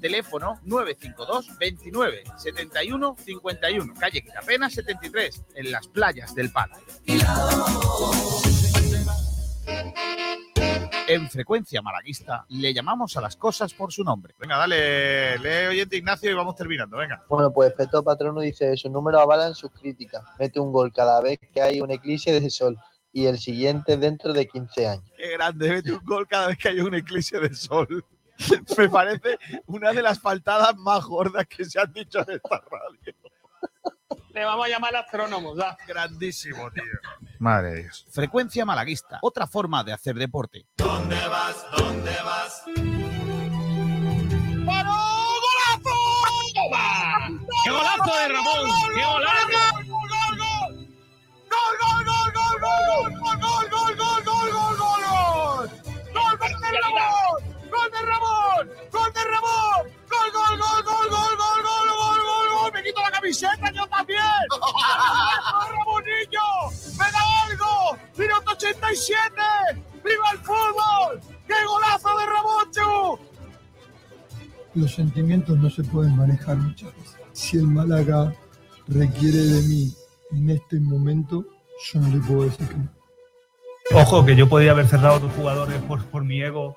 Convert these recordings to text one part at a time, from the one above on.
teléfono 952 29 71 51, calle Quitapena 73, en las playas del Palo. En frecuencia malaguista le llamamos a las cosas por su nombre. Venga, dale, lee oyente Ignacio y vamos terminando, venga. Bueno, pues Peto Patrono dice, sus números avalan sus críticas. Mete un gol cada vez que hay un eclipse de sol y el siguiente dentro de 15 años. Qué grande, mete un gol cada vez que hay un eclipse de sol. Me parece una de las faltadas más gordas que se han dicho en esta radio. Le vamos a llamar astrónomos, ¿da? Grandísimo, tío. Madre de Dios. Frecuencia malaguista, otra forma de hacer deporte. ¿Dónde vas? ¿Dónde vas? ¡Paró! ¡Golazo! ¡Qué golazo de Ramón! ¡Qué golazo! ¡Gol, gol, gol, gol, gol! ¡Gol, gol, gol, gol, gol, gol, gol! ¡Gol de Ramón! ¡Gol de Ramón! ¡Gol de Ramón! ¡Gol, gol, gol, gol, gol, gol, gol, gol, gol, gol! ¡Me quito la camiseta yo también! ¡Ramonillo! ¡Me da algo! ¡Minuto 87! ¡Viva el fútbol! ¡Qué golazo de Ramón, Chu! Los sentimientos no se pueden manejar muchas veces. Si el Málaga requiere de mí en este momento, yo no le puedo decir que no. Ojo, que yo podía haber cerrado a otros jugadores por, por mi ego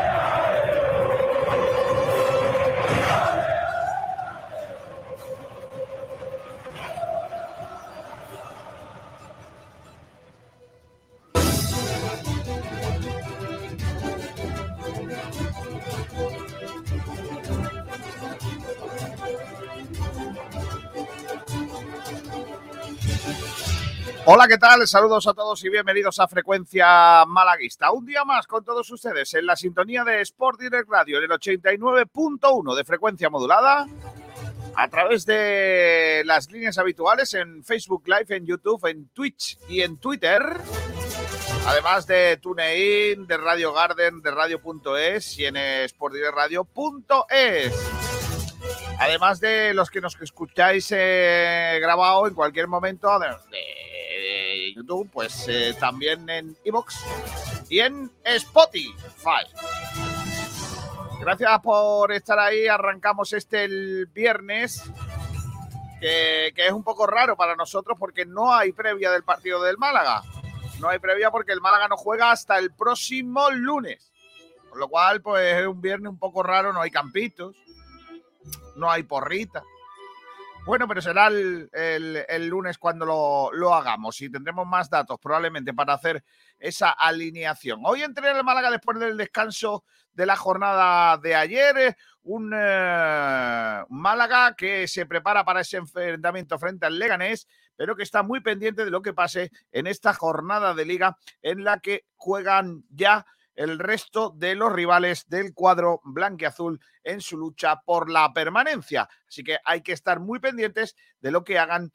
Hola, ¿qué tal? Saludos a todos y bienvenidos a Frecuencia Malaguista. Un día más con todos ustedes en la sintonía de Sport Direct Radio en el 89.1 de frecuencia modulada. A través de las líneas habituales en Facebook Live, en YouTube, en Twitch y en Twitter. Además de TuneIn, de Radio Garden, de Radio.es y en sportdirectradio.es. Además de los que nos escucháis eh, grabado en cualquier momento YouTube, pues eh, también en iVoox y en Spotify. Gracias por estar ahí. Arrancamos este el viernes, que, que es un poco raro para nosotros porque no hay previa del partido del Málaga. No hay previa porque el Málaga no juega hasta el próximo lunes. Con lo cual, pues es un viernes un poco raro, no hay campitos, no hay porrita. Bueno, pero será el, lunes cuando lo, hagamos y tendremos más datos probablemente para hacer esa alineación. Hoy entrena el Málaga después del descanso de la jornada de ayer. Un eh, Málaga que se prepara para ese enfrentamiento frente al Leganés, pero que está muy pendiente de lo que pase en esta jornada de liga en la que juegan ya el resto de los rivales del cuadro blanqueazul en su lucha por la permanencia. Así que hay que estar muy pendientes de lo que hagan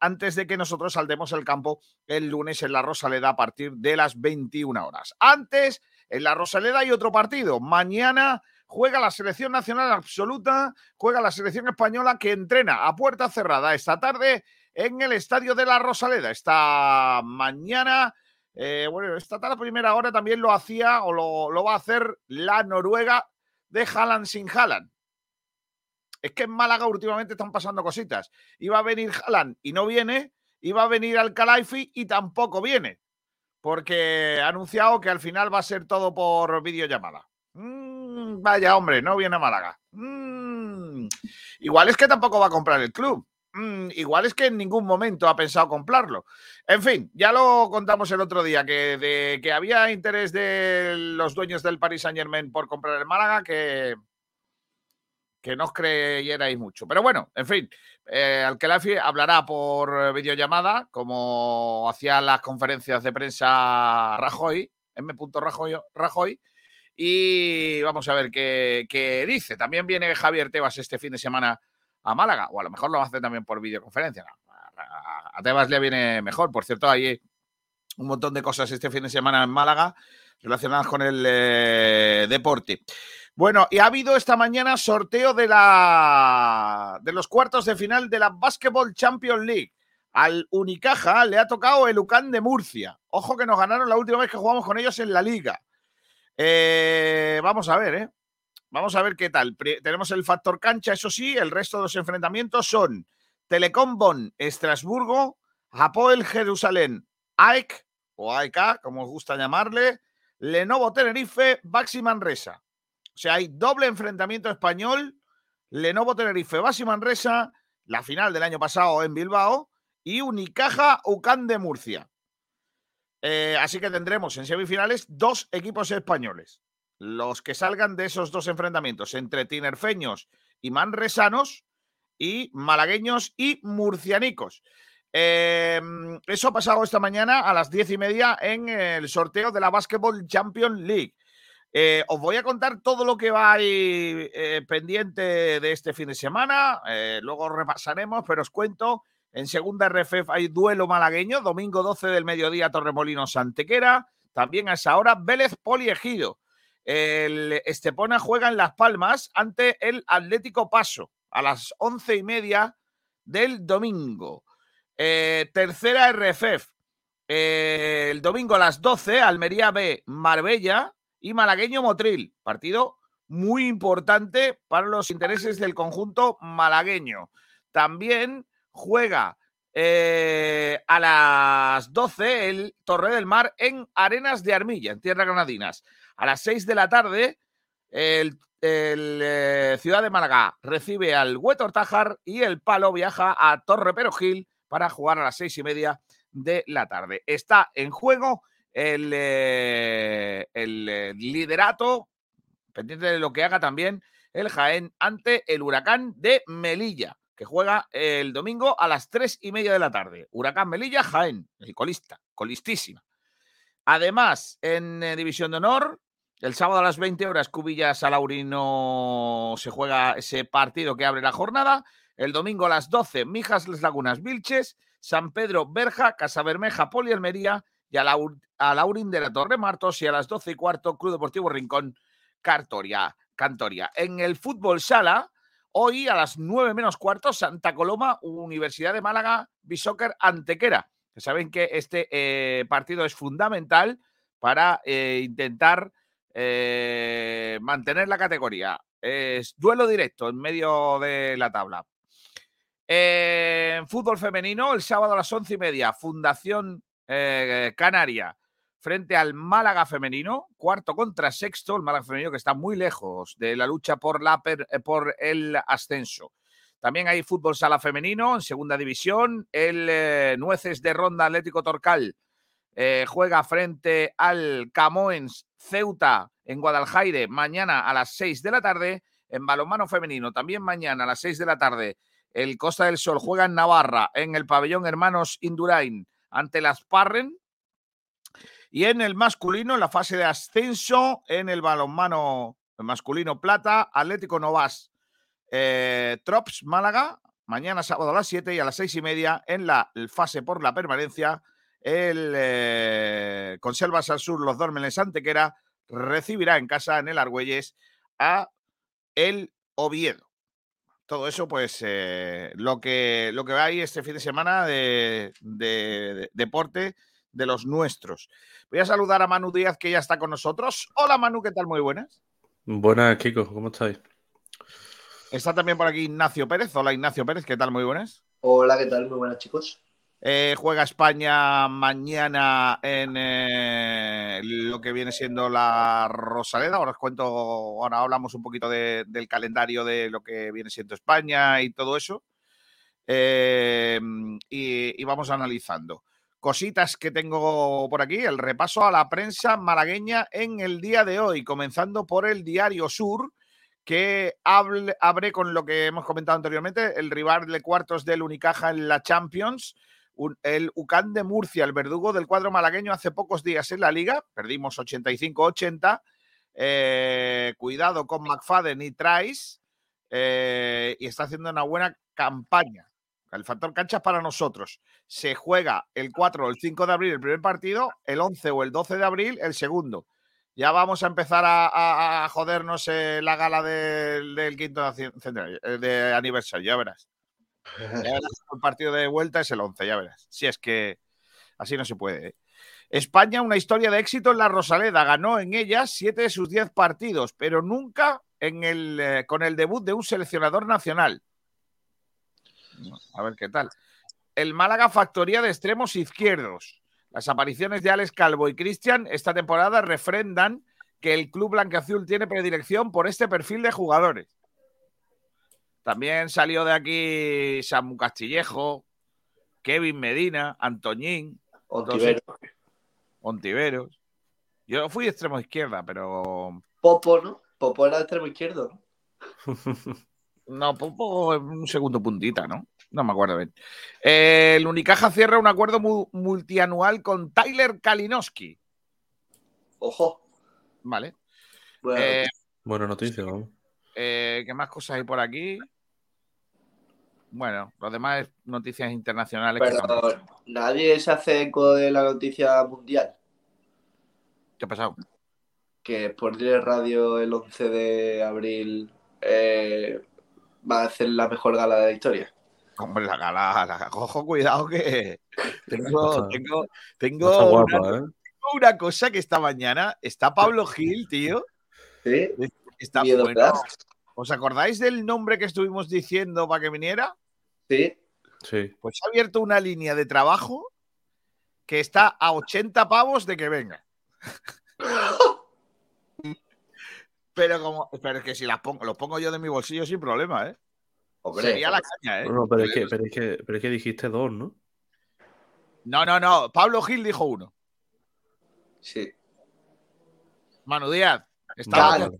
antes de que nosotros saldemos al campo el lunes en la Rosaleda a partir de las 21 horas. Antes, en la Rosaleda hay otro partido. Mañana juega la selección nacional absoluta, juega la selección española que entrena a puerta cerrada esta tarde en el estadio de la Rosaleda. Esta mañana, eh, bueno, esta tarde primera hora también lo hacía o lo, va a hacer la Noruega de Haaland sin Haaland. Es que en Málaga últimamente están pasando cositas. Iba a venir Haaland y no viene, iba a venir Al-Khelaifi y tampoco viene, porque ha anunciado que al final va a ser todo por videollamada. Mm, vaya hombre, no viene a Málaga. Mm, igual es que tampoco va a comprar el club. Mm, igual es que en ningún momento ha pensado comprarlo. En fin, ya lo contamos el otro día, que, de, que había interés de los dueños del Paris Saint Germain por comprar el Málaga, que, que no os creyerais mucho. Pero bueno, en fin, eh, hablará por videollamada, como hacía las conferencias de prensa Rajoy, M. Rajoy, Rajoy y vamos a ver qué, qué, dice. También viene Javier Tebas este fin de semana a Málaga, o a lo mejor lo hace también por videoconferencia. A Tebas le viene mejor. Por cierto, hay un montón de cosas este fin de semana en Málaga relacionadas con el eh, deporte. Bueno, y ha habido esta mañana sorteo de, la, de los cuartos de final de la Basketball Champions League. Al Unicaja le ha tocado el UCAN de Murcia. Ojo que nos ganaron la última vez que jugamos con ellos en la liga. Eh, vamos a ver, ¿eh? Vamos a ver qué tal. Tenemos el factor cancha, eso sí, el resto de los enfrentamientos son Telecom Bonn, Estrasburgo, Apoel Jerusalén, AEK o AEK, como os gusta llamarle, Lenovo Tenerife, Baxi Manresa. O sea, hay doble enfrentamiento español, Lenovo Tenerife, Baxi Manresa, la final del año pasado en Bilbao, y Unicaja Ucán de Murcia. Eh, así que tendremos en semifinales dos equipos españoles. Los que salgan de esos dos enfrentamientos entre tinerfeños y manresanos y malagueños y murcianicos. Em, eso ha pasado esta mañana a las diez y media en el sorteo de la Basketball Champions League. Eh, os voy a contar todo lo que va ahí eh, pendiente de este fin de semana. Eh, luego repasaremos, pero os cuento. En segunda RFF hay duelo malagueño, domingo 12 del mediodía, Torremolinos Santequera. También a esa hora, Vélez Poliegido. El Estepona juega en Las Palmas ante el Atlético Paso a las once y media del domingo. Eh, tercera RFF. Eh, el domingo a las 12, Almería B, Marbella y Malagueño Motril. Partido muy importante para los intereses del conjunto malagueño. También juega eh, a las 12 el Torre del Mar en Arenas de Armilla, en Tierra Granadinas. A las 6 de la tarde, el eh, Ciudad de Málaga recibe al Huetor Tajar y el Palo viaja a Torre Perojil para jugar a las seis y media de la tarde. Está en juego el, eh, el eh, liderato, pendiente de lo que haga también el Jaén ante el Huracán de Melilla, que juega el domingo a las tres y media de la tarde. Huracán Melilla, Jaén, el colista, colistísima. Además, en División de Honor, el sábado a las 20 horas, Cubillas Laurino se juega ese partido que abre la jornada. El domingo a las 12, Mijas Les Lagunas Vilches, San Pedro Berja, Casabermeja Polialmería y a, Laurín de la Torre Martos y a las 12 y cuarto, Club Deportivo Rincón Cartoria, Cantoria. En el fútbol sala, hoy a las 9 menos cuarto, Santa Coloma, Universidad de Málaga, Bisóquer Antequera. Saben que este eh, partido es fundamental para eh, intentar eh, mantener la categoría. Es duelo directo en medio de la tabla. En fútbol femenino, el sábado a las once y media, Fundación eh, Canaria frente al Málaga femenino, cuarto contra sexto, el Málaga femenino que está muy lejos de la lucha por, la, eh, por el ascenso. También hay fútbol sala femenino en segunda división, el Nueces de Ronda Atlético Torcal juega frente al Camoens Ceuta en Guadalajara mañana a las 6 de la tarde. En balonmano femenino también mañana a las 6 de la tarde. El Costa del Sol juega en Navarra en el pabellón Hermanos Indurain ante las Parren. Y en el masculino, en la fase de ascenso, en el balonmano masculino plata, Atlético Novas eh, Trops Málaga, mañana sábado a las 7 y a las 6 y media en la fase por la permanencia el eh, Conservas al Sur, los Dórmenes Antequera, recibirá en casa en el Argüelles a el Oviedo. Todo eso, pues, eh, lo, que, lo que hay este fin de semana de, deporte de los nuestros. Voy a saludar a Manu Díaz, que ya está con nosotros. Hola, Manu, ¿qué tal? Muy buenas. Buenas, Kiko, ¿cómo estáis? Está también por aquí Ignacio Pérez. Hola, Ignacio Pérez, ¿qué tal? Muy buenas. Hola, ¿qué tal? Muy buenas, chicos. Eh, juega España mañana en eh, lo que viene siendo la Rosaleda. Ahora os cuento, ahora hablamos un poquito del calendario de lo que viene siendo España y todo eso. eh, y, vamos analizando. Cositas que tengo por aquí, el repaso a la prensa malagueña en el día de hoy, comenzando por el Diario Sur, que abre con lo que hemos comentado anteriormente, el rival de cuartos del Unicaja en la Champions, el UCAN de Murcia, el verdugo del cuadro malagueño hace pocos días en la liga, perdimos 85-80, eh, cuidado con McFadden y Trice, eh, y está haciendo una buena campaña. El factor cancha para nosotros. Se juega el 4 o el 5 de abril el primer partido, el 11 o el 12 de abril el segundo. Ya vamos a empezar a, jodernos eh, la gala del, quinto de aniversario, ya verás. El partido de vuelta es el 11, ya verás. Si es que así no se puede. ¿eh? España, una historia de éxito en la Rosaleda. Ganó en ella siete de sus diez partidos, pero nunca en el, eh, con el debut de un seleccionador nacional. A ver qué tal. El Málaga Factoría de Extremos Izquierdos. Las apariciones de Alex Calvo y Cristian esta temporada refrendan que el club blanqueazul tiene predilección por este perfil de jugadores. También salió de aquí Samu Castillejo, Kevin Medina, Antoñín, Ontivero. Ontiveros. Yo fui extremo izquierda, pero Popo, ¿no? Popo era extremo izquierdo, ¿no? no, Popo en un segundo puntita, ¿no? No me acuerdo bien. Eh, el Unicaja cierra un acuerdo mu- multianual con Tyler Kalinowski. Ojo. Vale. Bueno, Eh, Buena noticia, vamos. eh, ¿Qué más cosas hay por aquí? Bueno, los demás es noticias internacionales. que nadie se hace eco de la noticia mundial. ¿Qué ha pasado? Que Sport Radio el 11 de abril eh, va a hacer la mejor gala de la historia. Hombre, la gala, la- ojo, cuidado que tengo, tengo, No tengo una, ¿eh? cosa que esta mañana está Pablo Gil, tío. ¿Sí? Está Miedo, bueno. ¿Os acordáis del nombre que estuvimos diciendo para que viniera? Sí. Sí. Pues ha abierto una línea de trabajo que está a 80 pavos de que venga. Pero como, pero es que si las pongo, los pongo yo de mi bolsillo sin problema, ¿eh? Hombre, Sería la caña, ¿eh? No, no, pero es que, pero es que, pero es que dijiste dos, ¿no? No, no, no. Pablo Gil dijo uno. sí. Manu Díaz. Estaba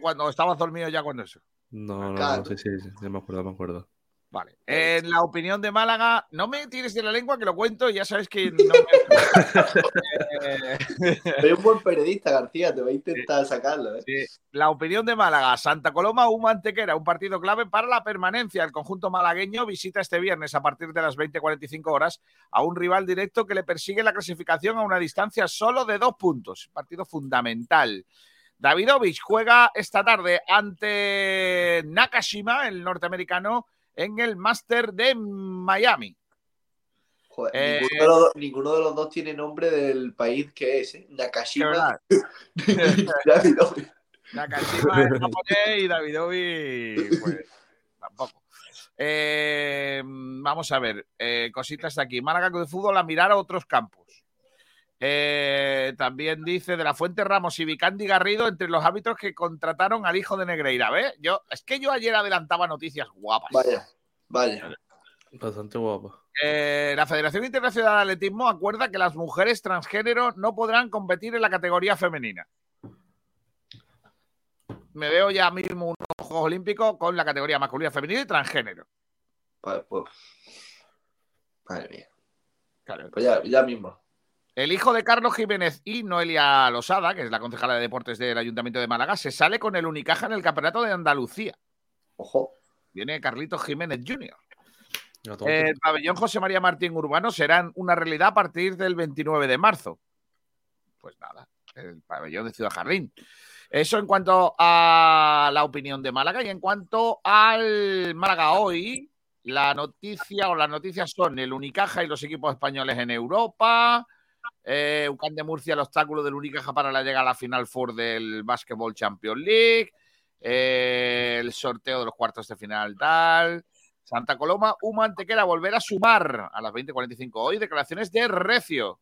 cuando estabas dormido ya cuando eso. No, no, Claro. no, sí, sí, sí, ya me acuerdo, me acuerdo. Vale. En la opinión de Málaga, no me tires de la lengua que lo cuento, ya sabes que no me- Soy un buen periodista, García. Te voy a intentar sacarlo, ¿eh? Sí. La opinión de Málaga. Santa Coloma, un Antequera, un partido clave para la permanencia. El conjunto malagueño visita este viernes a partir de las 20.45 horas a un rival directo que le persigue la clasificación a una distancia solo de dos puntos. Partido fundamental. Davidovich juega esta tarde ante Nakashima, el norteamericano, en el Master de Miami. Joder, Eh, ninguno, de los, dos- ninguno de los dos tiene nombre del país que es, ¿eh? ¿Qué Nakashima. Davidovich. Nakashima es japonés y Davidovich, pues tampoco. Eh, vamos a ver, eh, cositas de aquí. Málaga de Fútbol a mirar a otros campos. Eh, también dice de la Fuente Ramos y Vicandi Garrido entre los árbitros que contrataron al hijo de Negreira. ¿Ves? Yo, es que yo ayer adelantaba noticias guapas. Vaya, vaya. Bastante guapa. Eh, la Federación Internacional de Atletismo acuerda que las mujeres transgénero no podrán competir en la categoría femenina. Me veo ya mismo unos Juegos Olímpicos con la categoría masculina, femenina y transgénero. Pues, pues. Madre mía. Claro. Pues ya, ya mismo. El hijo de Carlos Jiménez y Noelia Losada, que es la concejala de deportes del Ayuntamiento de Málaga, se sale con el Unicaja en el Campeonato de Andalucía. Ojo. Viene Carlitos Jiménez Jr. El pabellón José María Martín Urbano será una realidad a partir del 29 de marzo. Pues nada, el pabellón de Ciudad Jardín. Eso en cuanto a la opinión de Málaga y en cuanto al Málaga hoy, la noticia o las noticias son el Unicaja y los equipos españoles en Europa, eh, de Murcia, el obstáculo del Unicaja para la llegada a la final four del Basketball Champions League, eh, el sorteo de los cuartos de final tal, Santa Coloma, Uma Antequera, volver a sumar a las 20.45 hoy. Declaraciones de Recio.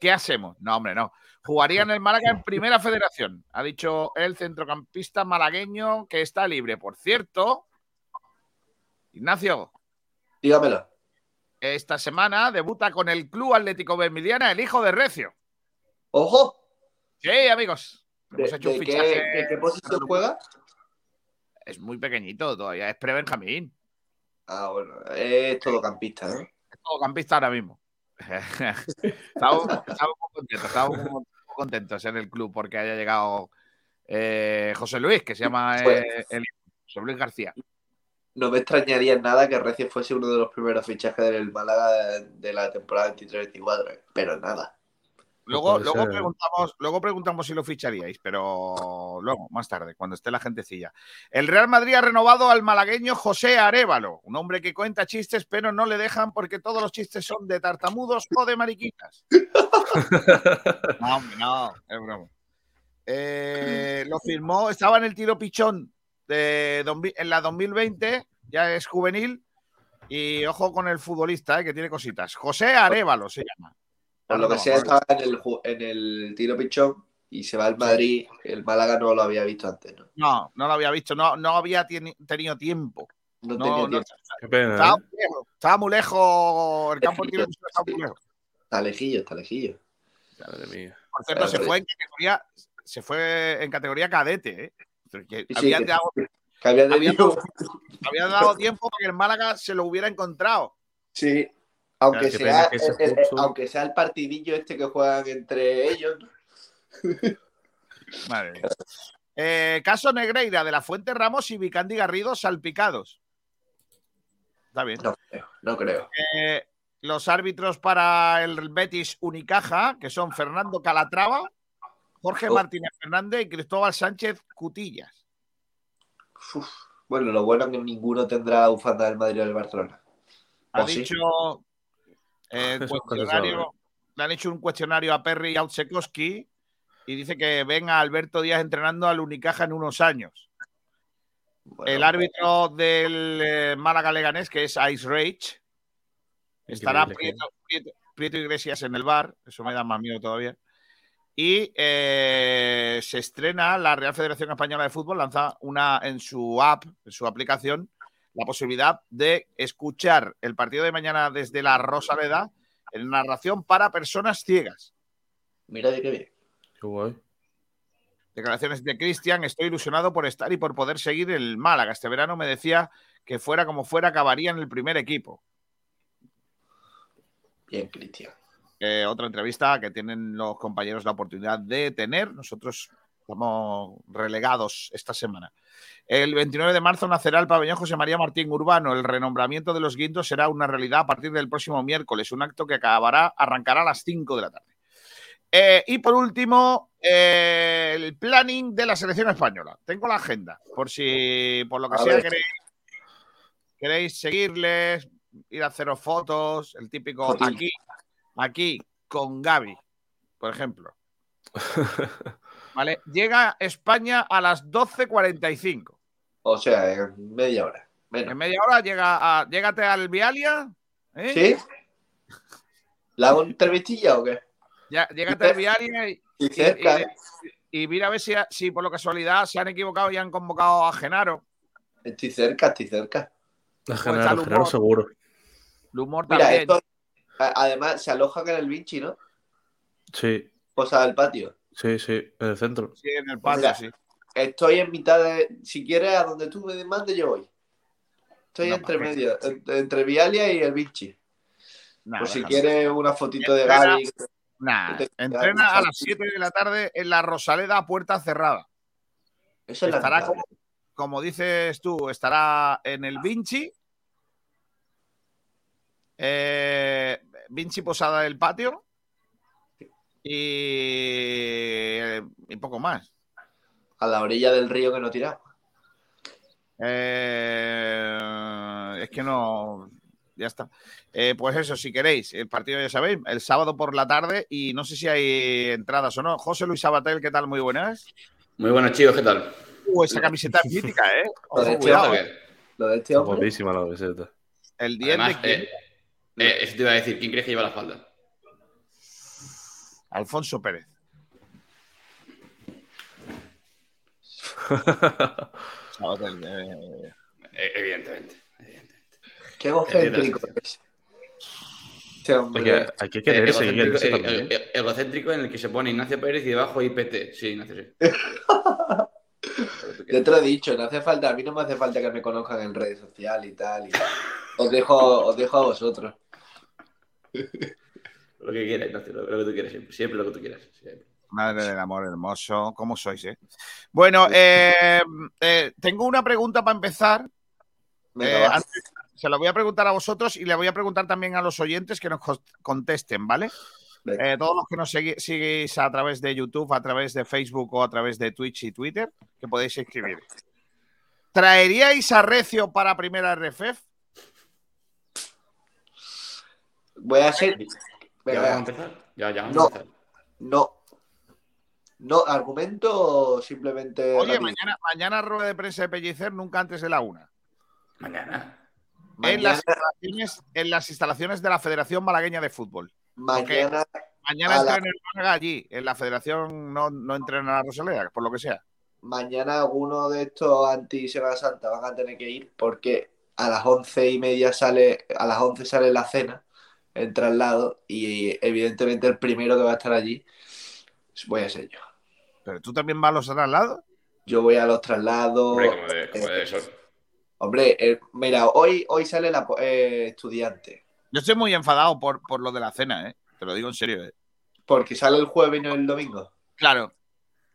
¿Qué hacemos? No, hombre, no. Jugaría en el Málaga en primera federación. Ha dicho el centrocampista malagueño que está libre. Por cierto, Ignacio, Dígamelo. Esta semana debuta con el Club Atlético Bermiliana el hijo de Recio. ¡Ojo! Sí, amigos. ¿De, Hemos hecho un qué, fichaje. de qué posición juega? Es muy pequeñito todavía, es pre-Benjamín. Ah, bueno, es todo campista, ¿no? Es todo campista ahora mismo. estamos, estamos muy contentos, estamos muy contentos en el club porque haya llegado eh, José Luis, que se llama eh, el José Luis García. No me extrañaría nada que Recio fuese uno de los primeros fichajes del Málaga de, de la temporada 23-24, pero nada. Luego, luego, ser. preguntamos, luego preguntamos si lo ficharíais, pero luego, más tarde, cuando esté la gentecilla. El Real Madrid ha renovado al malagueño José Arevalo, un hombre que cuenta chistes, pero no le dejan porque todos los chistes son de tartamudos o de mariquitas. No, hombre, no, es broma. Eh, lo firmó, estaba en el tiro pichón de, dos mil- en la 2020, ya es juvenil. Y ojo con el futbolista, eh, que tiene cositas. José Arevalo se llama. Por lo que sea, estaba en el, en el tiro pichón y se va al Madrid. El Málaga no lo había visto antes, ¿no? No, no lo había visto, no, no había tenido tiempo. No, No, tenía no, tiempo. Qué pena, Estaba ¿eh? muy lejos, estaba muy lejos, el campo de tiro estaba muy lejos. Está lejillo, está lejillo. Madre mía. Por cierto, se fue en categoría, se fue en categoría cadete, ¿eh? Porque Sí, sí, había, que- dado, Que había Había tenido- había dado tiempo para que el Málaga se lo hubiera encontrado. Sí. Aunque sea, ese eh, eh, aunque sea el partidillo este que juegan entre ellos. Madre mía. Eh, caso Negreira de la Fuente Ramos y Vicandi Garrido salpicados. Está bien. No creo, no creo. Eh, los árbitros para el Betis Unicaja, que son Fernando Calatrava, Jorge Oh. Martínez Fernández y Cristóbal Sánchez Cutillas. Uf. Bueno, lo bueno es que ninguno tendrá bufanda del Madrid o del Barcelona. Ha dicho eh, cuestionario- le han hecho un cuestionario a Perry y a Utsekowski y dice que ven a Alberto Díaz entrenando al Unicaja en unos años. Bueno, El árbitro del eh, Málaga Leganés, que es Ice Rage, estará Increíble, Prieto, Prieto- Prieto Iglesias en el bar, eso me da más miedo todavía. Y eh, se estrena la Real Federación Española de Fútbol, lanza una en su app, en su aplicación, la posibilidad de escuchar el partido de mañana desde la Rosaleda en narración para personas ciegas. Mira de qué bien. Qué guay. Declaraciones de Cristian, estoy ilusionado por estar y por poder seguir el Málaga. Este verano me decía que fuera como fuera acabaría en el primer equipo. Bien, Cristian. Eh, otra entrevista que tienen los compañeros la oportunidad de tener. Nosotros estamos relegados esta semana. El 29 de marzo nacerá el pabellón José María Martín Urbano. El renombramiento de los guindos será una realidad a partir del próximo miércoles, un acto que acabará, arrancará a las 5 de la tarde. Eh, y por último, eh, el planning de la selección española. Tengo la agenda, por si por lo que A sea queréis, queréis seguirles, ir a haceros fotos, el típico aquí, aquí, con Gaby, por ejemplo. ¿Vale? Llega España a las 12.45. O sea, en media hora. Menos. En media hora llega a, llégate al Vialia. ¿eh? ¿Sí? ¿La hago entrevistilla o qué? Ya, llégate al Vialia y, Y y- cerca, y- ¿eh? y mira a ver si, si por lo casualidad se han equivocado y han convocado a Genaro. Estoy cerca, estoy cerca. General, el Genaro humor. seguro. El humor Mira, esto, a- además, se alojan en el Vinci, ¿no? Sí, Cosa del patio. sí, sí, en el centro. Sí, en el patio, sí. Estoy en mitad de. Si quieres, a donde tú me mandes, yo voy. Estoy No, entre medio, en- entre Vialia y el Vinci. Nah, Por si quieres una fotito de Gaby. Nah, Te- entrena a las 7 de la tarde en la Rosaleda a puerta cerrada. Eso es la Estará como, como dices tú, estará en el Vinci. eh, Vinci Posada del Patio. Y, y poco más. A la orilla del río que no tiramos. Eh, es que no. Ya está. Eh, pues eso, si queréis, el partido ya sabéis, el sábado por la tarde y no sé si hay entradas o no. José Luis Sabatel, ¿qué tal? Muy buenas. Muy buenos chicos, ¿qué tal? Uh, esa camiseta es mítica, ¿eh? Lo de este cuidado, hombre. ¿eh? Lo de este Está hombre. guapísima la camiseta. El 10 Además, de? Eh, eh, eso te iba a decir, ¿quién crees que lleva la falda? Alfonso Pérez. Sabatel, eh, Eh, evidentemente. evidentemente. Qué egocéntrico es. Este Hay hombre. que, hay que quererse, que egocéntrico, quererse e- también. e- e- egocéntrico en el que se pone Ignacio Pérez y debajo IPT. Sí, Ignacio, sí. Yo te lo he dicho, no hace falta, a mí no me hace falta que me conozcan en redes sociales y tal. y- Os dejo, os dejo a vosotros. Lo que quieras, Ignacio, lo, lo que tú quieras, siempre. Siempre lo que tú quieras. siempre. Madre del amor hermoso, ¿cómo sois, eh? Bueno, eh, eh, tengo una pregunta para empezar. Eh, antes- se lo voy a preguntar a vosotros y le voy a preguntar también a los oyentes que nos contesten, ¿vale? Todos los que nos seguís a través de YouTube, a través de Facebook o a través de Twitch y Twitter, que podéis escribir. ¿Traeríais a Recio para primera RFF? Voy a ser. ¿Ya vamos a empezar? Ya, ya vamos No. a empezar. No. No, argumento simplemente. Oye, rápido. mañana, mañana rueda de prensa de Pellicer nunca antes de la una. Mañana. En, las Mañana, instalaciones, en las instalaciones de la Federación Malagueña de Fútbol. mañana, Mañana A la- entrena el Málaga allí. En la Federación no, no entrena la Rosaleda, por lo que sea. mañana alguno de estos anti Semana Santa van a tener que ir porque a las once y media sale, a las once sale la cena, el traslado, y evidentemente el primero que va a estar allí voy a ser yo. Pero tú también vas a los traslados. Yo voy a los traslados. Hombre, como de, como de eso. Hombre, eh, mira, hoy, hoy sale la eh, estudiante, Yo estoy muy enfadado por, por lo de la cena, ¿eh? Te lo digo en serio, ¿eh? porque sale el jueves y no el domingo. Claro.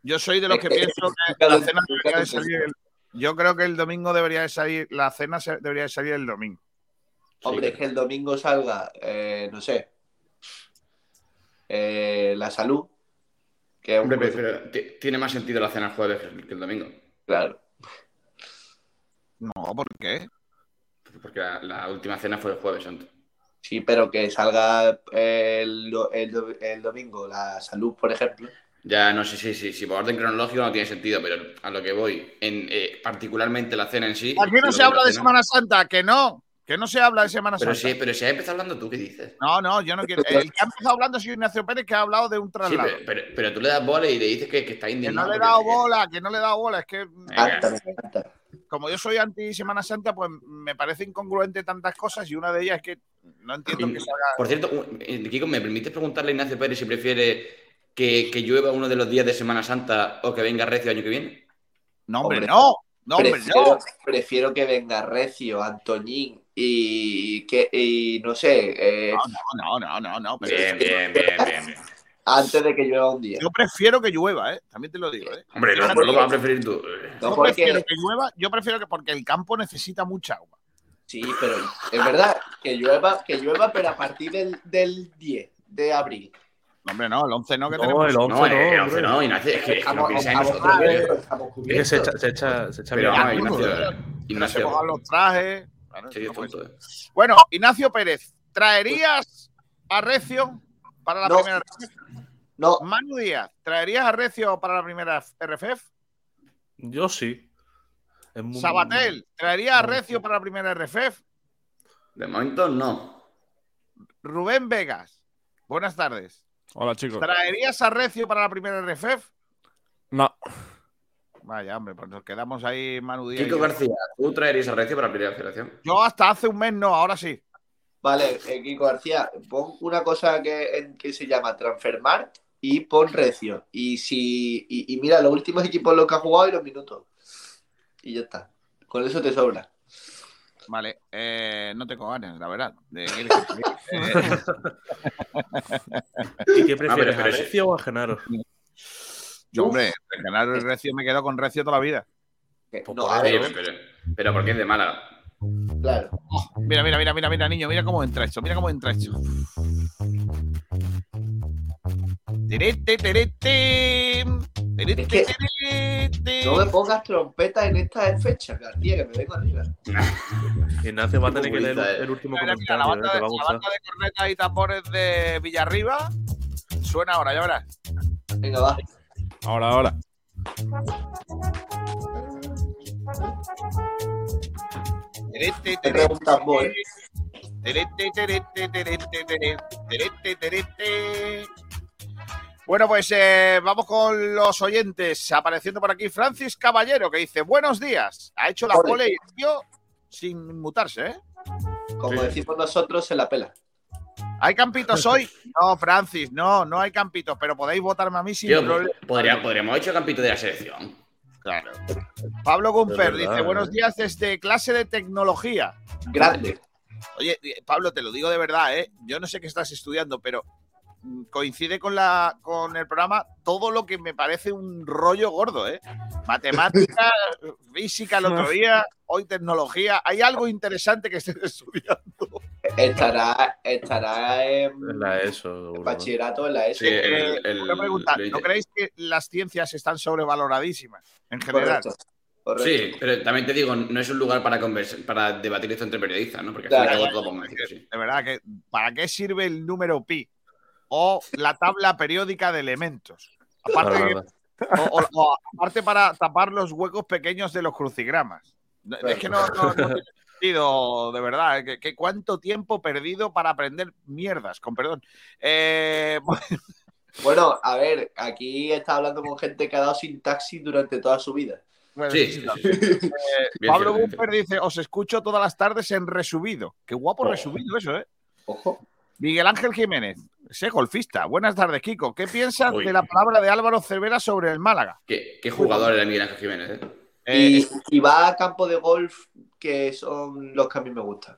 Yo soy de los que pienso que la cena debería de salir. el- yo creo que el domingo debería de salir. La cena debería de salir el domingo. Hombre, es que el domingo salga, eh, no sé, eh, la salud, que un Hombre, pero, pero ti- tiene más sentido la cena el jueves que el, domingo. claro. No, ¿por qué? Porque la, la última cena fue el jueves santo. Sí, pero que salga el, do- el el domingo la salud, por ejemplo. Ya no sé si sí, sí, por orden cronológico no tiene sentido, pero a lo que voy, en, eh, particularmente la cena en sí. Aquí no se habla de Semana Santa, que no. Que no se habla de Semana Pero Santa. si, pero si has empezado hablando tú, ¿qué dices? No, no, yo no quiero. El que ha empezado hablando ha sido Ignacio Pérez, que ha hablado de un Sí, traslado. pero, pero, pero tú le das bola y le dices que, que está que indignado. no le he dado bola, que no le he dado bola. Es que, como yo soy anti Semana Santa, pues me parece incongruente tantas cosas y una de ellas es que no entiendo que salga. Por cierto, eh, Kiko, ¿me permites preguntarle a Ignacio Pérez si prefiere que, que llueva uno de los días de Semana Santa o que venga recio el año que viene? No, hombre, Hombre, no. No, hombre, no. prefiero que venga Recio, Antoñín y que y no sé, eh, No, no, no, no, no. pero- Bien, bien, bien, bien, bien. antes de que llueva un día. Yo prefiero que llueva, ¿eh? También te lo digo, ¿eh? Hombre, no, lo vas a preferir tú. No, yo porque- prefiero que llueva, yo prefiero que porque el campo necesita mucha agua. Sí, pero es verdad que llueva, que llueva, pero a partir del, del 10 de abril. No, hombre, no, el 11 no, que No, tenemos. el 11 No, eh, no, once hombre. no, Ignacio, es que, no piensa en nosotros. Es se echa, se echa, se echa Pero bien. Ignacio, se pongan los trajes. Claro, Sí, no es puede tonto, ser. eh. Bueno, Ignacio Pérez, ¿traerías a Recio para la No. primera No, Manu Díaz, ¿traerías a Recio para la primera RFF? Yo sí. Muy- Sabatel, ¿traerías a Recio para la primera RFF? De momento no. Rubén Vegas, buenas tardes. Hola, chicos. ¿Traerías a Recio para la primera RFF? No. Vaya, hombre, pues nos quedamos ahí, Manu Díaz. y Kiko. García, ¿tú traerías a Recio para la primera federación? Yo hasta hace un mes no, ahora sí. vale, eh, Kiko García, pon una cosa que, en- que se llama Transfermarkt y pon Recio. Y si y, y mira los últimos equipos en los que ha jugado y los minutos. Y ya está. Con eso te sobra. Vale, eh, no tengo ganas, la verdad. de ¿Y qué prefieres, pero a sí. Recio o a Genaro? Yo, hombre, de ganar el Recio me quedo con Recio toda la vida. Pues No, por ver, pero, pero porque es de Málaga. claro. Mira, mira, mira, mira, mira, niño, mira cómo entra esto, mira cómo entra esto. Terete, terete, terete, Es que- terete. No me pongas trompetas en esta fecha, García, que me vengo arriba. Ignacio va a tener que leer eh. el último Mira, mira, la comentario, banda, eh, de, la banda de cornetas y tambores de Villarriba suena ahora, ya verás. Venga, va. Ahora, ahora. Terete, Te preguntas, Boy. Terete, terete, terete, terete, terete, terete. Bueno, pues eh, vamos con los oyentes. Apareciendo por aquí Francis Caballero, que dice: Buenos días. Ha hecho la Ole. pole y el tío sin mutarse, ¿eh? como Sí. decimos nosotros, se la pela. ¿Hay campitos hoy? No, Francis, no, no hay campitos, pero podéis votarme a mí sin Tío, problema. podría- podríamos haber hecho campito de la selección. Claro. Pablo Gumper dice: ¿eh? Buenos días desde clase de tecnología. Grande. Oye, eh, Pablo, te lo digo de verdad, ¿eh? Yo no sé qué estás estudiando, pero mm, coincide con, la, con el programa todo lo que me parece un rollo gordo, ¿eh? Matemática, física el otro día, hoy tecnología. ¿Hay algo interesante que estés estudiando? Estará, estará en Es la ESO, seguro. bachillerato en la ESO. Sí, el- el- una pregunta, ¿no creéis que las ciencias están sobrevaloradísimas en general? Correcto. correcto. Sí, pero también te digo, no es un lugar para conversar, para debatir esto entre periodistas, ¿no? Porque al Claro, decir sí. De verdad, que ¿para qué sirve el número pi? O la tabla periódica de elementos. Aparte, Para que- nada. o- o- o aparte para tapar los huecos pequeños de los crucigramas. Es que no, no- no tiene de verdad. ¿eh? Que cuánto tiempo perdido para aprender mierdas, con perdón. Eh, Bueno, a ver, aquí está hablando con gente que ha dado sintaxis durante toda su vida. bueno, Sí, sí, sí, claro. sí. Eh, Bien Pablo Bumper dice: Os escucho todas las tardes en resubido. Qué guapo Oh. resubido eso, ¿eh? Ojo. Miguel Ángel Jiménez, sé golfista. Buenas tardes, Kiko. ¿Qué piensas Uy. de la palabra de Álvaro Cervera sobre el Málaga? ¿Qué, qué jugador era Miguel Ángel Jiménez, eh? Eh, Y, y va a campo de golf, que son los que a mí me gustan.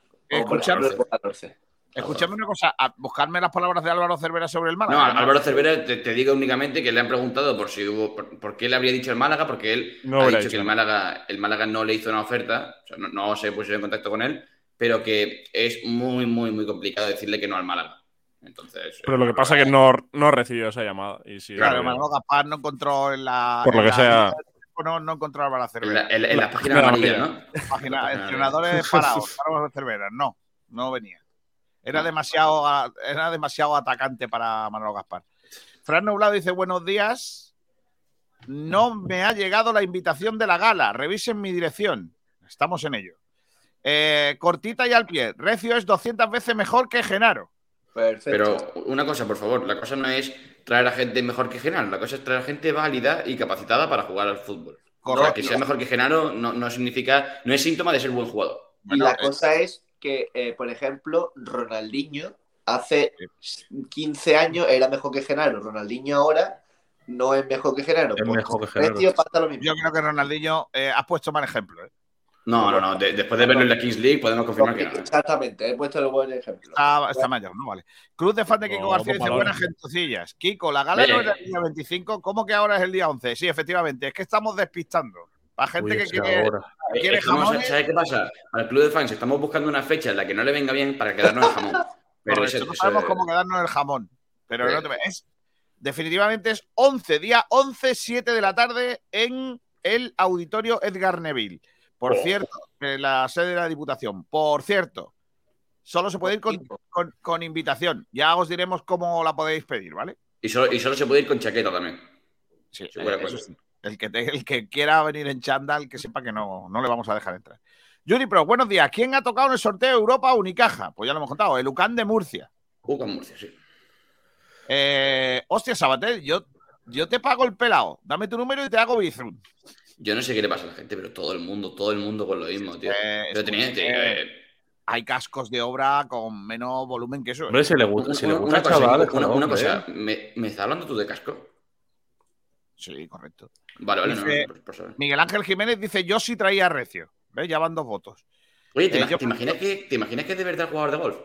14. Escuchadme una cosa, a buscarme las palabras de Álvaro Cervera sobre el No, Málaga. Álvaro Cervera te, te digo únicamente que le han preguntado por si hubo, por, por qué le habría dicho el Málaga, porque él No ha dicho dicho que el Málaga, el Málaga no le hizo una oferta, o sea, no, no se puso en contacto con él, pero que es muy, muy, muy complicado decirle que no al Málaga. Entonces, Pero eh, lo que pasa es que no, no recibió esa llamada. Y sí, Claro, eh, Manolo Gaspar no encontró en la. Por lo que la- sea. No, no encontró a Álvaro en Cervera. la, en la- en la La página amarilla, amarilla. ¿no? Página, entrenadores parados, Álvaro Cervera. No, no venía. Era demasiado, era demasiado atacante para Manolo Gaspar. Fran Nublado dice: Buenos días. No me ha llegado la invitación de la gala. Revisen mi dirección. Estamos en ello. Eh, cortita y al pie. Recio es 200 veces mejor que Genaro. Perfecto. Pero una cosa, por favor, la cosa no es traer a gente mejor que Genaro, la cosa es traer a gente válida y capacitada para jugar al fútbol. O sea, que sea mejor que Genaro no, no significa, no es síntoma de ser buen jugador. y Bueno, la cosa es que, eh, por ejemplo, Ronaldinho hace 15 años era mejor que Genaro. Ronaldinho ahora no es mejor que Genaro. Es Pues mejor que Genaro. Pasa lo mismo. Yo creo que Ronaldinho eh, has puesto mal ejemplo. ¿eh? No, no, no. de- después de verlo en la Kings League podemos confirmar que no. Exactamente, he puesto el buen ejemplo. Está, está mayor, ¿no? Vale. Cruz de fan de Kiko No, García por dice. Buenas gentucillas. Kiko, la gala no era el día 25, ¿cómo que ahora es el día 11? Sí, efectivamente, es que estamos despistando. Para gente Uy, que quiere. quiere Estamos- jamones. ¿Sabes qué pasa? Al club de fans estamos buscando una fecha en la que no le venga bien para quedarnos el jamón. Pero Correcto, ese- no ese- sabemos cómo quedarnos el jamón. Pero no te- es, definitivamente es 11, día 11, 7 de la tarde en el auditorio Edgar Neville. Por cierto, en la sede de la Diputación. Por cierto, solo se puede ir con, con- con invitación. Ya os diremos cómo la podéis pedir, ¿vale? y, solo, y solo se puede ir con chaqueta también. Sí, eh, eso sí. El que, te- el que quiera venir en chándal, que sepa que no, no le vamos a dejar entrar. Yuri Pro, buenos días. ¿Quién ha tocado en el sorteo Europa Unicaja? Pues ya lo hemos contado, el UCAN de Murcia. Con Murcia, sí. Eh, hostia, Sabatel, yo, yo te pago el pelado. Dame tu número y te hago Bizum. Yo no sé qué le pasa a la gente, pero todo el mundo, todo el mundo con lo mismo, tío. Eh, Pero tenía, escucha, tío, eh, eh, hay cascos de obra con menos volumen que eso. ¿eh? Hombre, si le gusta, si le gusta una al cosa, chaval, una- cosa, ¿me, me estás hablando tú de casco? Sí, correcto. Vale, vale, no, Dice- no, por- por saber. Miguel Ángel Jiménez dice: Yo sí traía recio. ¿Ves? Ya van dos votos. Oye, ¿te, Eh, ima- yo- te imaginas que, ¿te imaginas que es de verdad jugador de golf?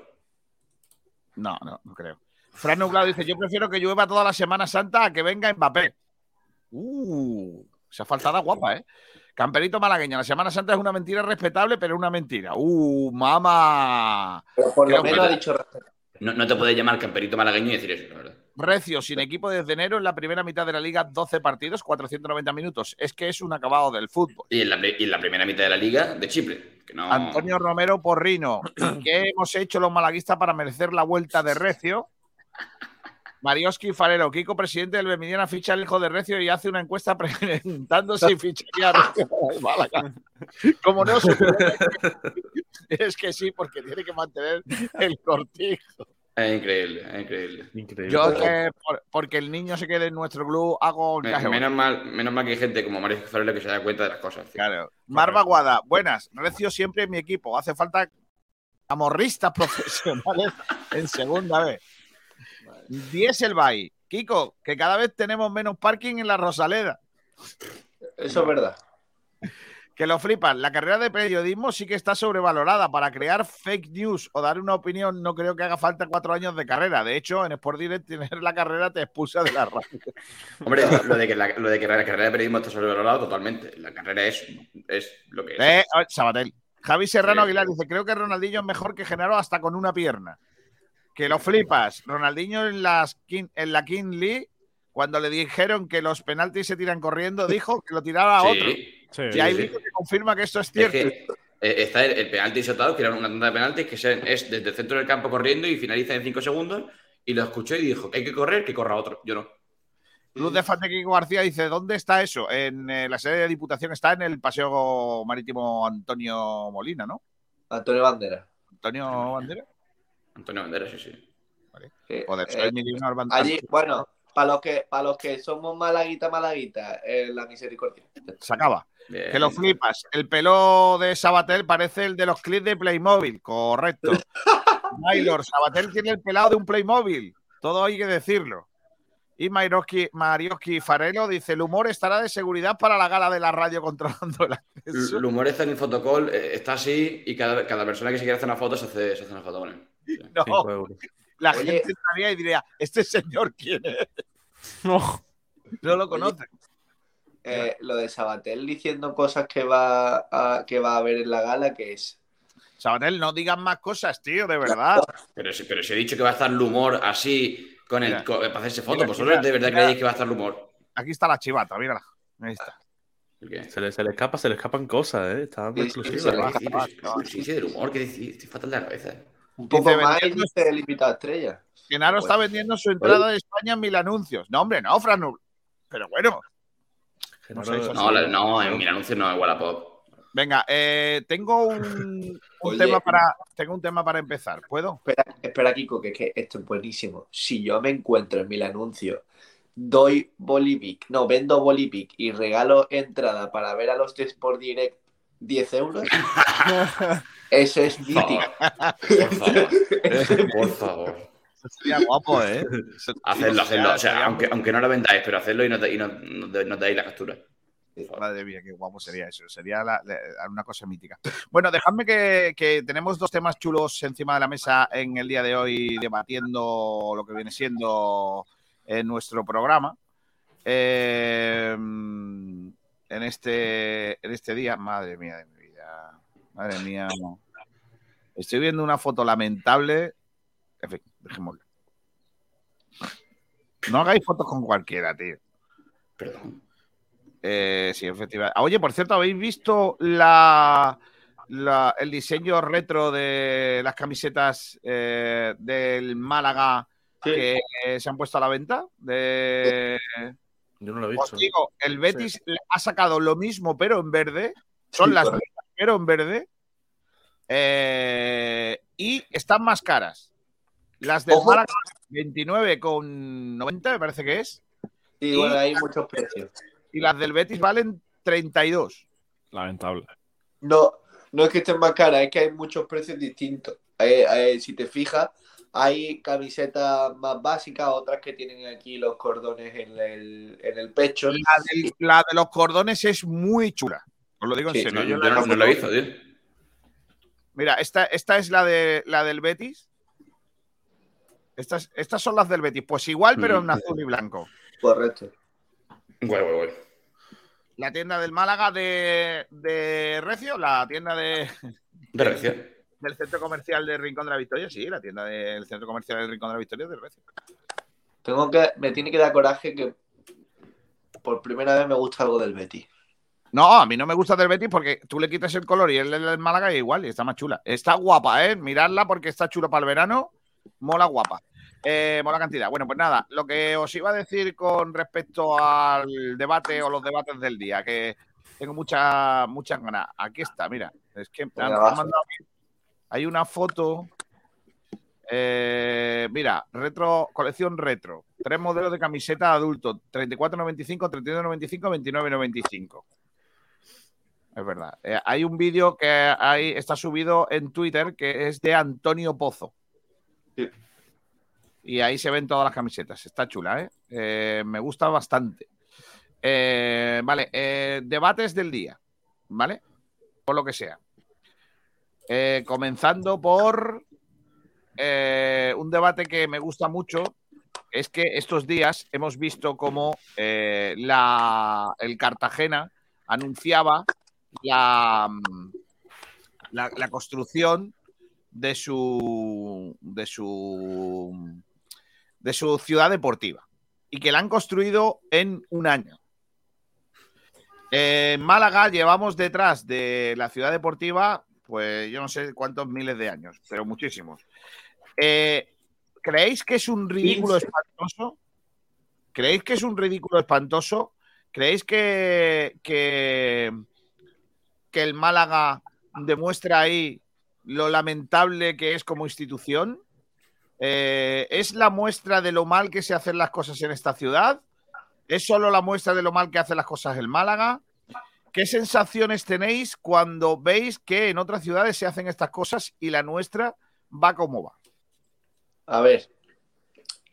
No, no, no creo. Fran Nublado dice: Yo prefiero que llueva toda la Semana Santa a que venga Mbappé. Uh, esa faltada guapa, ¿eh? Camperito malagueño, la Semana Santa es una mentira respetable, pero es una mentira. ¡Uh, mamá! Pero por lo que- menos ha dicho. No, no te puedes llamar camperito malagueño y decir eso, la verdad. Recio, sin equipo desde enero, en la primera mitad de la liga, 12 partidos, 490 minutos. Es que es un acabado del fútbol. Y en, la, pri- y en la primera mitad de la liga, de Chipre. Que no... Antonio Romero Porrino. ¿Y ¿Qué hemos hecho los malaguistas para merecer la vuelta de Recio? Marioski Farero, Kiko, presidente del Bemiliana, ficha al hijo de Recio y hace una encuesta preguntando si ficharía a Recio. Como no se puede- Es que sí, porque tiene que mantener el cortijo. Es increíble, es increíble. Increíble. Yo que por- porque el niño se quede en nuestro club, hago Me- encaje. menos, mal, menos mal que hay gente como Mario Farrell que se da cuenta de las cosas. tío. Claro. Marva Guada, buenas. Recio siempre en mi equipo. Hace falta Camorristas profesionales en segunda vez. Dieselby. Kiko, que cada vez tenemos menos parking en la Rosaleda. Eso es verdad. Que lo flipan. La carrera de periodismo sí que está sobrevalorada. Para crear fake news o dar una opinión, no creo que haga falta cuatro años de carrera. De hecho, en Sport Direct tener la carrera te expulsa de la radio. Hombre, lo de que la, lo de que la carrera de periodismo está sobrevalorada totalmente. La carrera es, es lo que es. Eh, Sabatel. Javi Serrano Aguilar dice: Creo que Ronaldinho es mejor que Genaro hasta con una pierna. Que lo flipas. Ronaldinho en, las King- en la King League, cuando le dijeron que los penaltis se tiran corriendo, dijo que lo tirara a Sí. otro. Sí, y hay sí. que confirma que esto es Es cierto. que eh, está el, el penalti soltado, que era una tanda de penaltis que se- es desde el centro del campo corriendo y finaliza en 5 segundos. Y lo escuché y dijo que hay que correr, que corra otro. Yo no. Luz de Fante Kiko García dice: ¿Dónde está eso? En eh, la sede de Diputación está en el Paseo Marítimo Antonio Molina, ¿no? Antonio Bandera. Antonio Bandera. Antonio Banderas, sí, sí. Eh, O de eh, allí, bueno, para los que para los que somos malaguita, malaguita, eh, la misericordia. Se acaba. Bien. Que lo flipas. El pelo de Sabatel parece el de los clips de Playmobil. Correcto. Maylor, Sabatel tiene el pelado de un Playmobil. Todo hay que decirlo. Y Marioski, Marioski Farelo dice: el humor estará de seguridad para la gala de la radio controlando el acceso. El humor está en el fotocall, eh, está así y cada, cada persona que se quiere hacer una foto se hace, se hace una foto con él. No, la Oye. gente estaría y diría: ¿este señor quién es? No. No lo conoce. Eh, lo de Sabatel diciendo cosas que va a, que va a haber en la gala, que es Sabatel, no digas más cosas, tío, de verdad. Pero, si- pero si he dicho que va a estar el humor así con el, con- para hacerse foto, Mira, ¿vosotros mira, de verdad mira. creéis que va a estar el humor? Aquí está la chivata, mírala. Ahí está. Se le, se le escapa, se le escapan cosas, ¿eh? Está dando Sí, sí, ¿eh? Si dice del humor. Estoy fatal de la cabeza. Un poco Dice, más y vendiendo- dice el invitado estrella. Genaro está vendiendo su entrada de España en mil anuncios. No, hombre, no, Franul. Pero bueno. No, no, en mi anuncio no es Wallapop. venga, eh, tengo un, un Oye. tema para tengo un tema para empezar. ¿Puedo? Espera, espera, Kiko, que, es que esto es buenísimo. Si yo me encuentro en mil anuncios, doy Bolivic, no, vendo Bolivic y regalo entrada para ver a los de Sport Direct 10 euros, eso es Por favor. mítico. Por favor. Por favor. Sería guapo, ¿eh? Hacedlo, hacedlo. O sea, aunque, aunque no lo vendáis, pero hacedlo y no, te- y no, no, te- no dais la captura. Madre mía, qué guapo sería eso. Sería la- la- una cosa mítica. Bueno, dejadme que, que tenemos dos temas chulos encima de la mesa en el día de hoy, debatiendo lo que viene siendo en nuestro programa. Eh, en, este, en este día, madre mía de mi vida. Madre mía. no. Estoy viendo una foto lamentable. En fin, dejémoslo. No hagáis fotos con cualquiera, tío. Perdón. Eh, sí, efectivamente. Oye, por cierto, ¿habéis visto la, la- el diseño retro de las camisetas eh, del Málaga Sí. que eh, se han puesto a la venta? De... Yo no lo he Os visto. digo, el Betis ha sacado lo mismo, pero en verde. Son Sí, las mismas, pero en verde. Eh, y están más caras. Las del Ojo. Málaga, 29,90 me parece que es. Sí, bueno, hay muchos precios. Y las del Betis valen 32. Lamentable. No, no es que estén más caras, es que hay muchos precios distintos. Eh, eh, si te fijas, hay camisetas más básicas, otras que tienen aquí los cordones en el, en el pecho. La, del- la de los cordones es muy chula. Os lo digo en Sí, serio. No, Yo yo la- no, no lo he visto, tío. Mira, esta, esta es la, de, la del Betis. Estas, estas son las del Betis. Pues igual, pero en Mm. azul y blanco. Correcto. Guay, guay, guay. La tienda del Málaga de, de Recio, la tienda de, De reacción. Del centro comercial de Rincón de la Victoria, sí, la tienda del centro comercial del Rincón de la Victoria es de Recio. Tengo que, me tiene que dar coraje que por primera vez me gusta algo del Betty. No, a mí no me gusta del Betis porque tú le quitas el color y el del Málaga es igual y está más chula. Está guapa, ¿eh? Miradla porque está chula para el verano. Mola guapa. Eh, mola cantidad. Bueno, pues nada, lo que os iba a decir con respecto al debate o los debates del día, que tengo muchas muchas ganas. Aquí está, mira. Es que me han- me han mandado. Hay una foto. Eh, mira, retro, colección retro. Tres modelos de camiseta adulto: 34.95, 32.95, 29.95. es verdad. Eh, hay un vídeo que hay, está subido en Twitter que es de Antonio Pozo. Sí. Y ahí se ven todas las camisetas. Está chula, ¿eh? Eh, me gusta bastante. Eh, vale, debates del día, ¿vale? Por lo que sea. Eh, comenzando por eh, un debate que me gusta mucho. Es que estos días hemos visto cómo eh, la, el Cartagena anunciaba la, la construcción de su, de su de su ciudad deportiva y que la han construido en un año. En Málaga llevamos detrás de la ciudad deportiva, pues yo no sé cuántos miles de años, pero muchísimos. Eh, ¿Creéis que es un ridículo 15. espantoso? ¿Creéis que es un ridículo espantoso? ¿Creéis que, que, que el Málaga demuestra ahí lo lamentable que es como institución? Eh, ¿Es la muestra de lo mal que se hacen las cosas en esta ciudad? ¿Es solo la muestra de lo mal que hacen las cosas el Málaga? ¿Qué sensaciones tenéis cuando veis que en otras ciudades se hacen estas cosas y la nuestra va como va? A ver,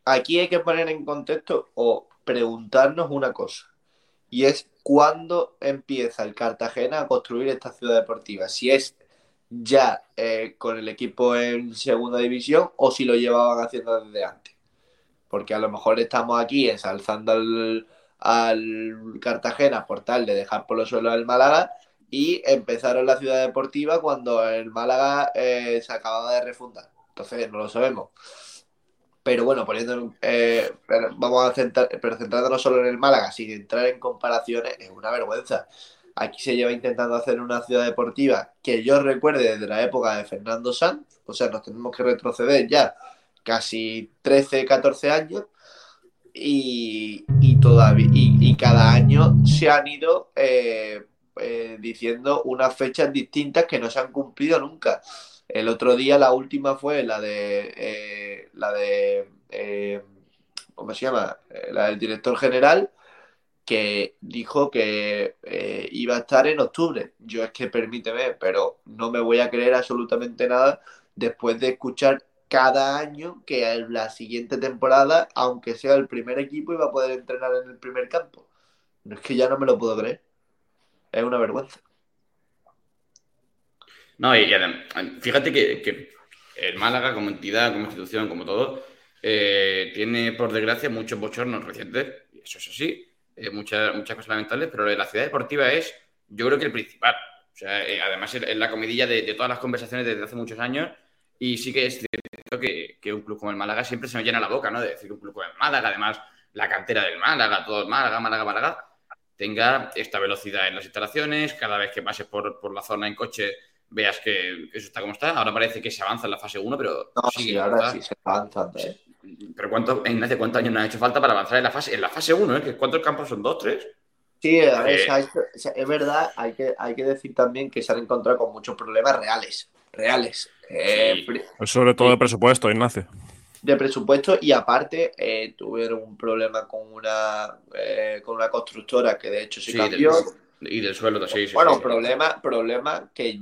aquí hay que poner en contexto o preguntarnos una cosa. Y es cuándo empieza el Cartagena a construir esta ciudad deportiva. Si es ya eh, con el equipo en segunda división o si lo llevaban haciendo desde antes. Porque a lo mejor estamos aquí ensalzando al, al Cartagena por tal de dejar por los suelos al Málaga y empezaron la ciudad deportiva cuando el Málaga eh, se acababa de refundar. Entonces no lo sabemos. Pero bueno, poniendo, eh, vamos a centrar, pero centrándonos solo en el Málaga, sin entrar en comparaciones, es una vergüenza. Aquí se lleva intentando hacer una ciudad deportiva que yo recuerde desde la época de Fernando Sanz, o sea, nos tenemos que retroceder ya casi 13, 14 años, y, todavía, y, cada año se han ido eh, eh, diciendo unas fechas distintas que no se han cumplido nunca. El otro día la última fue la de eh, la de ¿cómo se llama? La del director general que dijo que iba a estar en octubre. Yo es que permíteme, pero no me voy a creer absolutamente nada después de escuchar cada año que en la siguiente temporada, aunque sea el primer equipo, iba a poder entrenar en el primer campo. No es que ya no me lo puedo creer. Es una vergüenza. No, y, y fíjate que, el Málaga como entidad, como institución, como todo, eh, tiene por desgracia muchos bochornos recientes, y eso es así, eh, muchas, muchas cosas lamentables, pero la ciudad deportiva es, yo creo que el principal. O sea, eh, además es la comidilla de todas las conversaciones desde hace muchos años, y sí que es cierto que, que un club como el Málaga siempre se nos llena la boca, ¿no? De decir que un club como el Málaga, además la cantera del Málaga, todo el Málaga, Málaga, Málaga, tenga esta velocidad en las instalaciones, cada vez que pases por, por la zona en coche veas que, que eso está como está. Ahora parece que se avanza en la fase 1, pero No, sigue sí, ahora sí se avanzando, ¿eh? Pero ¿cuánto, Ignacio, cuántos años nos ha hecho falta para avanzar en la fase, en la fase 1? ¿eh? ¿Que ¿Cuántos campos son? ¿Dos, tres? Sí, Eh. o sea, es verdad, hay que, hay que decir también que se han encontrado con muchos problemas reales, reales, eh, Sí. sobre todo de presupuesto, Ignacio. de presupuesto y aparte eh, tuvieron un problema con una, eh, con una constructora que de hecho se Sí, cambió. del- y del suelo, sí, sí. bueno, sí. problema, problema que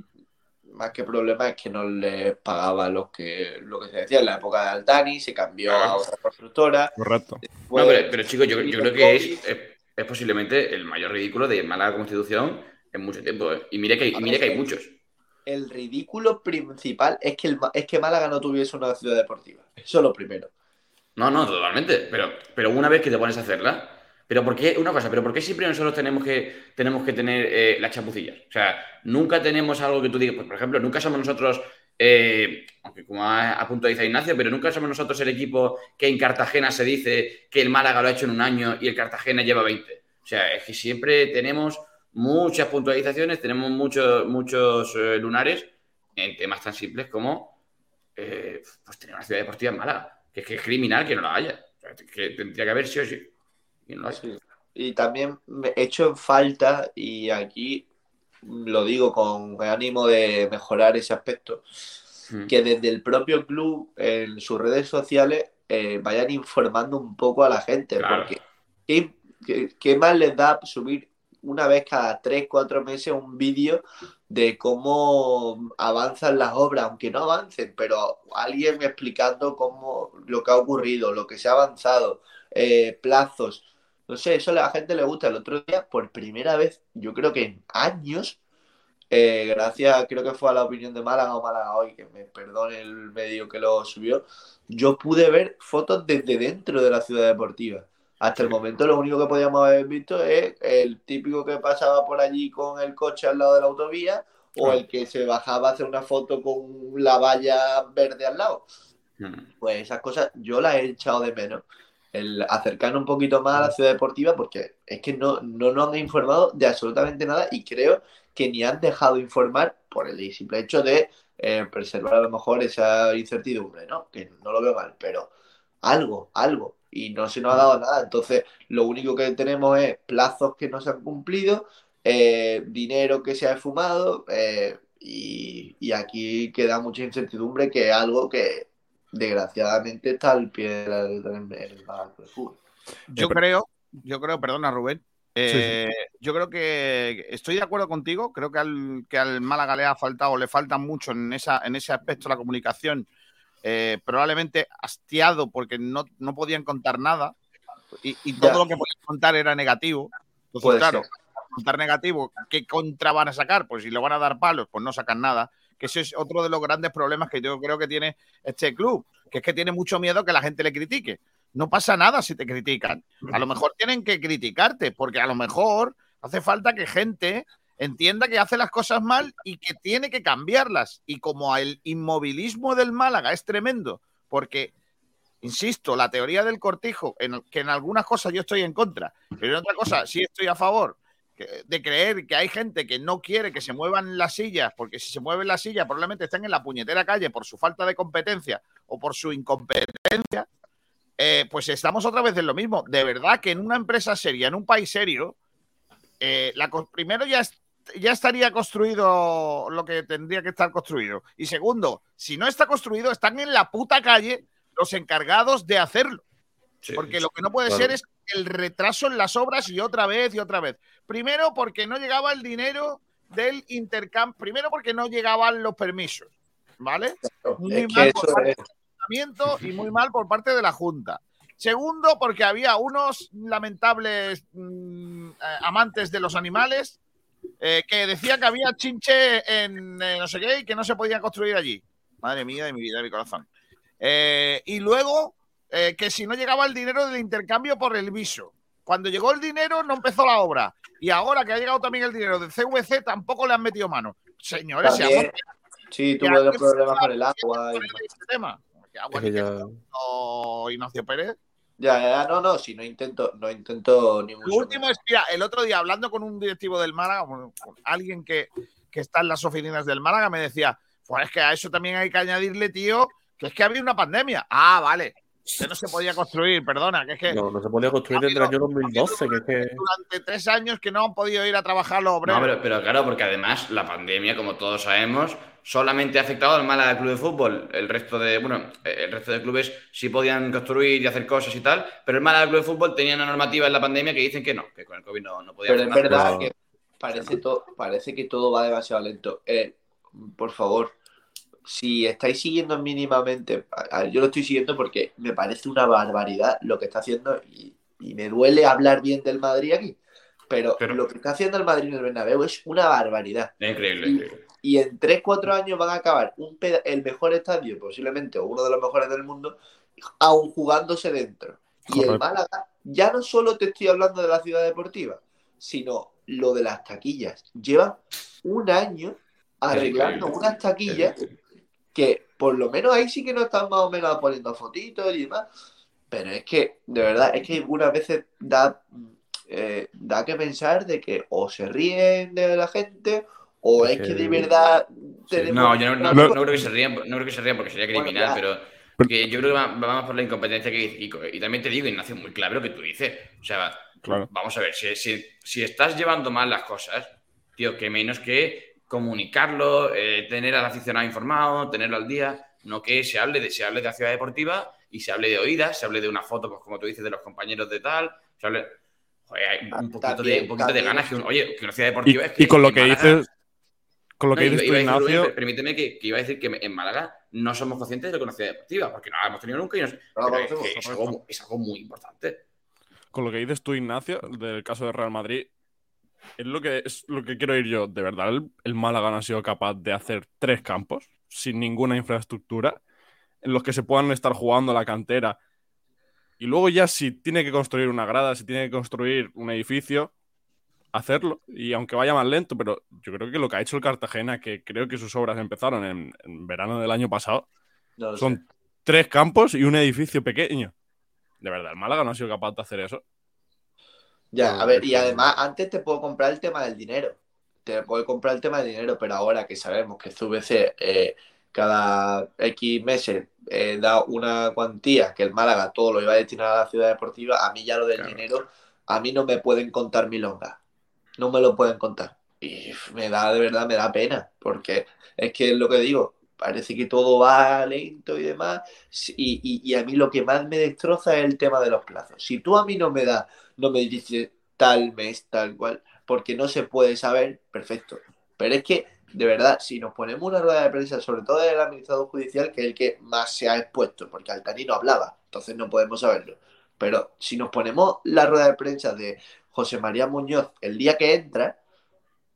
más que problema es que no les pagaba lo que, lo que se decía en la época de Altani, se cambió a otra constructora. Correcto. No, pero, pero, chicos, yo, yo creo que es, es, es posiblemente el mayor ridículo de Málaga Constitución en mucho tiempo. Y mire que, hay- y mire que hay muchos. El ridículo principal es que, el, es que Málaga no tuviese una ciudad deportiva. Eso es lo primero. No, no, totalmente. Pero, pero una vez que te pones a hacerla. Pero ¿por qué? Una cosa, pero ¿por qué siempre nosotros tenemos que, tenemos que tener eh, las chapucillas? O sea, nunca tenemos algo que tú digas, pues por ejemplo, nunca somos nosotros, eh, aunque como ha, ha puntualizado Ignacio, pero nunca somos nosotros el equipo que en Cartagena se dice que el Málaga lo ha hecho en un año y el Cartagena lleva 20. O sea, es que siempre tenemos muchas puntualizaciones, tenemos muchos, muchos eh, lunares en temas tan simples como eh, pues tener una ciudad deportiva en Málaga, que es que es criminal que no la haya. O sea, que tendría que haber sí o sí. Y no la hay. Sí. Y también me echo en falta, y aquí lo digo con ánimo de mejorar ese aspecto, Mm. que desde el propio club en sus redes sociales eh, vayan informando un poco a la gente, Claro. porque ¿qué, qué- qué más les da subir una vez cada tres, cuatro meses un vídeo de cómo avanzan las obras, aunque no avancen, pero alguien explicando cómo lo que ha ocurrido, lo que se ha avanzado, eh, plazos. No sé, eso a la gente le gusta. El otro día, por primera vez, yo creo que en años, eh, gracias, creo que fue a la opinión de Málaga o Málaga hoy, que me perdone el medio que lo subió, yo pude ver fotos desde dentro de la ciudad deportiva. Hasta el momento lo único que podíamos haber visto es el típico que pasaba por allí con el coche al lado de la autovía o el que se bajaba a hacer una foto con la valla verde al lado. Pues esas cosas yo las he echado de menos. El acercarnos un poquito más a la ciudad deportiva porque es que no, no nos han informado de absolutamente nada y creo que ni han dejado informar por el simple hecho de eh, preservar a lo mejor esa incertidumbre, ¿no? Que no lo veo mal, pero algo, algo. Y no se nos ha dado nada. Entonces, lo único que tenemos es plazos que no se han cumplido, eh, dinero que se ha esfumado, eh, y, y aquí queda mucha incertidumbre, que es algo que desgraciadamente está al pie del del- fútbol. Yo creo, yo creo, perdona Rubén, eh, yo creo que estoy de acuerdo contigo, creo que al, que al Málaga le ha faltado, le falta mucho en, esa, en ese aspecto la comunicación, eh, probablemente hastiado porque no, no podían contar nada y, y todo Ya. lo que podían contar era negativo. Entonces, Puede claro, ser. contar negativo, ¿qué contra van a sacar? Pues si le van a dar palos, pues no sacan nada. Que ese es otro de los grandes problemas que yo creo que tiene este club, que es que tiene mucho miedo que la gente le critique. No pasa nada si te critican. A lo mejor tienen que criticarte, porque a lo mejor hace falta que gente entienda que hace las cosas mal y que tiene que cambiarlas. Y como el inmovilismo del Málaga es tremendo, porque, insisto, la teoría del cortijo, en, que en algunas cosas yo estoy en contra, pero en otra cosa sí estoy a favor de creer que hay gente que no quiere que se muevan las sillas, porque si se mueven las sillas probablemente están en la puñetera calle por su falta de competencia o por su incompetencia, eh, pues estamos otra vez en lo mismo. De verdad que en una empresa seria, en un país serio, eh, la, primero ya, es- ya estaría construido lo que tendría que estar construido. Y segundo, si no está construido, están en la puta calle los encargados de hacerlo. Porque lo que no puede claro. ser es el retraso en las obras y otra vez y otra vez. Primero porque no llegaba el dinero del intercambio. Primero porque no llegaban los permisos. ¿Vale? Muy mal por parte es- del ayuntamiento y muy mal por parte de la Junta. Segundo, porque había unos lamentables mm, eh, amantes de los animales eh, que decían que había chinche en eh, no sé qué y que no se podía construir allí. Madre mía de mi vida, de mi corazón. Eh, y luego, eh, que si no llegaba el dinero del intercambio por el viso. Cuando llegó el dinero, no empezó la obra. Y ahora que ha llegado también el dinero del CVC, tampoco le han metido mano. Señores, seamos sí, tuvo problemas se con el agua. y- este tema. Que agua Ignacio Pérez. Ya, ya, no, no, si no intento, no intento ni Lo último es, mira, el otro día hablando con un directivo del Málaga, bueno, con alguien que, que está en las oficinas del Málaga, me decía, pues es que a eso también hay que añadirle, tío, que es que había una pandemia. Ah, vale. Que no se podía construir, perdona, que es que No, no se podía construir desde el año 2012, que es que... durante tres años que no han podido ir a trabajar los obreros. No, pero, pero claro, porque además la pandemia, como todos sabemos, solamente ha afectado al Málaga Club de Fútbol. El resto de, bueno, el resto de clubes sí podían construir y hacer cosas y tal, pero el Málaga Club de Fútbol tenía una normativa en la pandemia que dicen que no, que con el COVID no, no podía Pero hacer es nada. verdad que parece, to- parece que todo va demasiado lento. Eh, por favor, si estáis siguiendo mínimamente, a- a- yo lo estoy siguiendo porque me parece una barbaridad lo que está haciendo y, y me duele hablar bien del Madrid aquí. Pero, Pero- lo que está haciendo el Madrid en el Bernabéu es una barbaridad. Es increíble, increíble. Y en 3-4 años van a acabar un el mejor estadio, posiblemente, o uno de los mejores del mundo, aún jugándose dentro. Y el Correcto. Málaga, ya no solo te estoy hablando de la ciudad deportiva, sino lo de las taquillas. Lleva un año arreglando unas taquillas que por lo menos ahí sí que no están más o menos poniendo fotitos y demás. Pero es que, de verdad, es que algunas veces da, eh, da que pensar de que o se ríen de la gente o es Es que que- de verdad tenemos... No, yo no, no- No. no creo que se rían, no creo que se rían porque sería Bueno, criminal, ya. pero porque yo creo que va, va más por la incompetencia que dice Kiko. Y también te digo, Ignacio, muy clave lo que tú dices. O sea, Claro. vamos a ver, si, si- si estás llevando mal las cosas, tío, que menos que comunicarlo, eh, tener al aficionado informado, tenerlo al día, no que se hable de, se hable de la ciudad deportiva y se hable de oídas, se hable de una foto, pues como tú dices, de los compañeros de tal, se hable... joder, hay un poquito, de, También- un poquito de también- ganas. Que, un- oye, que una ciudad Y, deportiva es y con lo que Málaga- dices, con lo No, que dices tú, Rubén, Ignacio, permíteme que, que iba a decir que en Málaga no somos conscientes de una ciudad deportiva, porque no la hemos tenido nunca y no, No la es, conocemos, que es algo, es algo muy importante. con lo que dices tú, Ignacio, del caso de Real Madrid, es lo que es lo que quiero ir yo. De verdad, el, el Málaga no ha sido capaz de hacer tres campos sin ninguna infraestructura en los que se puedan estar jugando la cantera. Y luego ya si tiene que construir una grada, si tiene que construir un edificio, hacerlo. Y aunque vaya más lento, pero yo creo que lo que ha hecho el Cartagena, que creo que sus obras empezaron en, en verano del año pasado, No lo sé. son tres campos y un edificio pequeño. De verdad, el Málaga no ha sido capaz de hacer eso. Ya, a ver, y además antes te puedo comprar el tema del dinero. Te puedo comprar el tema del dinero, pero ahora que sabemos que CVC eh, cada X meses eh, da una cuantía, que el Málaga todo lo iba a destinar a la ciudad deportiva, a mí ya lo del Claro. dinero, a mí no me pueden contar milongas. No me lo pueden contar. Y me da, de verdad, me da pena, porque es que es lo que digo, parece que todo va lento y demás, y, y- y a mí lo que más me destroza es el tema de los plazos. Si tú a mí no me das no me dice tal mes, tal cual, porque no se puede saber, perfecto. Pero es que, de verdad, si nos ponemos una rueda de prensa, sobre todo del administrador judicial, que es el que más se ha expuesto, porque Altani no hablaba, entonces no podemos saberlo. Pero si nos ponemos la rueda de prensa de José María Muñoz el día que entra,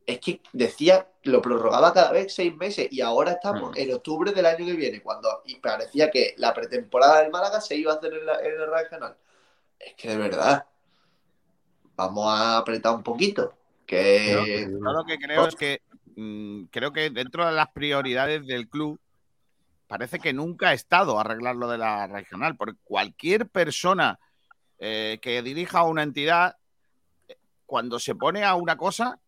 es que decía, lo prorrogaba cada vez seis meses y ahora estamos Mm. en octubre del año que viene, cuando y parecía que la pretemporada del Málaga se iba a hacer en, la, en el regional. Es que de verdad, vamos a apretar un poquito. Que Yo lo que creo es que mm, creo que dentro de las prioridades del club parece que nunca ha estado arreglar lo de la regional, porque cualquier persona eh, que dirija una entidad, cuando se pone a una cosa,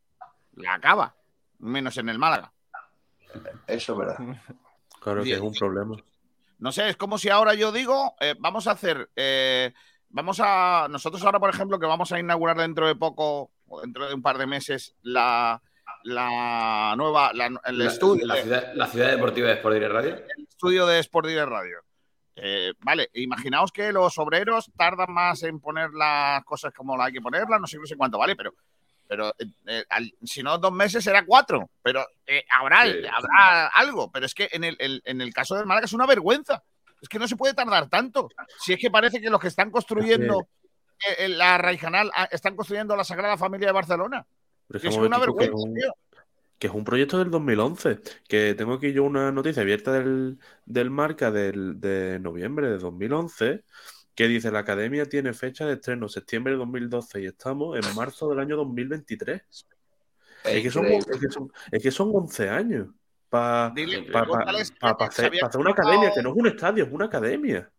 la acaba, menos en el Málaga. eso es verdad. Claro que es un problema. No sé, es como si ahora yo digo, eh, vamos a hacer, eh, vamos a, nosotros ahora, por ejemplo, que vamos a inaugurar dentro de poco, o dentro de un par de meses, la, la nueva, la- el La, estudio, la ciudad, la ciudad deportiva de Sport Direct Radio. el estudio de Sport Direct Radio. Eh, vale, imaginaos que los obreros tardan más en poner las cosas como hay que ponerlas, no sé, no sé cuánto, ¿vale? Pero, pero eh, eh, al- si no dos meses será cuatro, pero eh, habrá, Sí, habrá algo. Pero es que en el, el- en el caso del Málaga es una vergüenza. Es que no se puede tardar tanto. Si es que parece que los que están construyendo la Raijanal ah, están construyendo la Sagrada Familia de Barcelona. Es una vergüenza, un- tío. Que es un proyecto del 2011, que tengo aquí yo una noticia abierta del, del marca del, de noviembre de 2011, que dice la academia tiene fecha de estreno septiembre de 2012 y estamos en marzo del año 2023. Es que son, es que son, es que son 11 años para Pa- hacer, una academia, que no es un estadio, es una academia.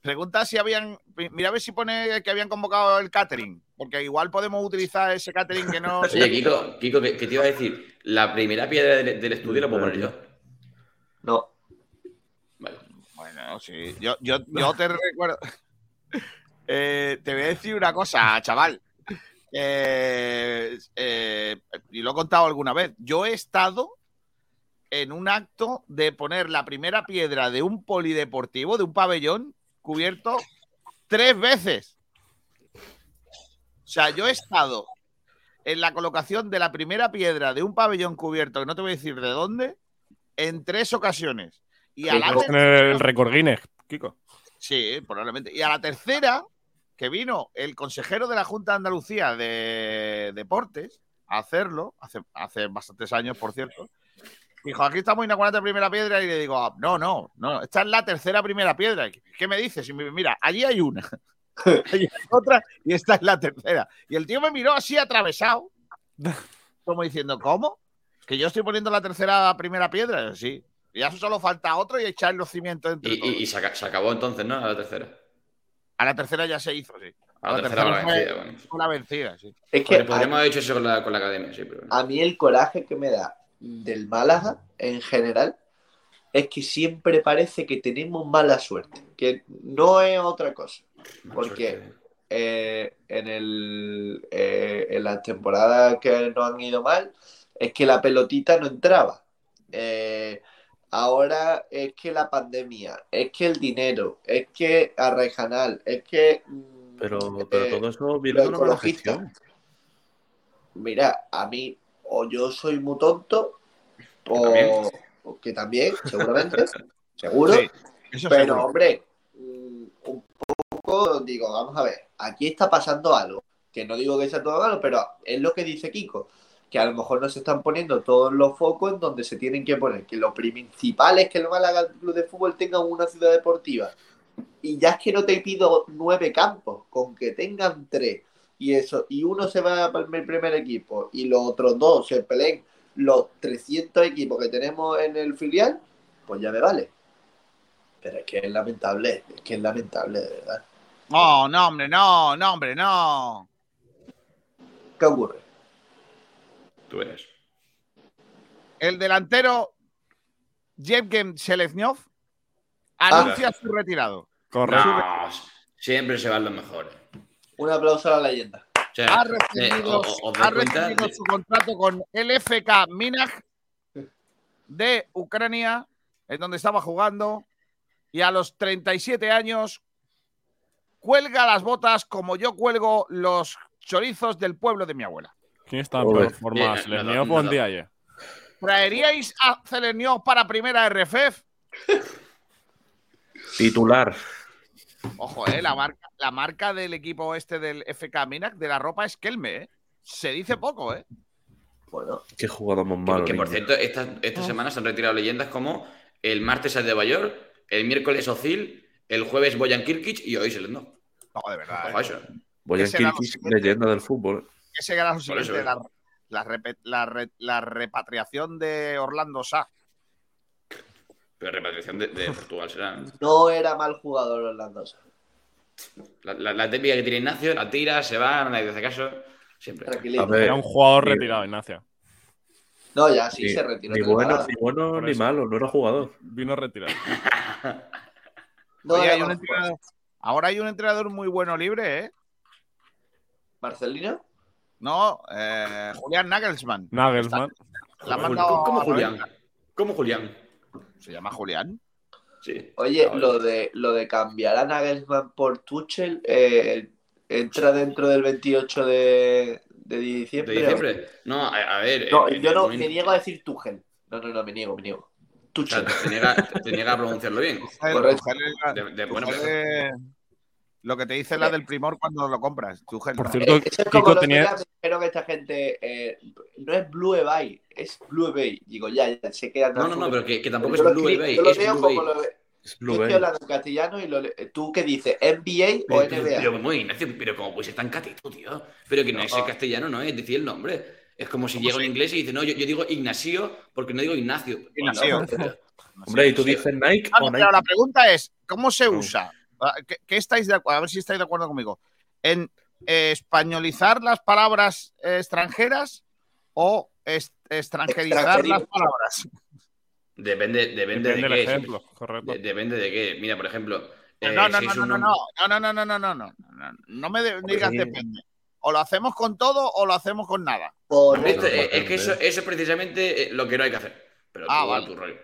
Pregunta si habían. Mira a ver si pone que habían convocado el catering. Porque igual podemos utilizar ese catering que no. Oye, Kiko, Kiko ¿qué, qué te iba a decir? La primera piedra del, del estudio la puedo poner yo. No, Vale. Bueno, sí. Yo, yo, yo te recuerdo. Eh, te voy a decir una cosa, chaval. Eh, eh, y lo he contado alguna vez. Yo he estado en un acto de poner la primera piedra de un polideportivo, de un pabellón cubierto tres veces. O sea, yo he estado en la colocación de la primera piedra de un pabellón cubierto, que no te voy a decir de dónde, en tres ocasiones. Y a la tener el récord Guinness, Kiko. Sí, probablemente. Y a la tercera, que vino el consejero de la Junta de Andalucía de Deportes a hacerlo, hace, hace bastantes años, por cierto, dijo, aquí estamos inaugurando la primera piedra y le digo, "Ah, no, no, no, esta es la tercera primera piedra. ¿Qué me dices? Y me- mira, allí hay una, otra y esta es la tercera. Y el tío me miró así atravesado, como diciendo, ¿cómo? ¿Que yo estoy poniendo la tercera primera piedra? Sí. Y ya solo falta otro y echar los cimientos entre Y, todos. y- y se, aca- se acabó entonces, ¿no? A la tercera. A la tercera ya se hizo, sí. A la tercera la fue- vencida, bueno. fue la vencida, sí. es que Podríamos podríamos haber hecho eso con la, con la academia, sí, pero. a, a mí el coraje que me da del Málaga en general es que siempre parece que tenemos mala suerte, que no es otra cosa. Porque- eh, en, el, eh, en las temporadas que nos han ido mal, es que la pelotita no entraba. Eh, ahora es que la pandemia, es que el dinero, es que Arraijanal, es que mm, Pero, pero todo eso viene de una gestión. Mira, a mí, o yo soy muy tonto, o, También. que también, seguramente, seguro. Sí, Pero, seguro. hombre, mm, un digo, vamos a ver, aquí está pasando algo, que no digo que sea todo malo, pero es lo que dice Kiko, que a lo mejor no se están poniendo todos los focos en donde se tienen que poner, que lo principal es que el Málaga Club de Fútbol tenga una ciudad deportiva. Y ya es que no te pido nueve campos, con que tengan tres, y eso, y uno se va para el primer equipo, y los otros dos se peleen los 300 equipos que tenemos en el filial, pues ya me vale. Pero es que es lamentable, es que es lamentable, de verdad. No, no, hombre, no, no, hombre, no. ¿Qué ocurre? Tú eres. El delantero Yevgen Seleznyov Ah. anuncia su retirado. Correcto. No, siempre se van los mejores. Un aplauso a la leyenda. O sea, Ha eh, recibido, o- o- os ha dais cuenta recibido de- su contrato con el FK Minaj de Ucrania, en donde estaba jugando, y a los 37 años cuelga las botas como yo cuelgo los chorizos del pueblo de mi abuela. ¿Quién está en peor forma? Bien, ¿Seleniov nada, o. Ndiaye? ¿Traeríais a Celenio para primera RFF? Titular. Ojo, eh, la marca, la marca del equipo este del FK Minaj de la ropa es Kelme, ¿eh? Se dice poco, ¿eh? Bueno, Qué jugada más Que, malo. que, por cierto, esta, esta semana se han retirado leyendas como el martes el de Bayor, el miércoles Ozil, el jueves Boyan Kirkic y hoy Seleno. No, de verdad. Ojo a ¿eh? eso. Boyan Kirkic, leyenda del fútbol. Ese era Por siguiente, eso, ¿eh? la, la la re- la repatriación de Orlando Sá. Pero repatriación de, de Portugal será. no era mal jugador Orlando. Sá. La, la, la típica que tiene Ignacio, la tira, se va, nadie hace caso. Siempre. Ver, Era un jugador retirado, Ignacio. No, ya sí se retiró. ni bueno, ni bueno ni malo, no era jugador. Vino retirado. No Oye, era hay un mal entrenador- ahora hay un entrenador muy bueno libre, ¿eh? ¿Marcelino? No, eh, Julián Nagelsmann. Nagelsmann. La ¿Cómo, cómo Julián? ¿Cómo Julián? Se llama Julián. Sí. Oye, lo de, lo de cambiar a Nagelsmann por Tuchel eh, entra dentro del 28 de, de ¿De diciembre. diciembre? No, a, a ver. No, yo no, me niego a decir Tuchel. No, no, no, me niego, me niego. O sea, Tuchel. te, niega, te niega a pronunciarlo bien. Correcto. Tuchel es la- De- de- bueno, Tuchel pues, es lo que te dice la del primor cuando lo compras. Tuchel. Por no. cierto, Eh, Eso es como Kiko los tenía. dijeron que esta gente eh, no es Blue Bay, es Blue Bay. Digo, ya, ya sé que no, no, no, pero que, que tampoco Yo es Blue Bay, yo lo Blue como Bay. lo Es yo Blue Bay. en castellano y lo le- tú que dices NBA o Pero, pero, NBA. pero, muy Ignacio, pero como puedes ser tan catito, tío. Pero que no, es el castellano, no es decir el nombre. Es como si llega un inglés y dice, no, yo, yo digo Ignacio porque no digo Ignacio. Ignacio. Bueno, Hombre, ¿y tú dices Nike Ah, o no, Nike? pero la pregunta es, ¿cómo se usa? Ah, ¿Qué, qué estáis de acuerdo? A ver si estáis de acuerdo conmigo. ¿En eh, españolizar las palabras eh, extranjeras o extranjerizar las palabras? Depende, depende, de qué. ejemplo, correcto. De- depende de qué. Mira, por ejemplo. eh, no, no, si no, no, un no, no, no, no, no, no, no, no, no, no, no me de- digas depende. O lo hacemos con todo o lo hacemos con nada. Es que eso, eso es precisamente eh, lo que no hay que hacer. Pero Ah, tú, vale. tu rollo.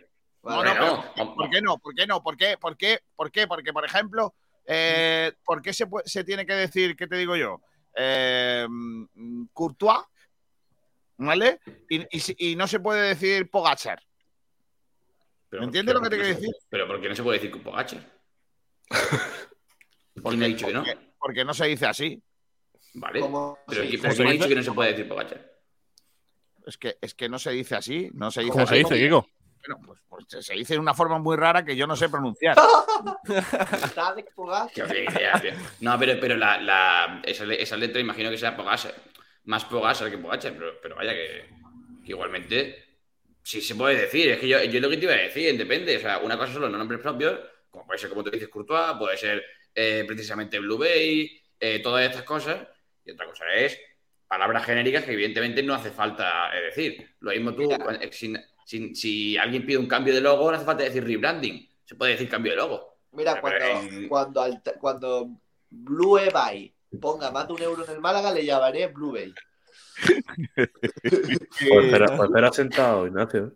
No, Vale, no, no, pero ¿por qué no? ¿Por qué no? ¿Por qué? ¿Por qué? ¿Por qué? Porque, por ejemplo, eh, ¿por qué se, se tiene que decir, qué te digo yo? Eh, Courtois, ¿vale? Y, y no se puede decir Pogachar. Pero- ¿Entiendes lo que te ¿por qué quiero decir? Pero ¿por qué no se puede decir dicho que no? Porque, porque no se dice así. Vale. ¿Cómo Pero se ¿quién dice? pero ¿quién ha dicho que no se puede decir Pogacar? Es que, es que no se dice así. No se dice ¿Cómo se dice, Kiko? Bueno, pues, pues se- dice de una forma muy rara que yo no sé pronunciar. No, pero, pero la, la- esa, le- esa letra imagino que sea Pogacar. Más Pogacar que Pogacar, pero, pero vaya que, que igualmente sí se puede decir. Es que yo, yo lo que te iba a decir, depende. O sea, una cosa son los nombres propios, como puede ser, como tú dices, Courtois, puede ser eh, precisamente Blue Bay, eh, todas estas cosas. Y otra cosa es palabras genéricas que evidentemente no hace falta eh, decir. Lo mismo tú, eh, si, si- si alguien pide un cambio de logo, no hace falta decir rebranding. Se puede decir cambio de logo. Mira, Pero cuando, en- cuando, alta- cuando Blue Bay ponga más de un euro en el Málaga, le llamaré Blue Bay. Pues espera, pues espera sentado, Ignacio.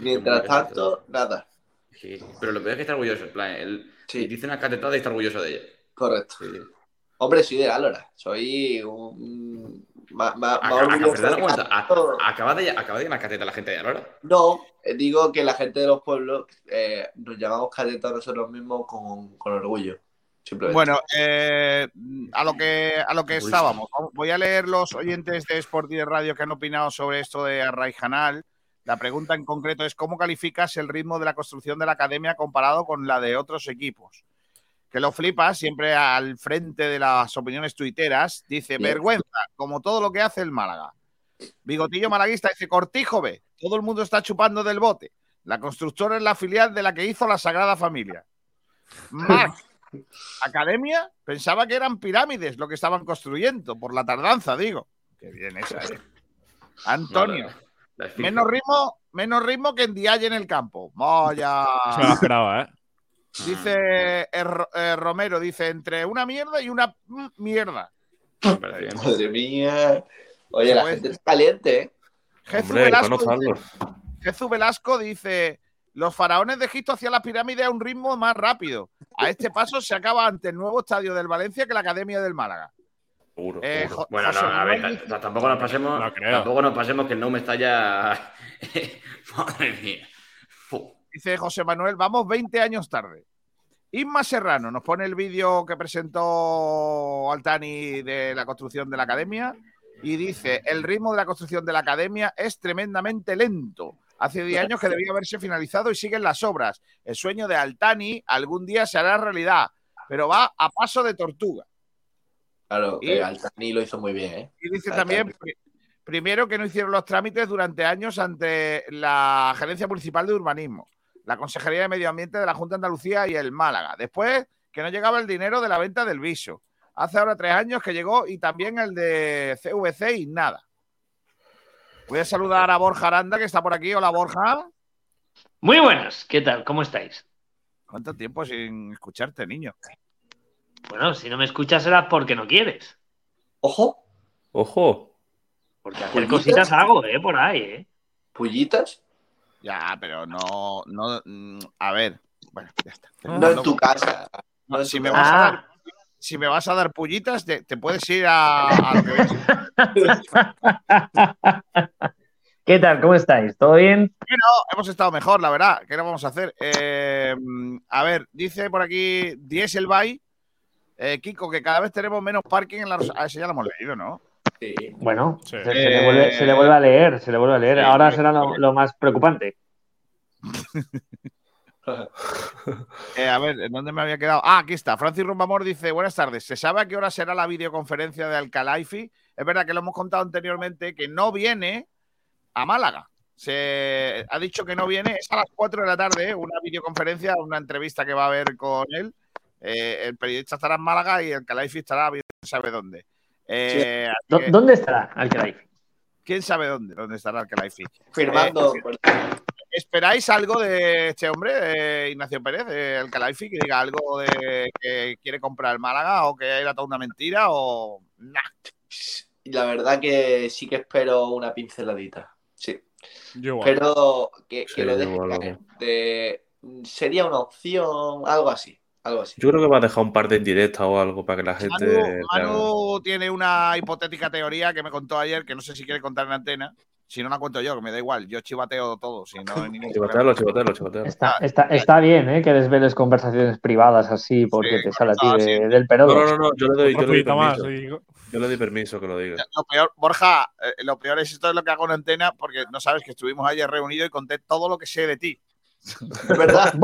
Mientras tanto, nada. Sí, pero lo peor es que está orgulloso. En plan, él Sí. dice una catetada y está orgulloso de ella. Correcto. Sí. Hombre, soy de Álora. Soy un. Más, más, más Acaba, orgulloso perdona de un momento, a- Castro. acaba de, acaba de llamar cateta a la gente de Alora. No, eh, digo que la gente de los pueblos eh, nos llamamos cadetas nosotros mismos con, con orgullo. Simplemente. Bueno, eh, a lo que a lo que estábamos. Voy a leer los oyentes de Sport y de Radio que han opinado sobre esto de Arraijanal. La pregunta en concreto es cómo calificas el ritmo de la construcción de la academia comparado con la de otros equipos. Que lo flipas siempre al frente de las opiniones tuiteras. Dice, vergüenza, como todo lo que hace el Málaga. Bigotillo Malaguista dice, Cortijo ve, todo el mundo está chupando del bote. La constructora es la filial de la que hizo la Sagrada Familia. Marc, Academia, pensaba que eran pirámides lo que estaban construyendo, por la tardanza, digo. Qué bien esa, ¿eh? Antonio, menos ritmo, menos ritmo que en Dialle en el campo. Vaya. Se lo esperaba, ¿eh? Dice eh, eh, Romero, dice, entre una mierda y una mierda. Madre mía. Oye, la Joder. gente es caliente, ¿eh? Jesús Hombre, Velasco, dice, Jesús Velasco dice, los faraones de Egipto hacían las pirámides a un ritmo más rápido. A este paso se acaba ante el nuevo estadio del Valencia que la Academia del Málaga. Seguro, Eh, Bueno, no, a ver, tampoco nos pasemos. No tampoco nos pasemos que no me está ya. Madre mía. Dice José Manuel, vamos 20 años tarde. Isma Serrano nos pone el vídeo que presentó Altani de la construcción de la academia y dice, el ritmo de la construcción de la academia es tremendamente lento. Hace 10 años que debía haberse finalizado y siguen las obras. El sueño de Altani algún día se hará realidad, pero va a paso de tortuga. Claro, Y- que Altani lo hizo muy bien, ¿eh? Y dice Altani. también, pri- primero, que no hicieron los trámites durante años ante la Gerencia Municipal de Urbanismo, la Consejería de Medio Ambiente de la Junta de Andalucía y el Málaga. Después, que no llegaba el dinero de la venta del viso. Hace ahora tres años que llegó y también el de CVC y nada. Voy a saludar a Borja Aranda, que está por aquí. Hola, Borja. Muy buenas, ¿qué tal? ¿Cómo estáis? ¿Cuánto tiempo sin escucharte, niño? Bueno, si no me escuchas será porque no quieres. Ojo, Ojo. Porque hacer ¿Pullitas? cositas hago, ¿eh? Por ahí, ¿eh? pullitas. Ya, pero no, no. mm, A ver. Bueno, ya está. No en tu casa. No si me vas a dar, si me vas a dar pullitas, te, te puedes ir a, a lo que ves. ¿qué tal? ¿Cómo estáis? ¿Todo bien? Hemos estado mejor, la verdad. ¿Qué le vamos a hacer? Eh, a ver, dice por aquí Dieselby, eh, Kiko, que cada vez tenemos menos parking en la Rosa- Ah, ese ya lo hemos leído, ¿no? Sí. Bueno, Sí. se, se le vuelve, se le vuelve a leer, se le vuelve a leer. Sí, Ahora será lo, lo más preocupante. Eh, a ver, ¿en dónde me había quedado? Ah, aquí está. Francis Rumbamor dice: Buenas tardes. ¿Se sabe a qué hora será la videoconferencia de Alcalaifi? Es verdad que lo hemos contado anteriormente que no viene a Málaga. Se ha dicho que no viene, es a las 4 de la tarde, ¿eh? una videoconferencia, una entrevista que va a haber con él. Eh, el periodista estará en Málaga y el Calaifi estará, bien sabe dónde. Eh, así ¿Dó- que, ¿Dónde estará Alcalaifi? ¿Quién sabe dónde? ¿Dónde estará Calaifi? Firmando. por- ¿Esperáis algo de este hombre, de Ignacio Pérez, de Calaifi, que diga algo de que quiere comprar el Málaga o que era toda una mentira o nah? La verdad que sí que espero una pinceladita. Sí. Yo. Pero que, que Sí, lo deje. De- sería una opción, algo así. Algo así. Yo creo que va a dejar un par de indirectas o algo para que la gente. Manu, tiene una hipotética teoría que me contó ayer, que no sé si quiere contar en antena. Si no la cuento yo, que me da igual. Yo chivateo todo. Si no hay ningún Chivatealo, problema. chivatealo, chivatealo. Está, está, está bien, ¿eh? Que desveles conversaciones privadas así porque Sí, te sale a ti de- sí. del No, perodo. no, no, no, yo le doy, yo le doy más. permiso. digo. Yo le doy permiso que lo diga. Lo peor, Borja, eh, lo peor es esto es lo que hago en antena, porque no sabes que estuvimos ayer reunidos y conté todo lo que sé de ti. Verdad.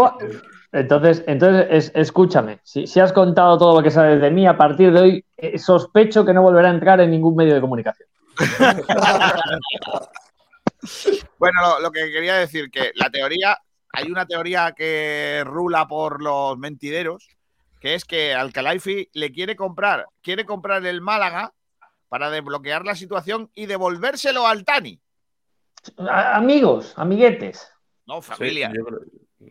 Entonces, entonces es- escúchame, si, si has contado todo lo que sabes de mí, a partir de hoy eh, sospecho que no volverá a entrar en ningún medio de comunicación. Bueno, lo, lo que quería decir que la teoría, hay una teoría que rula por los mentideros, que es que Alcalaifi le quiere comprar, quiere comprar el Málaga para desbloquear la situación y devolvérselo al Tani. A- amigos, amiguetes. No, Sí, familia. yo, creo-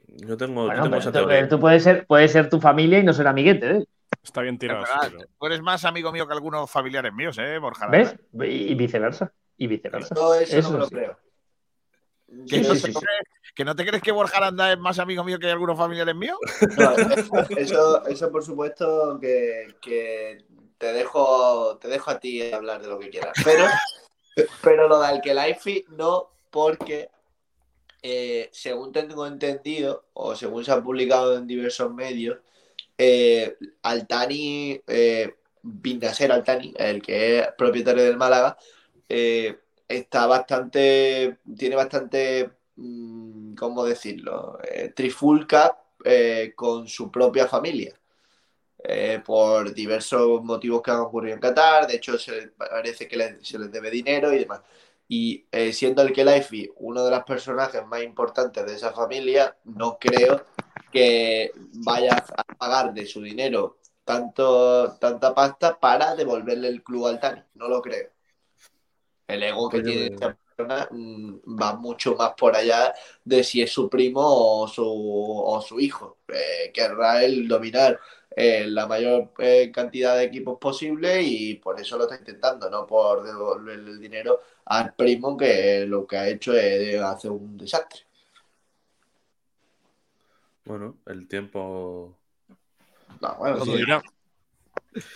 yo tengo, yo Bueno, tengo pero esa tú, teoría. pero tú puedes ser, puedes ser tu familia y no ser amiguete, ¿eh? Está bien tirado. pero- tú eres más amigo mío que algunos familiares míos, ¿eh, Borja? ¿Ves? Y viceversa. Y viceversa. Yo eso, Eso no me lo sí. creo. ¿Que, Sí, no sí, te crees- que no te crees que Borja Aranda es más amigo mío que algunos familiares míos? No, eso, eso, por supuesto que, que te dejo, te dejo a ti hablar de lo que quieras. Pero, pero lo de Alkelaifi no, porque eh, según tengo entendido, o según se ha publicado en diversos medios, eh, Altani, eh, Bindaser Altani, el que es propietario del Málaga, eh, está bastante, tiene bastante, mm, ¿cómo decirlo? Eh, trifulca eh, con su propia familia. por diversos motivos que han ocurrido en Qatar, de hecho se, parece que se les debe dinero y demás. Y eh, siendo el Kelaifi uno de los personajes más importantes de esa familia, no creo que vaya a pagar de su dinero tanto, tanta pasta para devolverle el club al Tani. No lo creo. El ego que tiene esta persona mm, va mucho más por allá de si es su primo o su, o su hijo. Eh, querrá él dominar eh, la mayor eh, cantidad de equipos posible y por eso lo está intentando, no por devolverle el dinero al primo que lo que ha hecho es hacer un desastre. Bueno, el tiempo. No, bueno, sí.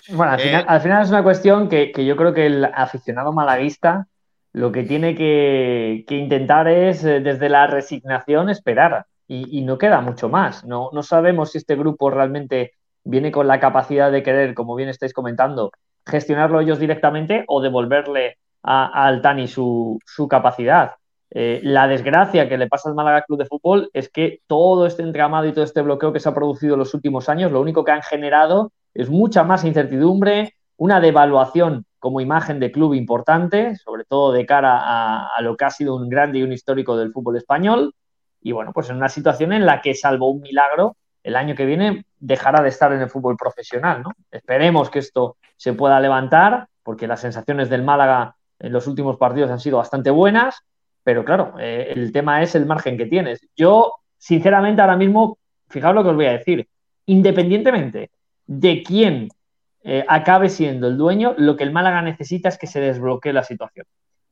Bueno, al Eh, final, al final es una cuestión que, que yo creo que el aficionado malaguista lo que tiene que, que intentar es, desde la resignación, esperar. Y, y no queda mucho más. No, no sabemos si este grupo realmente viene con la capacidad de querer, como bien estáis comentando, gestionarlo ellos directamente o devolverle a, a Altani su, capacidad. Eh, la desgracia que le pasa al Málaga Club de Fútbol es que todo este entramado y todo este bloqueo que se ha producido en los últimos años, lo único que han generado es mucha más incertidumbre, una devaluación como imagen de club importante, sobre todo de cara a, a lo que ha sido un grande y un histórico del fútbol español. Y bueno, pues en una situación en la que, salvo un milagro, el año que viene dejará de estar en el fútbol profesional. ¿no? Esperemos que esto se pueda levantar, porque las sensaciones del Málaga en los últimos partidos han sido bastante buenas, pero claro, eh, el tema es el margen que tienes. Yo, sinceramente, ahora mismo, fijaos lo que os voy a decir, independientemente de quién eh, acabe siendo el dueño, lo que el Málaga necesita es que se desbloquee la situación.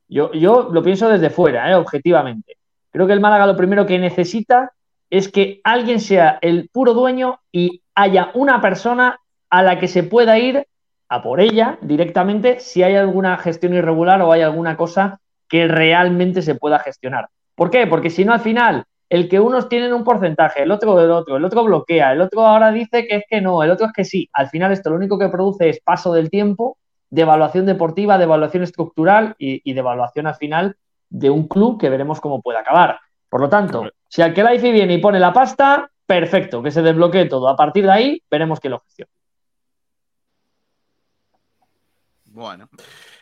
Yo, yo lo pienso desde fuera, eh, objetivamente. Creo que el Málaga lo primero que necesita es que alguien sea el puro dueño y haya una persona a la que se pueda ir a por ella directamente si hay alguna gestión irregular o hay alguna cosa que realmente se pueda gestionar. ¿Por qué? Porque si no, al final, el que unos tienen un porcentaje, el otro del otro, el otro bloquea, el otro ahora dice que es que no, el otro es que sí. Al final, esto lo único que produce es paso del tiempo, devaluación deportiva, devaluación estructural y, y devaluación al final de un club que veremos cómo puede acabar. Por lo tanto, si Alkelaifi viene y pone la pasta, perfecto, que se desbloquee todo. A partir de ahí, veremos quién lo gestiona. Bueno.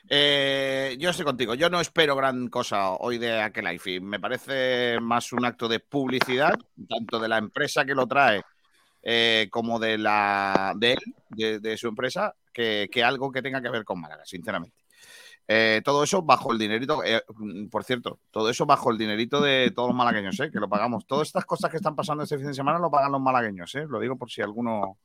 Eh, yo estoy contigo. Yo no espero gran cosa hoy de Aquelife. Me parece más un acto de publicidad, tanto de la empresa que lo trae eh, como de la de él, de, de su empresa, que, que algo que tenga que ver con Málaga, sinceramente. Eh, todo eso bajo el dinerito, eh, por cierto, todo eso bajo el dinerito de todos los malagueños, eh, que lo pagamos. Todas estas cosas que están pasando este fin de semana lo pagan los malagueños, eh, lo digo por si alguno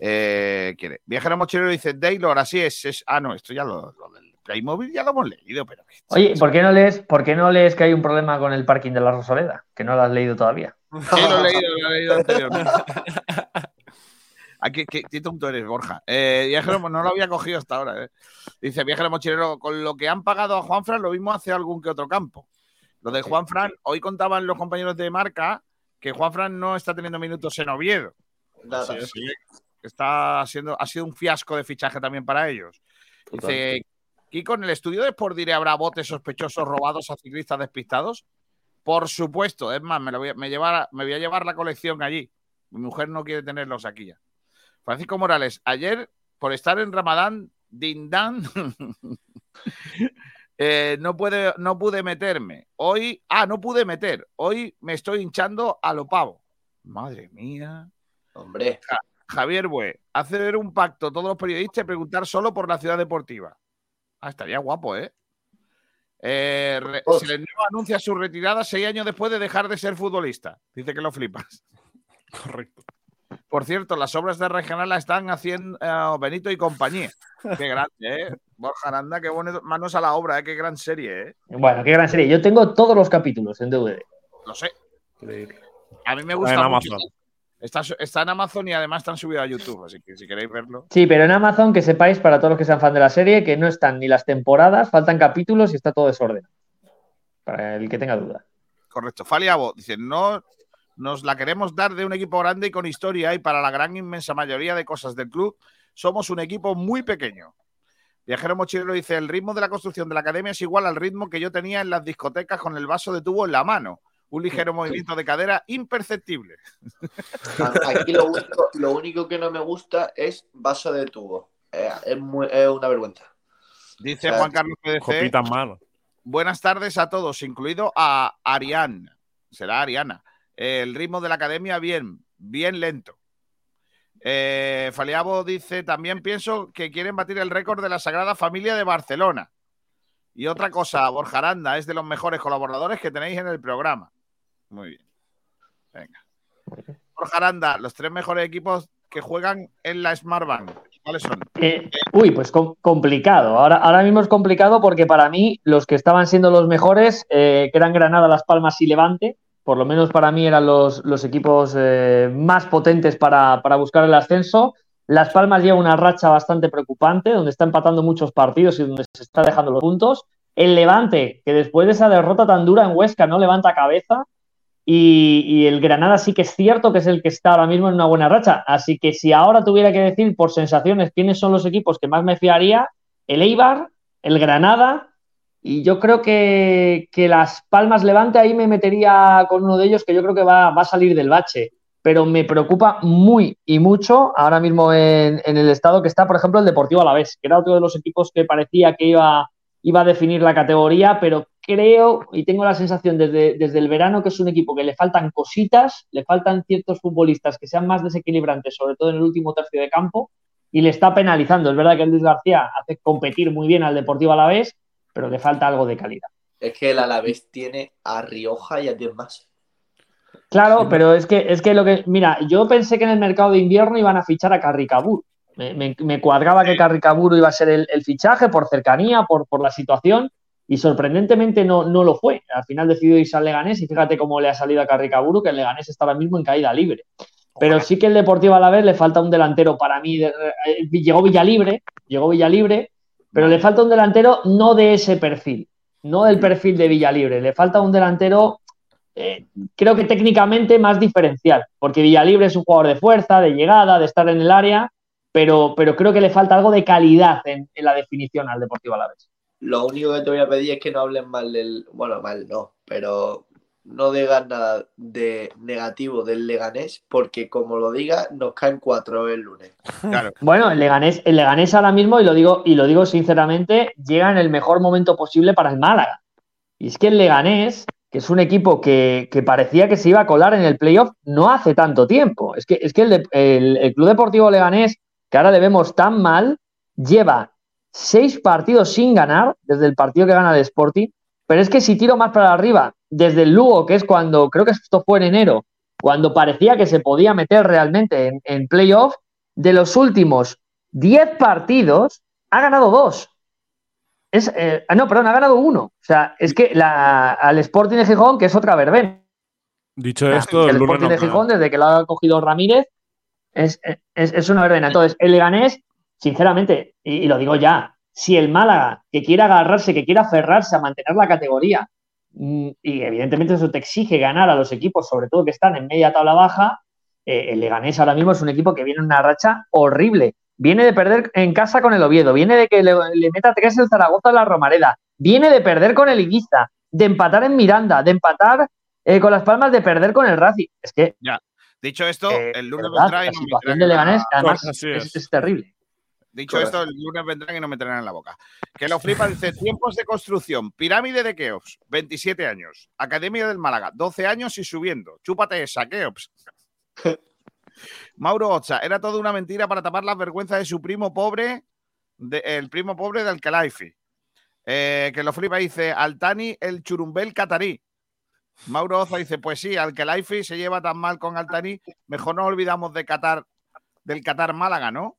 eh, quiere. Viajero mochilero dice, Taylor, así es, es- Ah, no, esto ya lo, lo del Playmobil ya lo hemos leído, pero. Oye, ¿por qué, no lees, ¿por qué no lees que hay un problema con el parking de la Rosaleda? Que no lo has leído todavía. Sí, lo he leído, lo he leído anteriormente. Aquí, ¿qué, qué tonto eres, Borja? Eh, viajero, no lo había cogido hasta ahora. eh. Dice, viajero mochilero, con lo que han pagado a Juanfran, lo mismo hace algún que otro campo. Lo de Juanfran, hoy contaban los compañeros de marca que Juanfran no está teniendo minutos en Oviedo. Así está siendo, ha sido un fiasco de fichaje también para ellos. Dice, Kiko, en el estudio de Sport Diré habrá botes sospechosos robados a ciclistas despistados. Por supuesto, es más, me, lo voy, a, me, llevar, me voy a llevar la colección allí. Mi mujer no quiere tenerlos aquí ya. Francisco Morales, ayer, por estar en Ramadán, Dindán, eh, no, puede, no pude meterme. Hoy, ah, no pude meter. Hoy me estoy hinchando a lo pavo. Madre mía. Hombre. Ja, Javier Bue, hacer un pacto todos los periodistas y preguntar solo por la ciudad deportiva. Ah, estaría guapo, ¿eh? eh Seleneo anuncia su retirada seis años después de dejar de ser futbolista. Dice que lo flipas. Correcto. Por cierto, las obras de regional la están haciendo uh, Benito y compañía. Qué grande, ¿eh? Borja Aranda, qué bueno. Manos a la obra, ¿eh? Qué gran serie, ¿eh? Bueno, qué gran serie. Yo tengo todos los capítulos en DVD. Lo sé. A mí me gusta en mucho. Amazon. Está, en Amazon y además están subidos a YouTube, así que si queréis verlo. Sí, pero en Amazon que sepáis, para todos los que sean fan de la serie, que no están ni las temporadas, faltan capítulos y está todo desordenado. Para el que tenga duda. Correcto. Faliabo dice, no nos la queremos dar de un equipo grande y con historia y para la gran inmensa mayoría de cosas del club somos un equipo muy pequeño. Viajero Mochilero dice, el ritmo de la construcción de la academia es igual al ritmo que yo tenía en las discotecas con el vaso de tubo en la mano. Un ligero movimiento de cadera imperceptible. Aquí lo único, lo único que no me gusta es vaso de tubo. Eh, es, muy- es una vergüenza. Dice O sea, Juan Carlos PDC. Buenas tardes a todos, incluido a Arián. Será Ariana. El ritmo de la academia, bien, bien lento. Eh, Faliabo dice: También pienso que quieren batir el récord de la Sagrada Familia de Barcelona. Y otra cosa, Borja Aranda es de los mejores colaboradores que tenéis en el programa. Muy bien. Venga. Borja Aranda, los tres mejores equipos que juegan en la Smart Bank. ¿Cuáles son? Eh, uy, pues com- complicado. Ahora, ahora mismo es complicado porque para mí los que estaban siendo los mejores, eh, que eran Granada, Las Palmas y Levante, por lo menos para mí eran los, equipos eh, más potentes para, buscar el ascenso. Las Palmas lleva una racha bastante preocupante, donde está empatando muchos partidos y donde se está dejando los puntos. El Levante, que después de esa derrota tan dura en Huesca no levanta cabeza. Y el Granada sí que es cierto que es el que está ahora mismo en una buena racha. Así que si ahora tuviera que decir por sensaciones quiénes son los equipos que más me fiaría, el Eibar, el Granada, y yo creo que, que Las Palmas Levante ahí me metería con uno de ellos que yo creo que va, va a salir del bache. Pero me preocupa muy y mucho ahora mismo en, en el estado que está, por ejemplo, el Deportivo Alavés, que era otro de los equipos que parecía que iba, iba a definir la categoría, pero creo y tengo la sensación desde, desde el verano que es un equipo que le faltan cositas, le faltan ciertos futbolistas que sean más desequilibrantes, sobre todo en el último tercio de campo, y le está penalizando. Es verdad que Luis García hace competir muy bien al Deportivo Alavés, pero le falta algo de calidad. Es que el Alavés tiene a Rioja y a 10 más. Claro, pero es que, es que lo que. Mira, yo pensé que en el mercado de invierno iban a fichar a Carricabur. Me, me- me cuadraba que Carricaburu iba a ser el, el fichaje por cercanía, por, por la situación, y sorprendentemente no, no lo fue. Al final decidió irse al Leganés y fíjate cómo le ha salido a Carricaburu, que el Leganés está ahora mismo en caída libre. Pero sí que el Deportivo Alavés le falta un delantero para mí. eh, llegó Villalibre, llegó Villalibre, pero le falta un delantero no de ese perfil, no del perfil de Villalibre. Le falta un delantero eh, creo que técnicamente más diferencial, porque Villalibre es un jugador de fuerza, de llegada, de estar en el área, pero, pero creo que le falta algo de calidad en, en la definición al Deportivo Alavés. Lo único que te voy a pedir es que no hablen mal del. Bueno, mal no, pero no digas nada de negativo del Leganés, porque como lo digas, nos caen cuatro el lunes. Bueno, el Leganés, el Leganés ahora mismo, y lo digo, y lo digo sinceramente, llega en el mejor momento posible para el Málaga. Y es que el Leganés, que es un equipo que, que parecía que se iba a colar en el playoff no hace tanto tiempo. Es que, es que el, de- el- el Club Deportivo Leganés, que ahora le vemos tan mal, lleva seis partidos sin ganar desde el partido que gana el Sporting. Pero es que si tiro más para arriba, desde el Lugo, que es cuando, creo que esto fue en enero, cuando parecía que se podía meter realmente en, en playoff, de los últimos 10 partidos, ha ganado dos. Es, eh, ah, no, perdón, ha ganado uno. O sea, es que la, al Sporting de Gijón, que es otra verbena. Dicho Ah, esto, el Sporting de Gijón, desde que lo ha cogido Ramírez, es, es- es una verbena. Entonces, el Leganés, sinceramente, y, y lo digo ya, si el Málaga, que quiera agarrarse, que quiera aferrarse a mantener la categoría, mm, y evidentemente eso te exige ganar a los equipos, sobre todo que están en media tabla baja, eh, el Leganés ahora mismo es un equipo que viene en una racha horrible. Viene de perder en casa con el Oviedo, viene de que le, le meta tres el Zaragoza en la Romareda, viene de perder con el Ibiza, de empatar en Miranda, de empatar eh, con las palmas, de perder con el Racing. Es que, Ya. Dicho esto, eh, el lunes verdad, la situación de Leganés, además, es. es terrible. Dicho esto, el lunes vendrán y nos meterán en la boca. Que lo flipa, dice, tiempos de construcción, pirámide de Keops, 27 años, Academia del Málaga, 12 años y subiendo. Chúpate esa, Keops. Mauro Ocha, era toda una mentira para tapar las vergüenzas de su primo pobre, de- el primo pobre de Alcalaifi. Eh, que lo flipa, dice, Altani, el churumbel catarí. Mauro Oza dice, pues sí, Alcalaifi se lleva tan mal con Altani, mejor no olvidamos de Qatar, del Qatar Málaga, ¿no?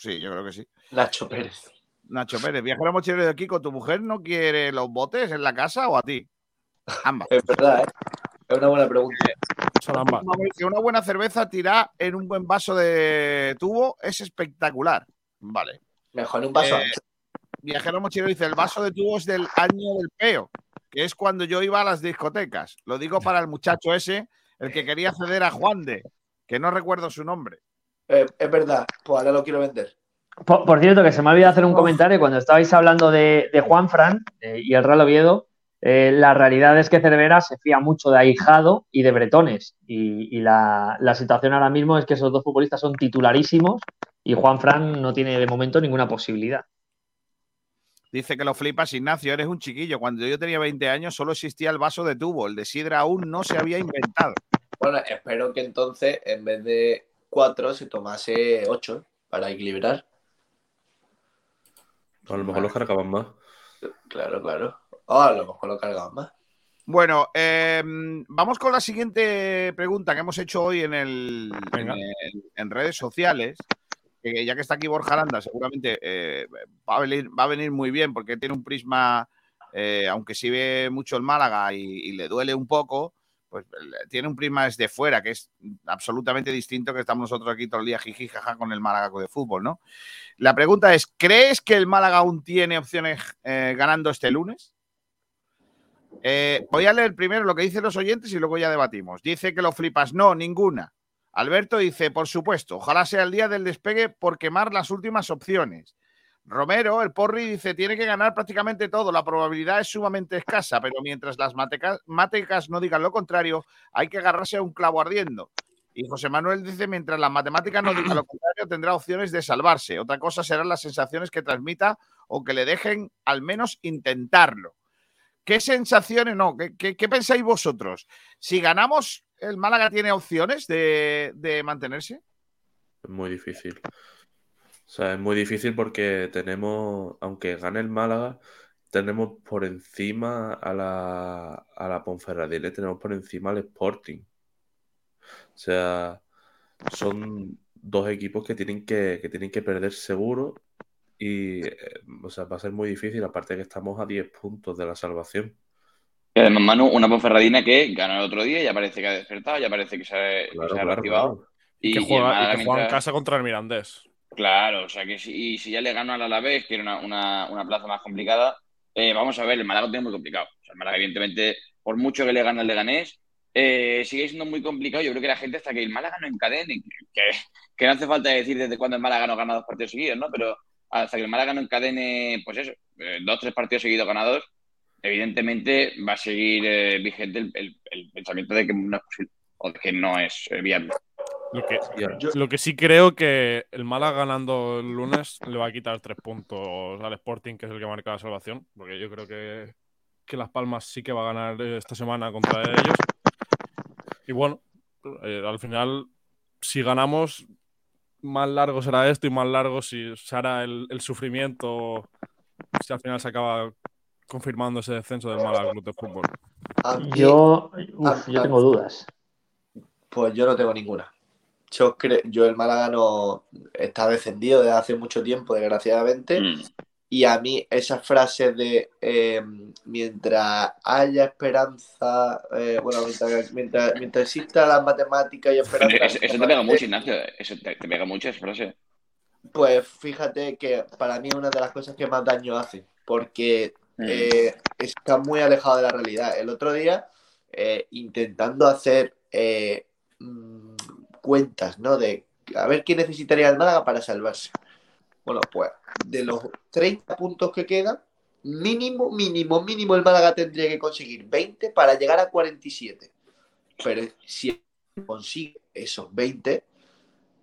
Sí, yo creo que sí. Nacho Pérez. Nacho Pérez, viajero mochilero de Kiko, ¿tu mujer no quiere los botes en la casa o a ti? Ambas. Es verdad, ¿eh? Es una buena pregunta. Salamba. Que una buena cerveza tirada en un buen vaso de tubo es espectacular. Vale. Mejor en un vaso. Eh, Viajero Mochilero dice: el vaso de tubo es del año del peo, que es cuando yo iba a las discotecas. Lo digo para el muchacho ese, el que quería ceder a Juan de, que no recuerdo su nombre. Eh, es verdad, pues ahora lo quiero vender. Por, por cierto, que se me ha olvidado hacer un comentario cuando estabais hablando de, de Juan Fran eh, y el Real Oviedo. eh, la realidad es que Cervera se fía mucho de Ahijado y de Bretones. Y, y la, la situación ahora mismo es que esos dos futbolistas son titularísimos y Juan Fran no tiene de momento ninguna posibilidad. Dice que lo flipas, Ignacio, eres un chiquillo. Cuando yo tenía 20 años solo existía el vaso de tubo, el de sidra aún no se había inventado. Bueno, espero que entonces en vez de cuatro se tomase ocho para equilibrar. A lo mejor los cargaban más. Claro, claro. O a lo mejor lo cargaban más. Bueno, eh, vamos con la siguiente pregunta que hemos hecho hoy en, el, en, el- en redes sociales. Que ya que está aquí Borja Aranda, seguramente eh, va, a venir, va a venir muy bien porque tiene un prisma, eh, aunque sí ve mucho el Málaga y, y le duele un poco, pues eh, tiene un prisma desde fuera que es absolutamente distinto que estamos nosotros aquí todo el día jiji jaja con el Málaga de fútbol, ¿no? La pregunta es, ¿crees que el Málaga aún tiene opciones eh, ganando este lunes? Eh, voy a leer primero lo que dicen los oyentes y luego ya debatimos. Dice que lo flipas. No, ninguna. Alberto dice, por supuesto, ojalá sea el día del despegue por quemar las últimas opciones. Romero, el Porri, dice, tiene que ganar prácticamente todo. La probabilidad es sumamente escasa, pero mientras las matemáticas no digan lo contrario, hay que agarrarse a un clavo ardiendo. Y José Manuel dice, mientras las matemáticas no digan lo contrario, tendrá opciones de salvarse. Otra cosa serán las sensaciones que transmita o que le dejen al menos intentarlo. ¿Qué sensaciones, no? ¿Qué, qué- pensáis vosotros? Si ganamos, ¿el Málaga tiene opciones de, de mantenerse? Muy difícil. O sea, es muy difícil porque tenemos, aunque gane el Málaga, tenemos por encima a la, a la Ponferradina, tenemos por encima al Sporting. O sea, son dos equipos que tienen que, que tienen que perder seguro y, eh, o sea, va a ser muy difícil, aparte que estamos a 10 puntos de la salvación. Y además, Manu, una Ponferradina que ganó el otro día, ya parece que ha despertado, ya parece que se ha, que Claro, se ha claro, reactivado. claro. Y, que juega, y que juega en casa contra el Mirandés. Claro, o sea que si, y si ya le ganó al Alavés, que era una, una, una plaza más complicada, eh, vamos a ver, el Málaga lo tiene muy complicado. O sea, el Málaga, evidentemente, por mucho que le gane al Leganés, eh, sigue siendo muy complicado. Yo creo que la gente hasta que el Málaga no encadene, que, que no hace falta decir desde cuándo el Málaga no gana dos partidos seguidos, ¿no? Pero hasta que el Málaga no encadene, pues eso, eh, dos, tres partidos seguidos ganados, evidentemente va a seguir eh, vigente el, el- pensamiento de que de que no es eh, viable. Lo que, Ya. lo que sí creo que el Málaga ganando el lunes le va a quitar tres puntos al Sporting, que es el que marca la salvación, porque yo creo que, que Las Palmas sí que va a ganar esta semana contra ellos. Y bueno, eh, al final, si ganamos, más largo será esto y más largo si se hará el, el sufrimiento, si al final se acaba confirmando ese descenso del Málaga Club de Fútbol. Mí- Yo, a- tengo dudas. Pues yo no tengo ninguna. Yo, cre- yo el Málaga no está descendido desde hace mucho tiempo, desgraciadamente. Mm. Y a mí esas frases de eh, mientras haya esperanza, eh, bueno, mientras, mientras, mientras exista la matemática y esperanza, Eso, eso te pega mucho, Ignacio. Eso te, te pega mucho esa frase. pues fíjate que para mí es una de las cosas que más daño hace, porque Mm. eh, está muy alejado de la realidad. El otro día, eh, intentando hacer eh, mm, cuentas, ¿no? De a ver qué necesitaría el Málaga para salvarse. Bueno, pues de los 30 puntos que quedan, mínimo, mínimo, mínimo el Málaga tendría que conseguir 20 para llegar a 47. Pero si consigue esos 20,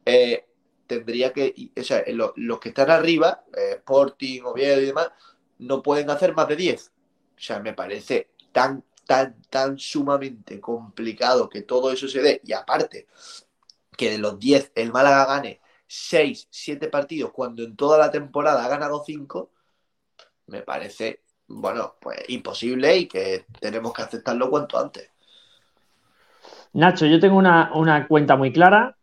eh, tendría que, o sea, lo- los que están arriba, eh, Sporting, Oviedo y demás, no pueden hacer más de 10. O sea, me parece tan, tan, tan sumamente complicado que todo eso se dé. Y aparte, que de los 10 el Málaga gane 6, 7 partidos cuando en toda la temporada ha ganado 5, me parece, bueno, pues imposible y que tenemos que aceptarlo cuanto antes. Nacho, yo tengo una, una cuenta muy clara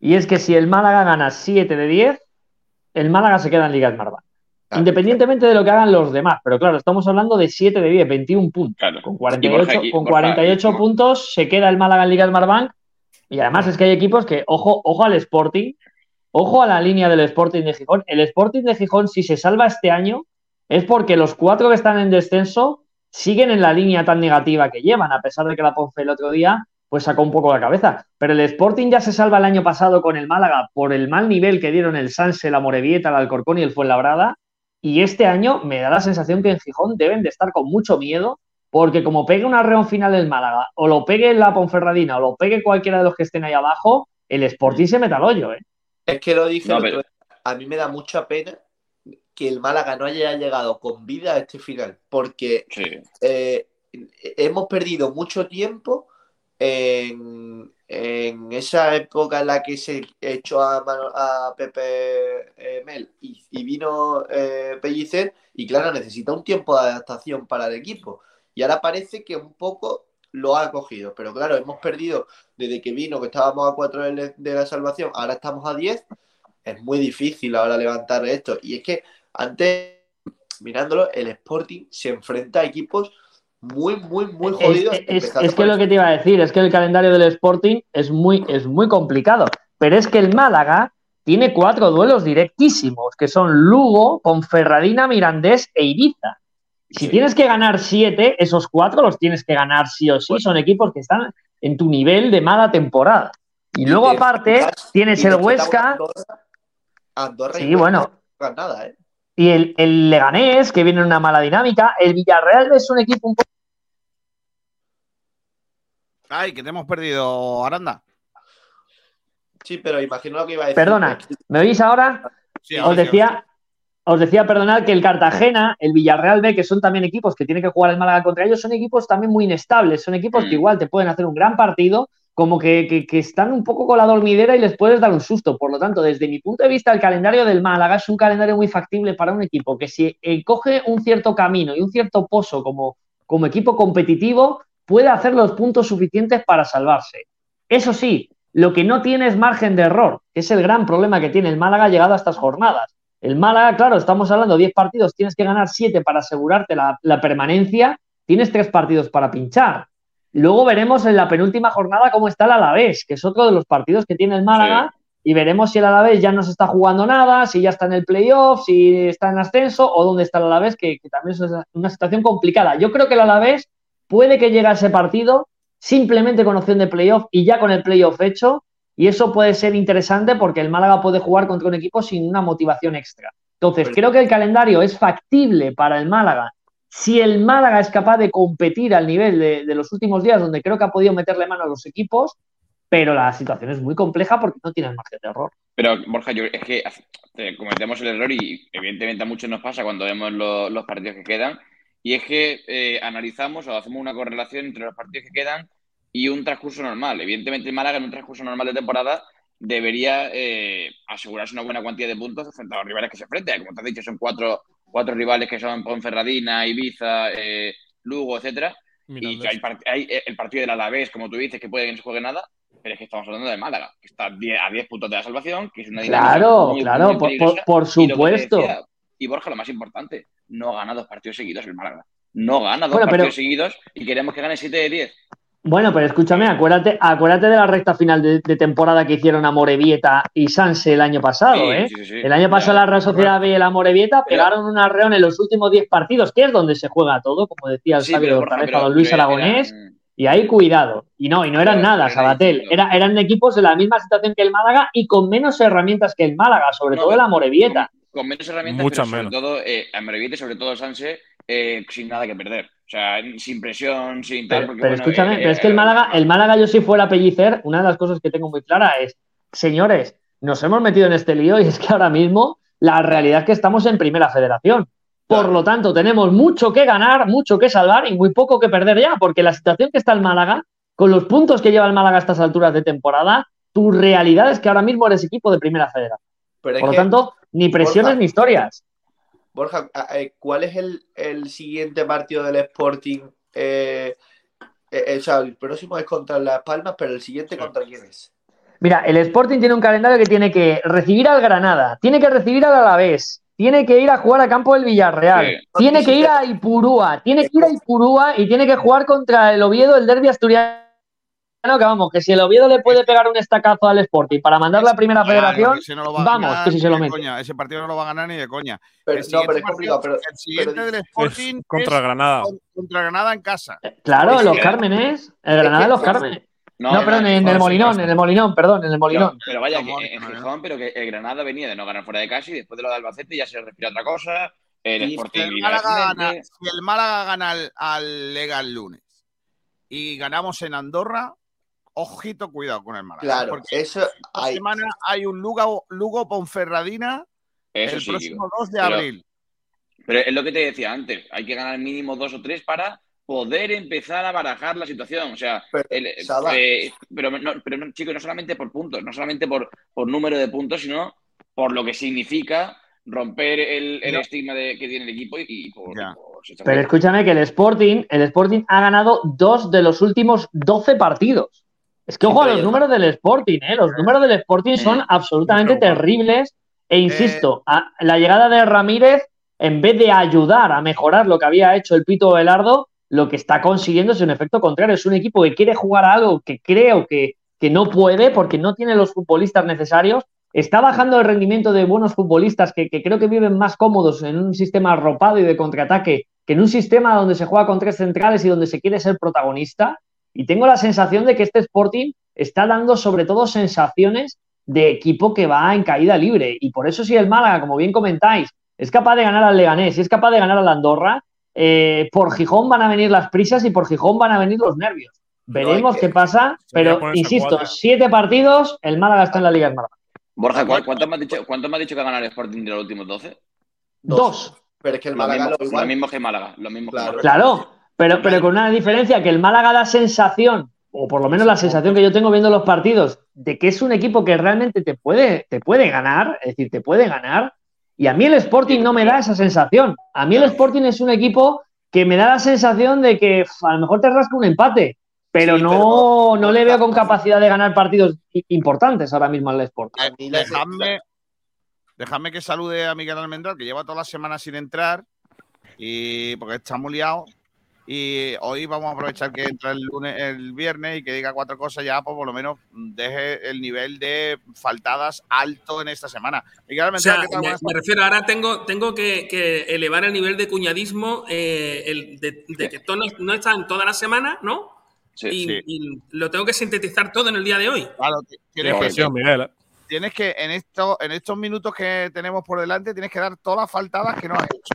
y es que si el Málaga gana 7 de 10, el Málaga se queda en Liga Smartbank. Claro. Independientemente de lo que hagan los demás, pero claro, estamos hablando de 7 de 10, 21 puntos. Claro. Con Y 48, Borja, y con Borja, 48 y- puntos se queda el Málaga en Liga Smartbank Y además es que hay equipos que, ojo, ojo al Sporting, ojo a la línea del Sporting de Gijón. El Sporting de Gijón, si se salva este año, es porque los cuatro que están en descenso siguen en la línea tan negativa que llevan, a pesar de que la Ponce el otro día pues sacó un poco la cabeza. Pero el Sporting ya se salva el año pasado con el Málaga por el mal nivel que dieron el Sanse, la Morevieta, el Alcorcón y el Fuenlabrada. Y este año me da la sensación que en Gijón deben de estar con mucho miedo, porque como pegue una reón final del Málaga, o lo pegue la Ponferradina, o lo pegue cualquiera de los que estén ahí abajo, el Sporting se mete al hoyo, ¿eh? Es que lo dije, No, el pero- a mí me da mucha pena que el Málaga no haya llegado con vida a este final, porque Sí. eh, hemos perdido mucho tiempo en, en esa época en la que se echó a, Mano- a Pepe eh, Mel y, y vino eh, Pellicer, y claro, necesita un tiempo de adaptación para el equipo. Y ahora parece que un poco lo ha cogido, pero claro, hemos perdido desde que vino, que estábamos a 4 de de la salvación, ahora estamos a 10, es muy difícil ahora levantar esto. Y es que antes, mirándolo, el Sporting se enfrenta a equipos muy, muy, muy jodidos. es- es que lo que te iba a decir es que el calendario del Sporting es muy, es muy complicado. Pero es que el Málaga tiene cuatro duelos directísimos, que son Lugo, Ponferradina, Mirandés e Ibiza. Si Sí. tienes que ganar siete, esos cuatro los tienes que ganar sí o sí. Son equipos que están en tu nivel de mala temporada. Y luego, te aparte, tienes y el Huesca Andorra, Andorra y Sí, Huesca bueno. no juegan nada, ¿eh? y el, el Leganés, que viene en una mala dinámica. El Villarreal es un equipo un poco Ay, que te hemos perdido, Aranda. Sí, pero imagino lo que iba a decir. Perdona, ¿me oís ahora? Sí, ahora Os sí, decía, os decía, perdonad, que el Cartagena, el Villarreal B, que son también equipos que tienen que jugar el Málaga contra ellos, son equipos también muy inestables, son equipos que Mm. igual te pueden hacer un gran partido, como que, que- que están un poco con la dormidera y les puedes dar un susto. Por lo tanto, desde mi punto de vista, el calendario del Málaga es un calendario muy factible para un equipo que si eh, coge un cierto camino y un cierto pozo como, como equipo competitivo, puede hacer los puntos suficientes para salvarse. Eso sí, lo que no tiene es margen de error, que es el gran problema que tiene el Málaga llegado a estas jornadas. El Málaga, claro, estamos hablando de 10 partidos, tienes que ganar 7 para asegurarte la, la permanencia, tienes 3 partidos para pinchar. Luego veremos en la penúltima jornada cómo está el Alavés, que es otro de los partidos que tiene el Málaga, y veremos si el Alavés ya no se está jugando nada, si ya está en el playoff, si está en ascenso, o dónde está el Alavés, que, que también es una situación complicada. Yo creo que el Alavés puede que llegue a ese partido simplemente con opción de playoff y ya con el playoff hecho, y eso puede ser interesante porque el Málaga puede jugar contra un equipo sin una motivación extra. Entonces, Pero- creo que el calendario es factible para el Málaga. Si el Málaga es capaz de competir al nivel de, de los últimos días, donde creo que ha podido meterle mano a los equipos, pero la situación es muy compleja porque no tiene margen de error. Pero, Borja, yo es que cometemos el error y evidentemente a muchos nos pasa cuando vemos lo- los partidos que quedan, y es que eh, analizamos o hacemos una correlación entre los partidos que quedan y un transcurso normal. Evidentemente, el Málaga en un transcurso normal de temporada debería eh, asegurarse una buena cantidad de puntos frente a los rivales que se enfrentan. Como te has dicho, son cuatro, cuatro rivales que son Ponferradina, Ibiza, eh, Lugo, etcétera. Y que hay, part- hay, eh, el partido del Alavés, como tú dices, que puede que no se juegue nada, pero es que estamos hablando de Málaga, que está a 10 a 10 puntos de la salvación, que es una dinámica Claro, muy, claro, muy por, por- por Y supuesto. decía, Y Borja, lo más importante, no gana dos partidos seguidos el Málaga. No gana dos Bueno, pero- partidos seguidos y queremos que gane 7 de 10. Bueno, pero escúchame, acuérdate, acuérdate de la recta final de, de temporada que hicieron a Morevieta y Sanse el año pasado, Sí, ¿eh? sí, sí, sí. El año pasado Ya, la Real Sociedad B y la Morevieta pegaron un arreón en los últimos 10 partidos, que es donde se juega todo, como decía el Sí, sabio don Luis Aragonés, eran- y ahí cuidado. Y no, y no eran Pero- nada, Sabatel. Era- eran equipos en la misma situación que el Málaga y con menos herramientas que el Málaga, sobre No, todo pero- la Morevieta. con menos herramientas, Muchas pero sobre menos. todo eh, a Morevieta y sobre todo Sanse eh, sin nada que perder. O sea, sin presión, sin tal. Pero, porque, pero bueno, escúchame, eh, pero es eh, que el Málaga, el Málaga, yo si fuera Pellicer, una de las cosas que tengo muy clara es, señores, nos hemos metido en este lío y es que ahora mismo la realidad es que estamos en primera federación. Por lo tanto, tenemos mucho que ganar, mucho que salvar y muy poco que perder ya, porque la situación que está el Málaga, con los puntos que lleva el Málaga a estas alturas de temporada, tu realidad es que ahora mismo eres equipo de primera federación. Pero Por lo que, tanto, ni presiones ni historias. Borja, ¿cuál es el, el siguiente partido del Sporting? Eh, eh, eh, o sea, el próximo es contra Las Palmas, pero el siguiente contra quién es? Mira, el Sporting tiene un calendario que tiene que recibir al Granada, tiene que recibir al Alavés, tiene que ir a jugar a campo del Villarreal, Sí. tiene que ir a Ipurúa, tiene que ir a Ipurúa y tiene que jugar contra el Oviedo, el Derby Asturiano. Que vamos, que si el Oviedo le puede pegar un estacazo al Sporting para mandar la primera federación, Ese no lo va a vamos, ganar que si se ni lo de mete. coña. Ese partido no lo va a ganar ni de coña. Pero, el no, siguiente pero es partido- complicado. Pero, el siguiente pero- del Es Sporting contra es Granada. con- contra Granada en casa. Claro, Es los que- Cármenes, el Granada de los Cármenes. No, No, perdón, en no, el Molinón, en el Molinón, perdón, en el Molinón. Pero, pero vaya, que Vamos, en Gijón, pero que el Granada venía de no ganar fuera de casa y después de lo de Albacete ya se respira otra cosa. El Y Si Sporting el Málaga gana, si el Málaga gana al, al Lega el lunes y ganamos en Andorra, ojito, cuidado con el Málaga. claro, porque eso esta hay. semana hay un Lugo, Lugo Ponferradina Eso el sí, próximo digo. 2 de Pero- abril. Pero es lo que te decía antes, hay que ganar mínimo dos o tres para poder empezar a barajar la situación. O sea, Pero, el- Saba, eh, pero, no, pero no, chicos, no solamente por puntos, no solamente por, por número de puntos, sino por lo que significa romper el, el No. estigma de, que tiene el equipo y, y por. Pero escúchame que el Sporting, el Sporting ha ganado dos de los últimos 12 partidos. Es que ojo a los números del Sporting, ¿eh? Los números del Sporting son Mm. absolutamente terribles. E insisto, a- la llegada de Ramírez, en vez de ayudar a mejorar lo que había hecho el Pito Velardo, lo que está consiguiendo es un efecto contrario. Es un equipo que quiere jugar a algo que creo que, que no puede porque no tiene los futbolistas necesarios. Está bajando el rendimiento de buenos futbolistas que, que creo que viven más cómodos en un sistema arropado y de contraataque que en un sistema donde se juega con tres centrales y donde se quiere ser protagonista. Y tengo la sensación de que este Sporting está dando sobre todo sensaciones de equipo que va en caída libre. Y por eso si el Málaga, como bien comentáis, es capaz de ganar al Leganés y es capaz de ganar al Andorra, eh, por Gijón van a venir las prisas y por Gijón van a venir los nervios. Veremos que- qué pasa, pero insisto, cuatro. siete partidos, el Málaga está en la Liga Esmeralda. Borja, ¿cuál- ¿cuánto me, has dicho, ¿cuánto me has dicho que ha ganado el Sporting de los últimos 12? Dos. Pero es que el Lo Málaga mismo, lo mismo que Málaga. Lo mismo Claro. que Málaga. Claro, pero, pero con una diferencia que el Málaga da sensación, o por lo menos la sensación que yo tengo viendo los partidos, de que es un equipo que realmente te puede, te puede ganar, es decir, te puede ganar. Y a mí el Sporting no me da esa sensación. A mí el Sporting es un equipo que me da la sensación de que a lo mejor te rasca un empate, pero Sí, no, pero- no le veo con capacidad de ganar partidos i- importantes ahora mismo al Sporting. Dejadme, dejadme que salude a Miguel Almendral, que lleva toda la semana sin entrar, y porque está muy liado. Y hoy vamos a aprovechar que entra el lunes, el viernes y que diga cuatro cosas ya, pues por lo menos deje el nivel de faltadas alto en esta semana. Miguel O sea, me, me refiero, ahora tengo, tengo que, que elevar el nivel de cuñadismo eh, el de, de que todo no, no está en toda la semana, ¿no? Sí, y, sí. y lo tengo que sintetizar todo en el día de hoy. Claro, tienes que, presión, Miguel. ¿eh? tienes que en, esto, en estos minutos que tenemos por delante, tienes que dar todas las faltadas que no has hecho.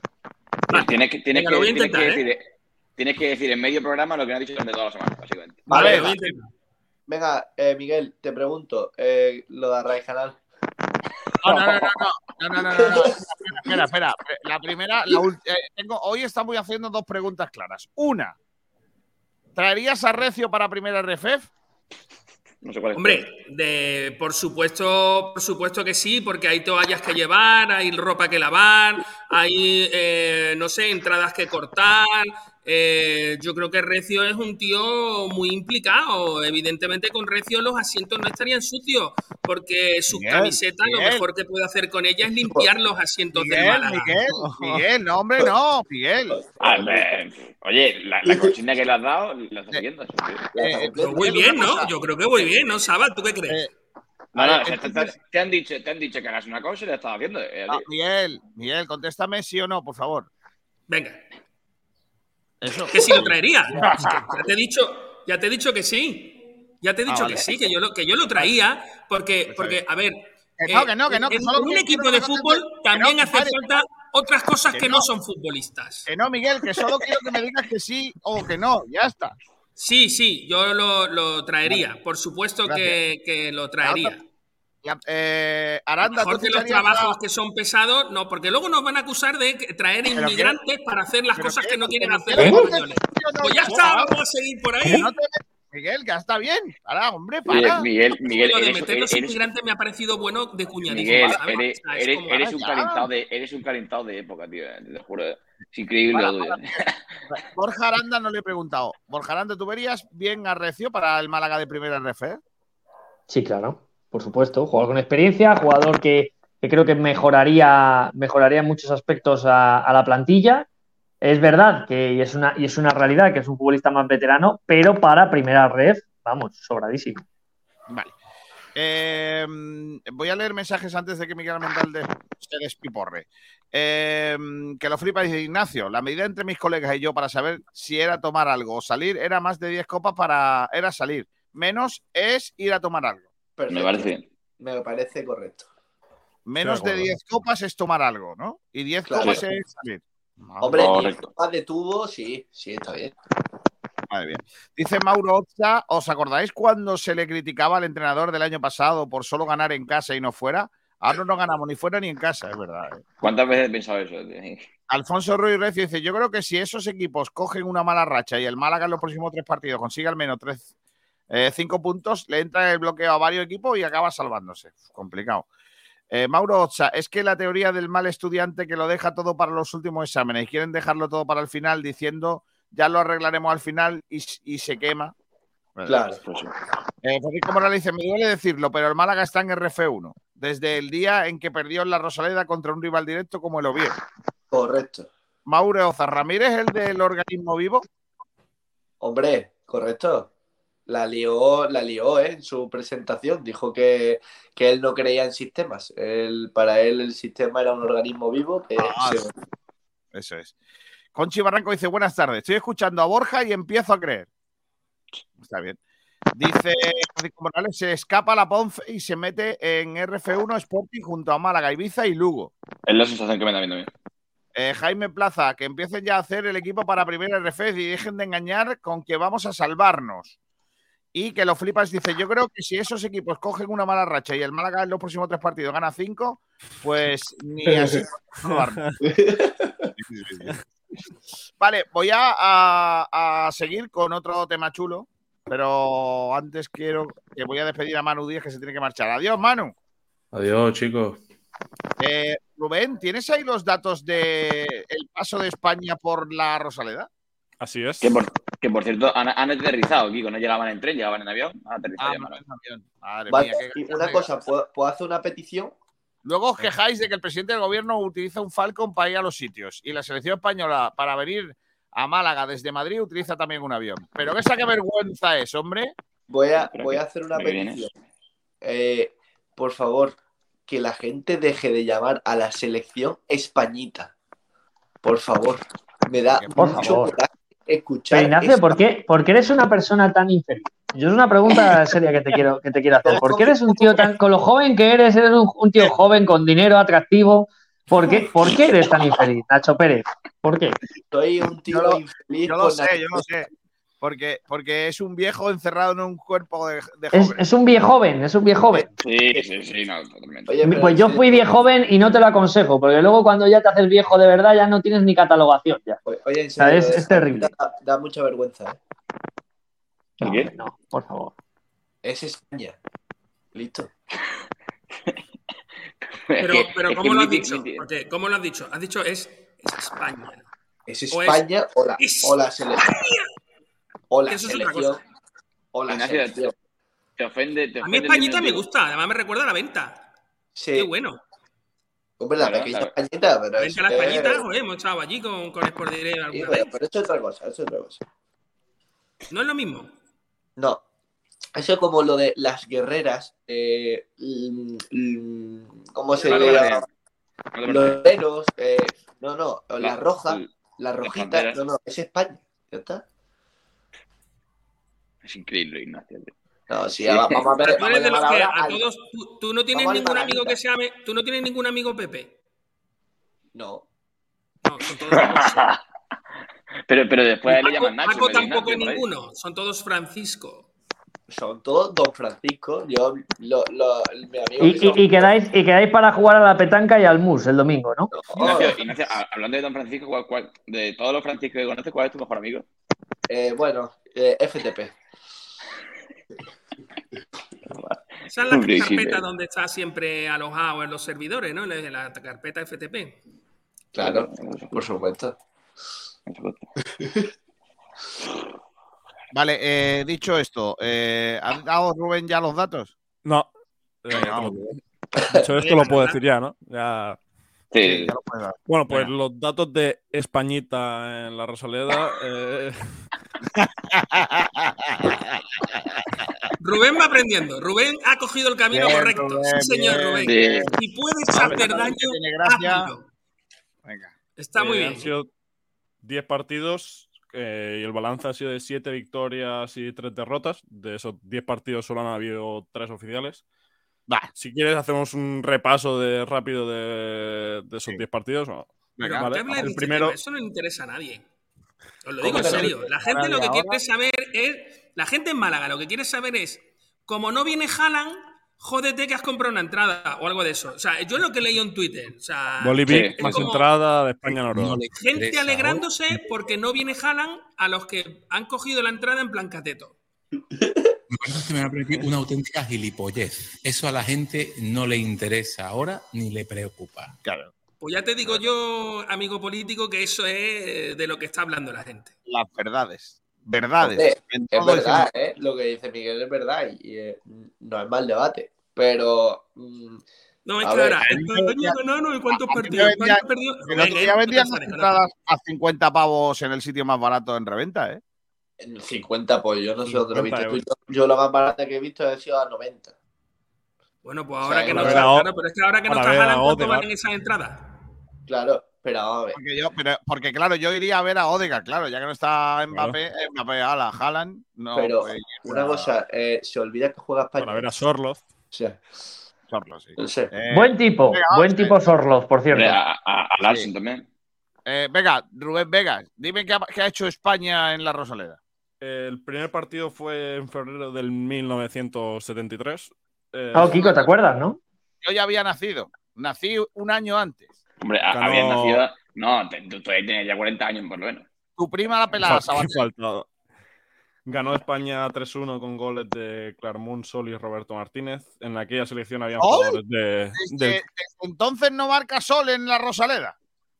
Vale. Tienes que, tienes Venga, que, lo voy a tienes que intentar, ¿eh? decir, tienes que decir en medio programa lo que no has dicho durante toda la semana, básicamente. Vale, Vale. Venga, eh, Miguel, te pregunto, eh, lo de Arraiz Canal. No, no, no, no, no, no, no, no, no. Espera, espera. La primera, la eh, tengo, hoy estamos haciendo dos preguntas claras. Una, ¿traerías a Recio para primera RFF? No sé cuál es. Hombre, de, por supuesto, por supuesto que sí, porque hay toallas que llevar, hay ropa que lavar, hay, eh, no sé, entradas que cortar. Eh, yo creo que Recio es un tío muy implicado. Evidentemente, con Recio los asientos no estarían sucios, porque su Miguel, camiseta lo mejor que puede hacer con ella es limpiar los asientos del Miguel, Málaga. Miguel, Miguel, no, hombre, no, Miguel. Oye, la, la consigna que le has dado, la estás sí, sí. Eh, Pero muy bien, ¿no? Yo creo que muy bien, ¿no, Saba? ¿Tú qué crees? Eh, No, no, te, entonces- te- te han dicho, te han dicho que hagas una cosa y la estás haciendo. eh, ah. Miguel, Miguel, contéstame sí o no, por favor. Venga, Eso. que sí lo traería. Ya te he dicho, ya te he dicho que sí. Ya te he Ah, dicho vale. que sí, que yo lo, que yo lo traía, porque, porque a ver, Que no, que no, que no, que en, un equipo de fútbol también no, hace falta otras cosas Que que no. no son futbolistas. Que no, Miguel, que solo quiero que me digas que sí o que no, ya está. Sí, sí, yo lo, lo traería. Por supuesto que, que lo traería. Ya, eh, Aranda, Mejor ¿tú que los trabajos a- que son pesados, no, porque luego nos van a acusar de traer inmigrantes para hacer las cosas qué- que no quieren hacer los españoles. No- Pues ya está, vamos a seguir por ahí. que no te- Miguel, que ya está bien. Para, hombre, para. Miguel, Miguel, Lo de eres, meter los eres- inmigrantes me ha parecido bueno de cuñadismo. Miguel, ¿sabes? eres, O sea, es eres, como- eres un calentado de, eres un calentado de época, tío. eh, Te juro. eh. Es increíble Para, lo tuyo. Borja Aranda no le he preguntado. Borja Aranda, ¿tú verías bien a Recio para el Málaga de primera RF? Sí, claro, por supuesto. Jugador con experiencia, jugador que, creo que mejoraría, mejoraría en muchos aspectos a, la plantilla. Es verdad que y es, una, y es una realidad que es un futbolista más veterano, pero para primera red vamos, sobradísimo. Vale. Eh, voy a leer mensajes antes de que Miguel Mental de- se despiporre. Eh, que lo flipa dice Ignacio. La medida entre mis colegas y yo para saber si era tomar algo o salir era más de 10 copas para. Era salir. Menos es ir a tomar algo. Perfecto. Me parece bien. Me parece correcto. Menos de de acuerdo. 10 copas es tomar algo, ¿no? Y 10 Claro. copas es salir. Madre Hombre, Correcto. diez copas de tubo, sí, sí, está bien. Madre mía. Dice Mauro Otza, ¿os acordáis cuando se le criticaba al entrenador del año pasado por solo ganar en casa y no fuera? Ahora no ganamos ni fuera ni en casa, es verdad. ¿eh? ¿Cuántas veces he pensado eso? tío? Alfonso Ruiz Recio dice, yo creo que si esos equipos cogen una mala racha y el Málaga en los próximos tres partidos consigue al menos tres, eh, cinco puntos, le entra el bloqueo a varios equipos y acaba salvándose. Uf, complicado. Eh, Mauro Otza, es que la teoría del mal estudiante que lo deja todo para los últimos exámenes y quieren dejarlo todo para el final diciendo ya lo arreglaremos al final y, y se quema. Claro. Pues. Eh, Federico Morales dice, me duele decirlo, pero el Málaga está en RF1 desde el día en que perdió en la Rosaleda contra un rival directo como el Oviedo. Correcto. Mauro Oza Ramírez, el del organismo vivo. Hombre, correcto. La lió, la lió ¿eh? en su presentación. Dijo que, que él no creía en sistemas. Él, para él el sistema era un organismo vivo que Ah, se-. Eso es. Conchi Barranco dice, buenas tardes, estoy escuchando a Borja y empiezo a creer. Está bien. Dice Federico Morales, se escapa la Ponce y se mete en RF1 Sporting junto a Málaga, Ibiza y Lugo. Es la sensación que me da viendo bien. Eh, Jaime Plaza, que empiecen ya a hacer el equipo para primera RF y dejen de engañar con que vamos a salvarnos. Y que los flipas dice, yo creo que si esos equipos cogen una mala racha y el Málaga en los próximos tres partidos gana cinco, pues ni así. Vale, voy a, a- a seguir con otro tema chulo, pero antes quiero que voy a despedir a Manu Díaz que se tiene que marchar. Adiós, Manu. Adiós, chicos. Eh, Rubén, ¿tienes ahí los datos de el paso de España por la Rosaleda? Así es. Que por, que por cierto, han, han aterrizado, Kiko. No llegaban en tren, llegaban en avión. Han aterrizado Ah, ya, vale, Manuel. avión. Madre Vale, mía, qué y ganas una cosa, ¿puedo, puedo hacer una petición? Luego os quejáis de que el presidente del gobierno utiliza un Falcon para ir a los sitios y la selección española para venir a Málaga desde Madrid utiliza también un avión. Pero esa qué vergüenza es, hombre. Voy a, voy a hacer una petición. Eh, por favor, que la gente deje de llamar a la selección españita. Por favor. Me da Por mucho favor. Escuchar. Pero Ignacio, ¿por qué, por qué eres una persona tan infeliz? Yo es una pregunta seria que te quiero, que te quiero hacer. ¿Por qué eres un tío tan, con lo joven que eres, eres un, un tío joven con dinero atractivo? ¿Por qué, ¿Por qué eres tan infeliz, Nacho Pérez? ¿Por qué? Soy un tío Yo lo- infeliz. Yo lo sé, yo lo sé. Porque, porque es un viejo encerrado en un cuerpo de, de Es, joven. es un viejo joven, es un viejo joven. Sí, sí, sí, no, totalmente. Oye, Pues yo fui viejo joven y no te lo aconsejo, porque luego cuando ya te haces viejo de verdad ya no tienes ni catalogación. Ya. Oye, en sea, serio, es- es terrible. Da, da mucha vergüenza. ¿eh? No, qué? hombre, no, por favor. Es España. Listo. Pero, pero ¿cómo lo has dicho? Porque, ¿Cómo lo has dicho? Has dicho es, es España. Es O es- España o la, es o la selección. O la eso es selección. O la Ignacio, selección. Te ofende, te A mí ofende Españita me gusta, además me recuerda a la venta. Sí. Qué bueno. Hombre, la Claro, pequeña claro. Españita, pero La es, venta a la Españita, joder, hemos estado allí con, con Sport Direct sí, alguna pero, vez. pero eso es otra cosa, eso es otra cosa. No es lo mismo. No. Eso es como lo de las guerreras. Eh, mm, mm, ¿Cómo se llama? Los guerreros. eh, no, no. La, roja, la rojita. No, no. Es España. ¿Ya está? Es increíble, Ignacio. No, sí, vamos a ver. Vamos a llamar ahora todos. Tú, tú no tienes Vamos ningún amigo que se llame. Tú no tienes ningún amigo Pepe. No. No, son todos. pero, pero después él le Paco, llaman Nacho. Paco tampoco Ignacio, ninguno. Son todos Francisco. Son todos Don Francisco. Yo, lo, lo, mi amigo Y, que y- y quedáis, y quedáis para jugar a la petanca y al mus el domingo, ¿no? Ignacio, hablando de Don Francisco, ¿cuál- cuál- de todos los Franciscos que conoces, ¿cuál es tu mejor amigo? Eh, bueno, eh, FTP. Esa es la carpeta donde está siempre alojado en los servidores, ¿no? La, la carpeta FTP. Claro, por supuesto. Vale, eh, dicho esto, eh, ¿ha dado Rubén ya los datos? No. Eh, vamos. Dicho esto, lo puedo decir ya, ¿no? Ya. Sí, ya lo puedes dar. Bueno, pues Venga. los datos de Españita en la Rosaleda. eh, Rubén va aprendiendo. Rubén ha cogido el camino Bien, correcto. Rubén, sí, señor bien, Rubén. bien. Si puedes hacer daño, hazlo. Venga. Está muy Eh, bien. Han sido 10 partidos eh, y el balance ha sido de 7 victorias y 3 derrotas. De esos 10 partidos solo han habido 3 oficiales. Va. Si quieres, hacemos un repaso de rápido de, de esos 10 partidos. ¿no? Pero Vale, ¿por qué habláis de El primero? Eso no le interesa a nadie. Os lo ¿Cómo digo en serio. La gente lo que quiere saber es. La gente en Málaga lo que quiere saber es. Como no viene Haaland, jódete que has comprado una entrada o algo de eso. O sea, yo es lo que he leído en Twitter. O sea, Bolivia, es más como entrada de España-Noruega. No le gente interesa. alegrándose porque no viene Haaland a los que han cogido la entrada en plan cateto. Me parece que me va a parecer una auténtica gilipollez. Eso a la gente no le interesa ahora ni le preocupa. Claro. Pues ya te digo yo, amigo político, que eso es de lo que está hablando la gente. Las verdades. Verdades. Es todo verdad, ese- ¿eh? Lo que dice Miguel es verdad y eh, no es mal debate. Pero. mm, No, es España ganó no, ¿y cuántos partidos? El otro día no vendían no entradas a 50 pavos en el sitio más barato en reventa, ¿eh? En 50, pues yo no sé dónde lo 50 viste tú. Yo, yo lo más barato que he visto ha sido a 90. Bueno, pues O ahora sea, que no a claro, pero es que ahora que no está a Haaland, ¿cuánto valen esas entradas? Claro, pero vamos a ver. Porque, yo, pero, porque claro, yo iría a ver a Odegaard, claro, ya que no está Mbappé, Mbappé, ala, Haaland, no. pero pues, una a- cosa, eh, se olvida que juega España. Para ver a Sorloz. O sea, Sorlo, sí. no sé. Eh, Buen tipo, venga, buen tipo Sorloz, por cierto. A, a, a Larsen Sí. también. eh, venga, Rubén Vegas, dime qué ha, qué ha hecho España en la Rosaleda. El primer partido fue en febrero del 1973. Eh, Ah, Kiko, ¿te acuerdas, no? Yo ya había nacido, nací un año antes. Hombre, Ganó- habías nacido. No, tú todavía tenías ya 40 años por lo menos. Tu prima la pelada. Ganó España 3-1 con goles de Clarmont Sol y Roberto Martínez. En aquella selección habían ¡Oh! jugadores de, desde entonces no marca sol en la Rosaleda.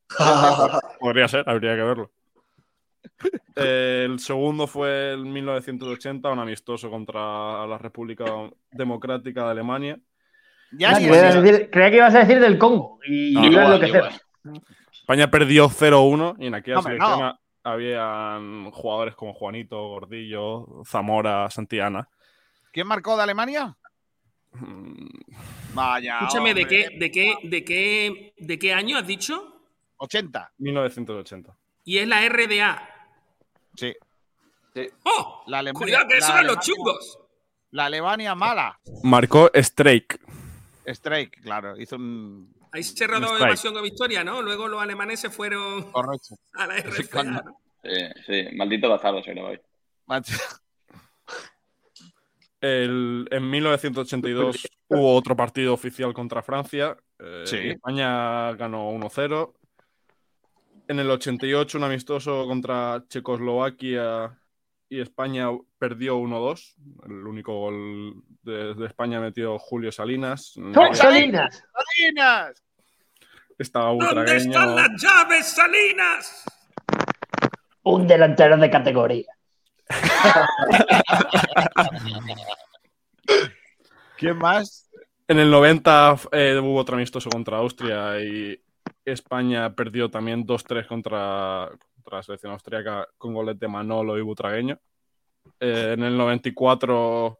Podría ser, habría que verlo. El segundo fue en 1980, un amistoso contra la República Democrática de Alemania. Ya Ah, creía, existe. decir- creía que ibas a decir del Congo. Y No, igual, igual. España perdió 0-1 y en aquella Hombre, selección no. ha- habían jugadores como Juanito, Gordillo, Zamora, Santillana. ¿Quién marcó de Alemania? Mm, Vaya. Escúchame, ¿de qué, de, qué, de, qué, ¿de qué año has dicho? 80. 1980. Y es la RDA. Sí. ¡Oh! La Alemania, Cuidado, que la los chungos. La Alemania mala. Marcó Strike. Strike, claro. Hizo un. Ahí Strike. evasión o victoria, ¿no? Luego los alemanes se fueron Correcto. a la RFA. ¿no? Sí, sí, maldito bastardo se lo hoy. Macho. El- en 1982 hubo otro partido oficial contra Francia. Eh, Sí. España ganó 1-0. En el 88 un amistoso contra Checoslovaquia y España perdió 1-2. El único gol de, de España metió Julio Salinas. ¡Oh, Salinas! ¡Salinas! Estaba ¿Dónde Butragueño. están las llaves, Salinas? Un delantero de categoría. ¿Quién más? En el 90 eh, hubo otro amistoso contra Austria y España perdió también 2-3 contra, contra la selección austríaca con goles de Manolo y Butragueño. Eh, en el 94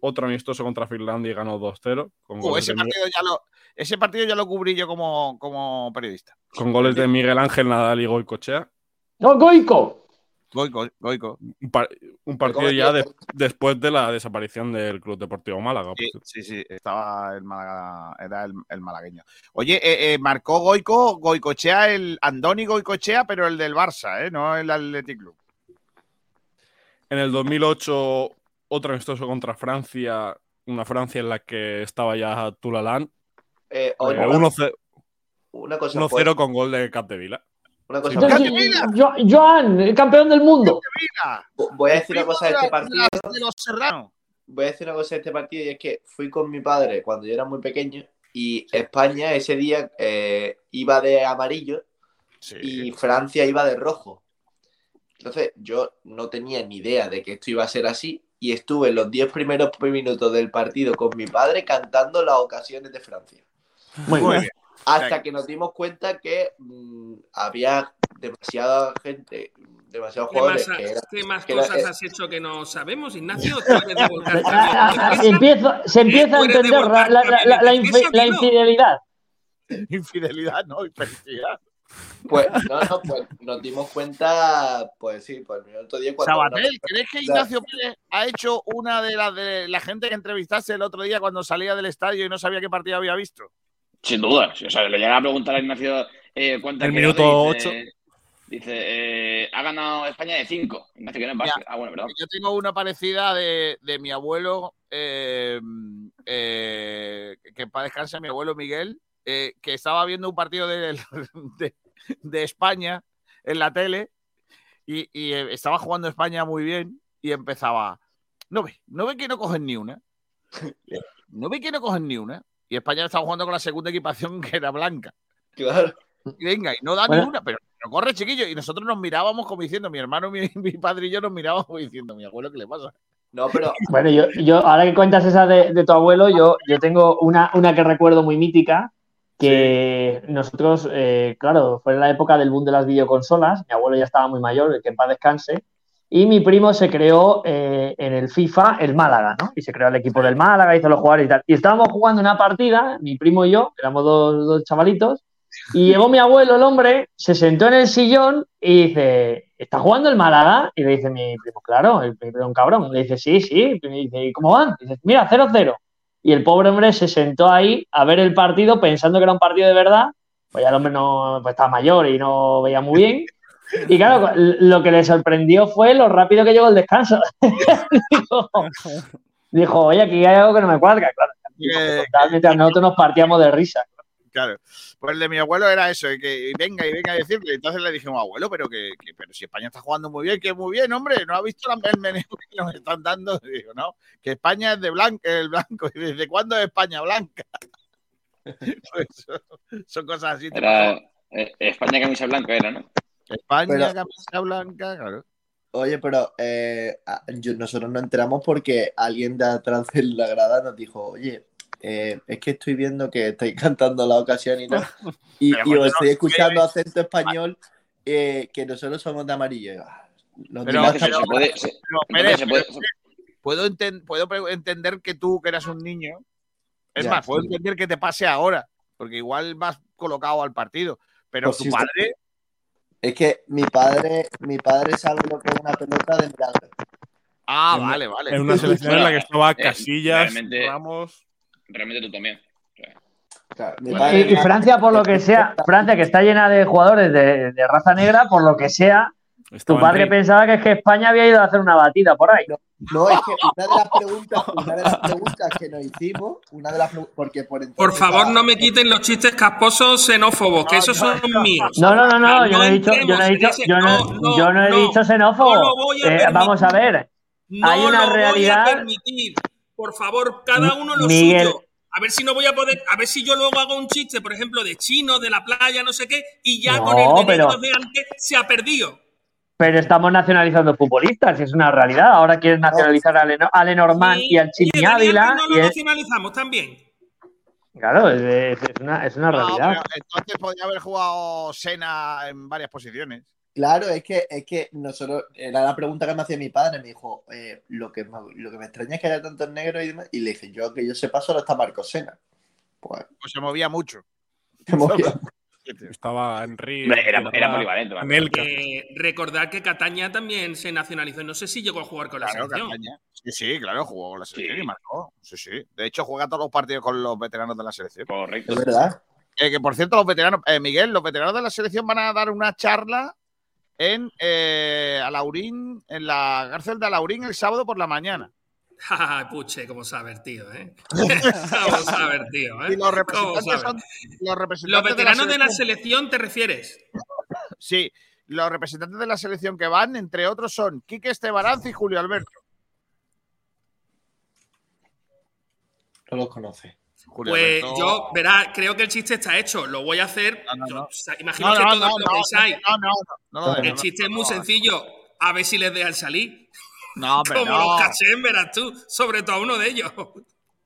otro amistoso contra Finlandia y ganó 2-0 con, Uh, goles ese, de Mi- partido ya lo, ese partido ya lo cubrí yo como, como periodista. con goles de Miguel Ángel Nadal y Goicochea. ¡No, Goico! Goico, Goico. Un, par- un partido ya de- después de la desaparición del Club Deportivo Málaga. Sí, sí, sí, estaba el Málaga, era el, el malagueño. Oye, eh, eh, marcó Goico, Goicochea, el Andoni Goicochea, pero el del Barça, ¿eh? no el Athletic Club. En el 2008, otro amistoso contra Francia, una Francia en la que estaba ya Tulalán. Eh, Eh, oye, 1-0 una cosa 1-0 fuerte, con gol de Capdevila. Una cosa Yo- Joan, el campeón del mundo. Voy a decir una cosa de este partido. de los. Voy a decir una cosa de este partido y es que fui con mi padre cuando yo era muy pequeño y España ese día eh, iba de amarillo y Francia iba de rojo. Entonces yo no tenía ni idea de que esto iba a ser así y estuve los 10 primeros minutos del partido con mi padre cantando las ocasiones de Francia. Muy Muy bien. bien. Hasta que nos dimos cuenta que mm, había demasiada gente demasiados ¿Qué más, jugadores. que era- qué más que cosas has hecho que no sabemos, Ignacio? Se empieza a entender la, infi- infidelidad. Infidelidad, no, infelicidad. Pues, no, no, pues nos dimos cuenta, pues sí, pues el minuto 10 cuando... Sabatel, ¿crees que Ignacio Pérez ha hecho una de las de la gente que entrevistaste el otro día cuando salía del estadio y no sabía qué partido había visto? Sin duda. O sea, le llega a preguntar a Ignacio eh, cuántas El minuto dice- Dice, eh, ha ganado España de 5. Ignacio, que no. Ah, bueno, perdón. Yo tengo una parecida de, de mi abuelo, eh, eh, que paz descanse, mi abuelo Miguel, eh, que estaba viendo un partido de, de- de España en la tele y, y, estaba jugando España muy bien y empezaba, no ve, no ve que no cogen ni una, no ve que no cogen ni una. Y España estaba jugando con la segunda equipación que era blanca. Claro. Y venga, y no da Bueno. ni una, pero, pero corre, chiquillo. Y nosotros nos mirábamos como diciendo, mi hermano, mi, mi padre y yo nos mirábamos como diciendo, mi abuelo, ¿qué le pasa? No, pero Bueno, yo, yo ahora que cuentas esa de, de tu abuelo, yo, yo tengo una, una que recuerdo muy mítica, que nosotros, eh, claro, fue en la época del boom de las videoconsolas, mi abuelo ya estaba muy mayor, que en paz descanse, y mi primo se creó eh, en el FIFA el Málaga, ¿no? Y se creó el equipo del Málaga, hizo los jugadores y tal. Y estábamos jugando una partida, mi primo y yo, éramos dos, dos chavalitos, y llegó mi abuelo, el hombre, se sentó en el sillón y dice, ¿está jugando el Málaga? Y le dice mi primo, claro, el primo un cabrón. Le dice, sí, sí. Y dice, ¿y cómo van? Y dice, mira, 0-0. Y el pobre hombre se sentó ahí a ver el partido pensando que era un partido de verdad. Pues ya el hombre no pues, estaba mayor y no veía muy bien. Y claro, lo que le sorprendió fue lo rápido que llegó el descanso. dijo, dijo, oye, aquí hay algo que no me cuadra. Claro, mientras nosotros nos partíamos de risa. Claro. Pues el de mi abuelo era eso, que venga y venga a decirle. Entonces le dijimos, abuelo, pero que, que- pero si España está jugando muy bien, que muy bien, hombre, ¿no ha visto la- meneo que nos están dando? Y digo, no, que España es de blanco, el blanco. Y ¿desde cuándo es España blanca? Pues son, son cosas así. Era eh, España camisa blanca, era, ¿no? España, Pero- camisa blanca, claro. Oye, pero eh, yo- nosotros nos enteramos porque alguien de atrás de la grada nos dijo, oye, eh, es que estoy viendo que estáis cantando la ocasión y tal, y, os estoy no, escuchando acento español, eh, que nosotros somos de amarillo. Puedo, enten- puedo entender que tú, que eras un niño, es Ya, más, puedo sí. entender que te pase ahora, porque igual vas colocado al partido, pero Pues tu sí, padre, Es que mi padre, mi padre sabe lo que es una pelota de milagro. ah, En vale, vale. En una selección en la que estaba Eh, Casillas, realmente- Ramos. Realmente tú también. Claro, padre- Y, y Francia, por lo que sea, Francia que está llena de jugadores de, de raza negra, por lo que sea, tu padre pensaba que es que España había ido a hacer una batida por ahí. No, es que una de las preguntas, una de las preguntas que nos hicimos, una de las porque por entonces Por favor, no me quiten los chistes casposos xenófobos, que esos son míos. No, no, no, no, No yo no he dicho, yo no he dicho, yo no, no, no, yo no he no. dicho xenófobo. No lo voy a Eh, vamos a ver, No hay una lo realidad- voy a permitir. Por favor, cada uno lo Miguel. suyo. A ver si no voy a poder, a ver si yo luego hago un chiste, por ejemplo, de chino, de la playa, no sé qué, y ya No, con el de pero- negros de antes se ha perdido. Pero estamos nacionalizando futbolistas, y es una realidad. Ahora quieren nacionalizar a, Leno- a Lenormand y al Chimi Ávila. No y lo es- nacionalizamos también. claro, es, es- es una, es una No, realidad. entonces podría haber jugado Sena en varias posiciones. Claro, es que, es que nosotros, era la pregunta que me hacía mi padre, me dijo, eh, lo, que me, lo que me extraña es que haya tantos negros y demás, y le dije, yo que yo sepa solo está Marco Sena. Pues Pues se movía mucho. se movía. Estaba Enrique. Hombre, era, era polivalente. Eh, recordar que Cataña también se nacionalizó. No sé si llegó a jugar con la Claro, selección. Sí, sí, claro, jugó con la selección Sí. y marcó. Sí, sí. De hecho, juega todos los partidos con los veteranos de la selección. Correcto. Es verdad. Eh, que por cierto, los veteranos, eh, Miguel, los veteranos de la selección van a dar una charla en eh, Alaurín, en la cárcel de Alaurín el sábado por la mañana. Puche, cómo saber, tío, ¿eh? Cómo saber, tío, ¿eh? Y los ¿Cómo representantes saber? son los representantes Los veteranos de la selección. selección, ¿te refieres? Sí, los representantes de la selección que van, entre otros, son Quique Estebaranz y Julio Alberto. No los conoce. Julio Pues Alberto- yo, verá, creo que el chiste está hecho. Lo voy a hacer. No, no, Yo, no. o sea, imagino No, que todos lo pensáis. no, no, no, no, no, el no, chiste es muy no, sencillo. A ver si les dejan salir. No, pero Como no. los cachén, verás tú. Sobre todo a uno de ellos.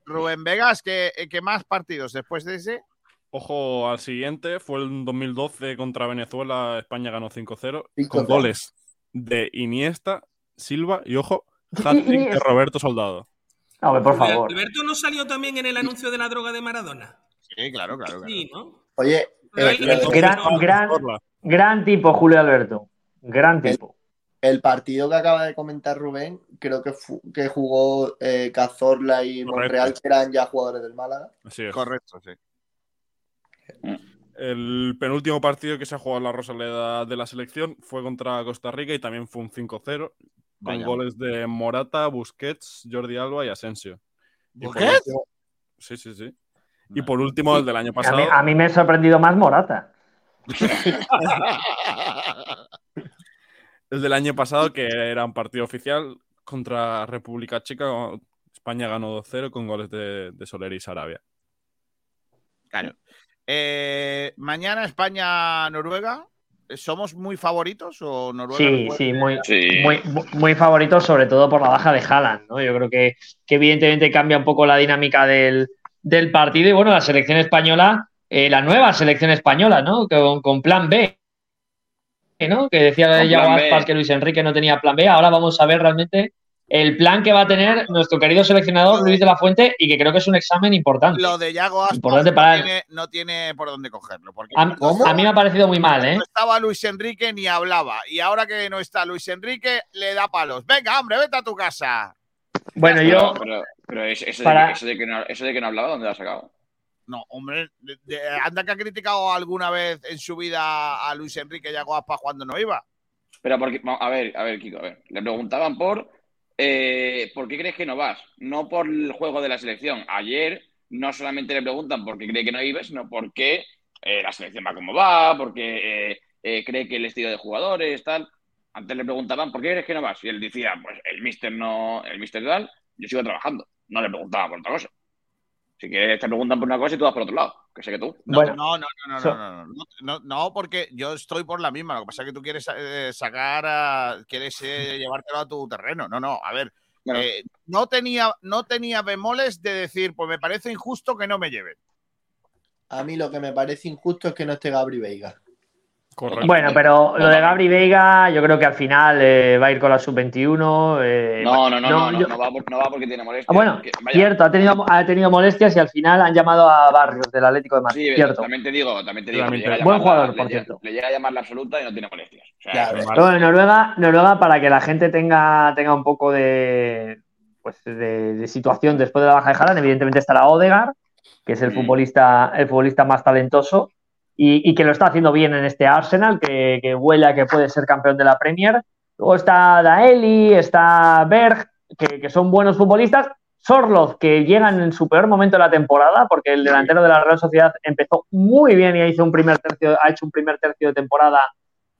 Rubén Vegas, ¿qué, qué más partidos después de ese? Ojo al siguiente, fue el 2012 contra Venezuela, España ganó 5-0 5-0. con goles de Iniesta, Silva y, ojo, hat-trick de Roberto Soldado. Hombre, por favor. ¿Alberto no salió también en el anuncio de la droga de Maradona? Sí, claro, claro. claro. Sí, ¿no? Oye, eh, eh, Gran, gran, gran tipo, Julio Alberto. Gran tipo. El partido que acaba de comentar Rubén, creo que, que jugó eh, Cazorla y Correcto. Monreal, que eran ya jugadores del Málaga. Así es. Correcto, sí. El penúltimo partido que se ha jugado en la Rosaleda de la selección fue contra Costa Rica y también fue un 5-0 con Vaya. goles de Morata, Busquets, Jordi Alba y Asensio. Y ¿Busquets? último- Sí, sí, sí. Y por último, el del año A pasado. mí, a mí me ha sorprendido más Morata. El del año pasado, que era un partido oficial contra República Checa. España ganó 2-0 con goles de, de Soler y Sarabia. Claro. Eh, mañana España-Noruega. ¿Somos muy favoritos o Noruega? Sí, sí, muy, Sí. muy, muy favorito, sobre todo por la baja de Haaland, ¿no? Yo creo que, que evidentemente cambia un poco la dinámica del, del partido. Y bueno, la selección española, eh, la nueva selección española, ¿no? Con, con plan B. ¿no? Que decía ya que Luis Enrique no tenía plan B. Ahora vamos a ver realmente el plan que va a tener nuestro querido seleccionador Luis de la Fuente y que creo que es un examen importante. Lo de Yago Aspas Importante no, para él. tiene, no tiene por dónde cogerlo. Porque A, a mí me ha parecido muy mal, ¿eh? no estaba Luis Enrique ni hablaba. Y ahora que no está Luis Enrique, le da palos. Venga, hombre, vete a tu casa. Bueno, yo. Pero, pero, pero eso, eso Para- de que, eso, de que no, eso de que no hablaba, ¿dónde lo has sacado? No, hombre, anda que ha criticado alguna vez en su vida a Luis Enrique Yago Aspas cuando no iba. Pero porque, a ver, a ver, Kiko, a ver. Le preguntaban por eh, ¿por qué crees que no vas? No por el juego de la selección. Ayer no solamente le preguntan por qué cree que no ibas, sino por qué eh, la selección va como va, porque eh, cree que el estilo de jugadores, tal. Antes le preguntaban por qué crees que no vas. Y él decía, pues el mister no, el mister tal, yo sigo trabajando. No le preguntaban por otra cosa. Si quieres te preguntan por una cosa y tú vas por otro lado, que sé que tú. No, Bueno. no, no, no, no, So- no, no, no, no, no, porque yo estoy por la misma. Lo que pasa es que tú quieres eh, sacar, a- quieres eh, llevártelo a tu terreno. No, no, a ver, Bueno, eh, no tenía, no tenía bemoles de decir, pues me parece injusto que no me lleven. A mí lo que me parece injusto es que no esté Gabri Veiga. Correcto. Bueno, pero lo de Gabri Veiga, yo creo que al final eh, va a ir con la sub-21. eh, no, no, no, no, no, yo- no va, por- no va porque tiene molestia. Ah, bueno, cierto, ha tenido, ha tenido molestias y al final han llamado a Barrios del Atlético de Madrid. Sí, cierto. también te digo, también te digo. También llega Buen jugador, la- por le llega- cierto. Le llega a llamar la absoluta y no tiene molestias. O sea, Claro. es- Pero bueno, Noruega, Noruega, para que la gente tenga, tenga un poco de, pues, de, de situación después de la baja de Haaland, evidentemente estará Odegaard, que es el Mm. futbolista, el futbolista más talentoso y, y que lo está haciendo bien en este Arsenal, que, que huele a que puede ser campeón de la Premier. Luego está Daeli, está Berg, que, que son buenos futbolistas. Sorloth, que llegan en su peor momento de la temporada, porque el delantero de la Real Sociedad empezó muy bien y hizo un primer tercio, ha hecho un primer tercio de temporada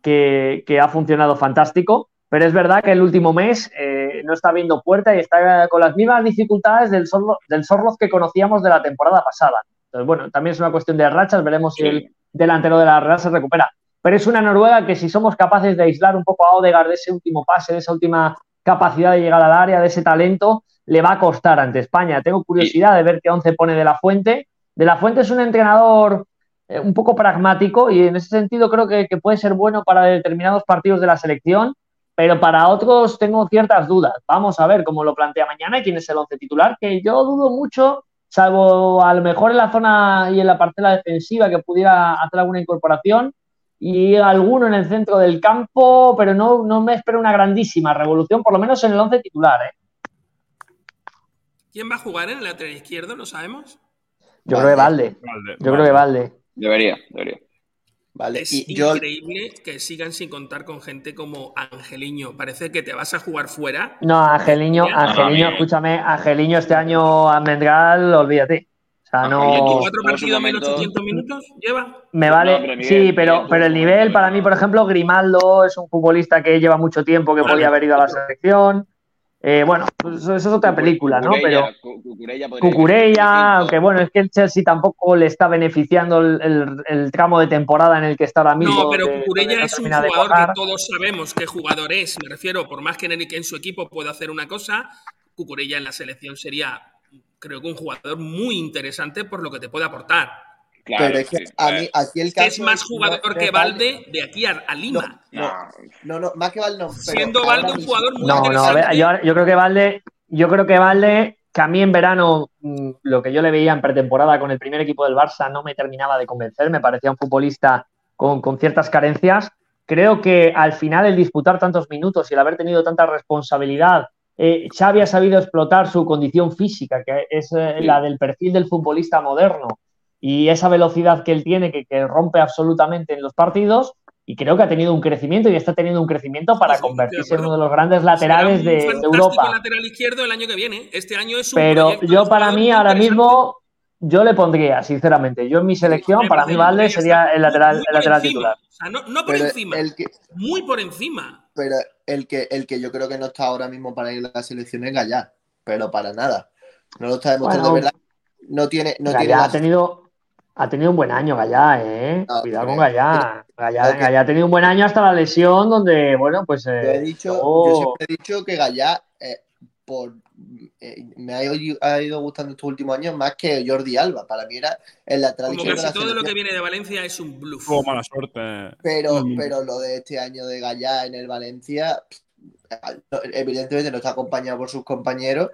que, que ha funcionado fantástico, pero es verdad que el último mes eh, no está viendo puerta y está con las mismas dificultades del Sorloth, del Sorloth que conocíamos de la temporada pasada. Entonces, bueno, también es una cuestión de rachas, veremos si el delantero de la Real se recupera. Pero es una Noruega que si somos capaces de aislar un poco a Odegaard de ese último pase, de esa última capacidad de llegar al área, de ese talento, le va a costar ante España. Tengo curiosidad de ver qué once pone de la Fuente. De la Fuente es un entrenador eh, un poco pragmático y en ese sentido creo que, que puede ser bueno para determinados partidos de la selección, pero para otros tengo ciertas dudas. Vamos a ver cómo lo plantea mañana y quién es el once titular, que yo dudo mucho, salvo a lo mejor en la zona y en la parcela defensiva que pudiera hacer alguna incorporación y alguno en el centro del campo, pero no, no me espero una grandísima revolución, por lo menos en el once titular. ¿eh? ¿Quién va a jugar en el lateral izquierdo? ¿Lo sabemos? Yo creo que Valde. Valde, Yo creo que Valde. Debería, debería. Vale, Es y yo, increíble que sigan sin contar con gente como Angeliño. Parece que te vas a jugar fuera. No, Angeliño, Angeliño, escúchame, Angeliño este año a Mendral, olvídate. O sea, no. tuvo- ¿Cuatro tuvo su partidos, momento- 1800 minutos? ¿Lleva? Me No, vale, pero Miguel- sí, pero, pero el nivel, para mí, por ejemplo, Grimaldo es un futbolista que lleva mucho tiempo, que Vale. podía haber ido a la selección. Eh, bueno, pues eso es otra película, ¿no? Pero Cucurella, Cu- Cucurella aunque bueno, es que el Chelsea tampoco le está beneficiando el, el- el tramo de temporada en el que está ahora mismo. No, pero que Cucurella no es un de jugador que todos sabemos qué jugador es. Me refiero, por más que en, que en su equipo pueda hacer una cosa, Cucurella en la selección sería, creo que un jugador muy interesante por lo que te puede aportar. Pero es que a mí, aquí el caso. Es más jugador que Valde de aquí a, a Lima. No, no, no, más que Valde no. pero Siendo Valde un jugador muy No, no, ver, yo, yo creo que Valde, yo creo que Valde, que a mí en verano mm, lo que yo le veía en pretemporada con el primer equipo del Barça no me terminaba de convencer, me parecía un futbolista con, con ciertas carencias. Creo que al final el disputar tantos minutos y el haber tenido tanta responsabilidad, eh, Xavi ha sabido explotar su condición física, que es eh, Sí. la del perfil del futbolista moderno, y esa velocidad que él tiene, que, que rompe absolutamente en los partidos, y creo que ha tenido un crecimiento y está teniendo un crecimiento para convertirse en uno de los grandes laterales Será de, un de Europa. lateral izquierdo el año que viene. Este año es un Pero yo para mí ahora mismo, yo le pondría, sinceramente, yo en mi selección, para mí Valde sería el lateral, el lateral titular. O sea, no, no por Pero encima, el que, muy por encima. pero el que, el que yo creo que no está ahora mismo para ir a la selección es Gallar. Pero para nada. No lo está demostrando Bueno, de verdad. No tiene, no tiene la- ha tenido, ha tenido un buen año, Gallá, ¿eh? No, Cuidado con Gallá. Gallá, lo que- Gallá ha tenido un buen año hasta la lesión, donde, bueno, pues. Yo he eh, dicho, yo siempre he dicho que Gallá eh, por, eh, me ha ido, ha ido gustando estos últimos años más que Jordi Alba. Para mí era el lateral Como izquierdo de la todo lo que viene de Valencia es un bluff. Tuvo mala suerte. Pero, Mm. pero lo de este año de Gallá en el Valencia, evidentemente no está acompañado por sus compañeros,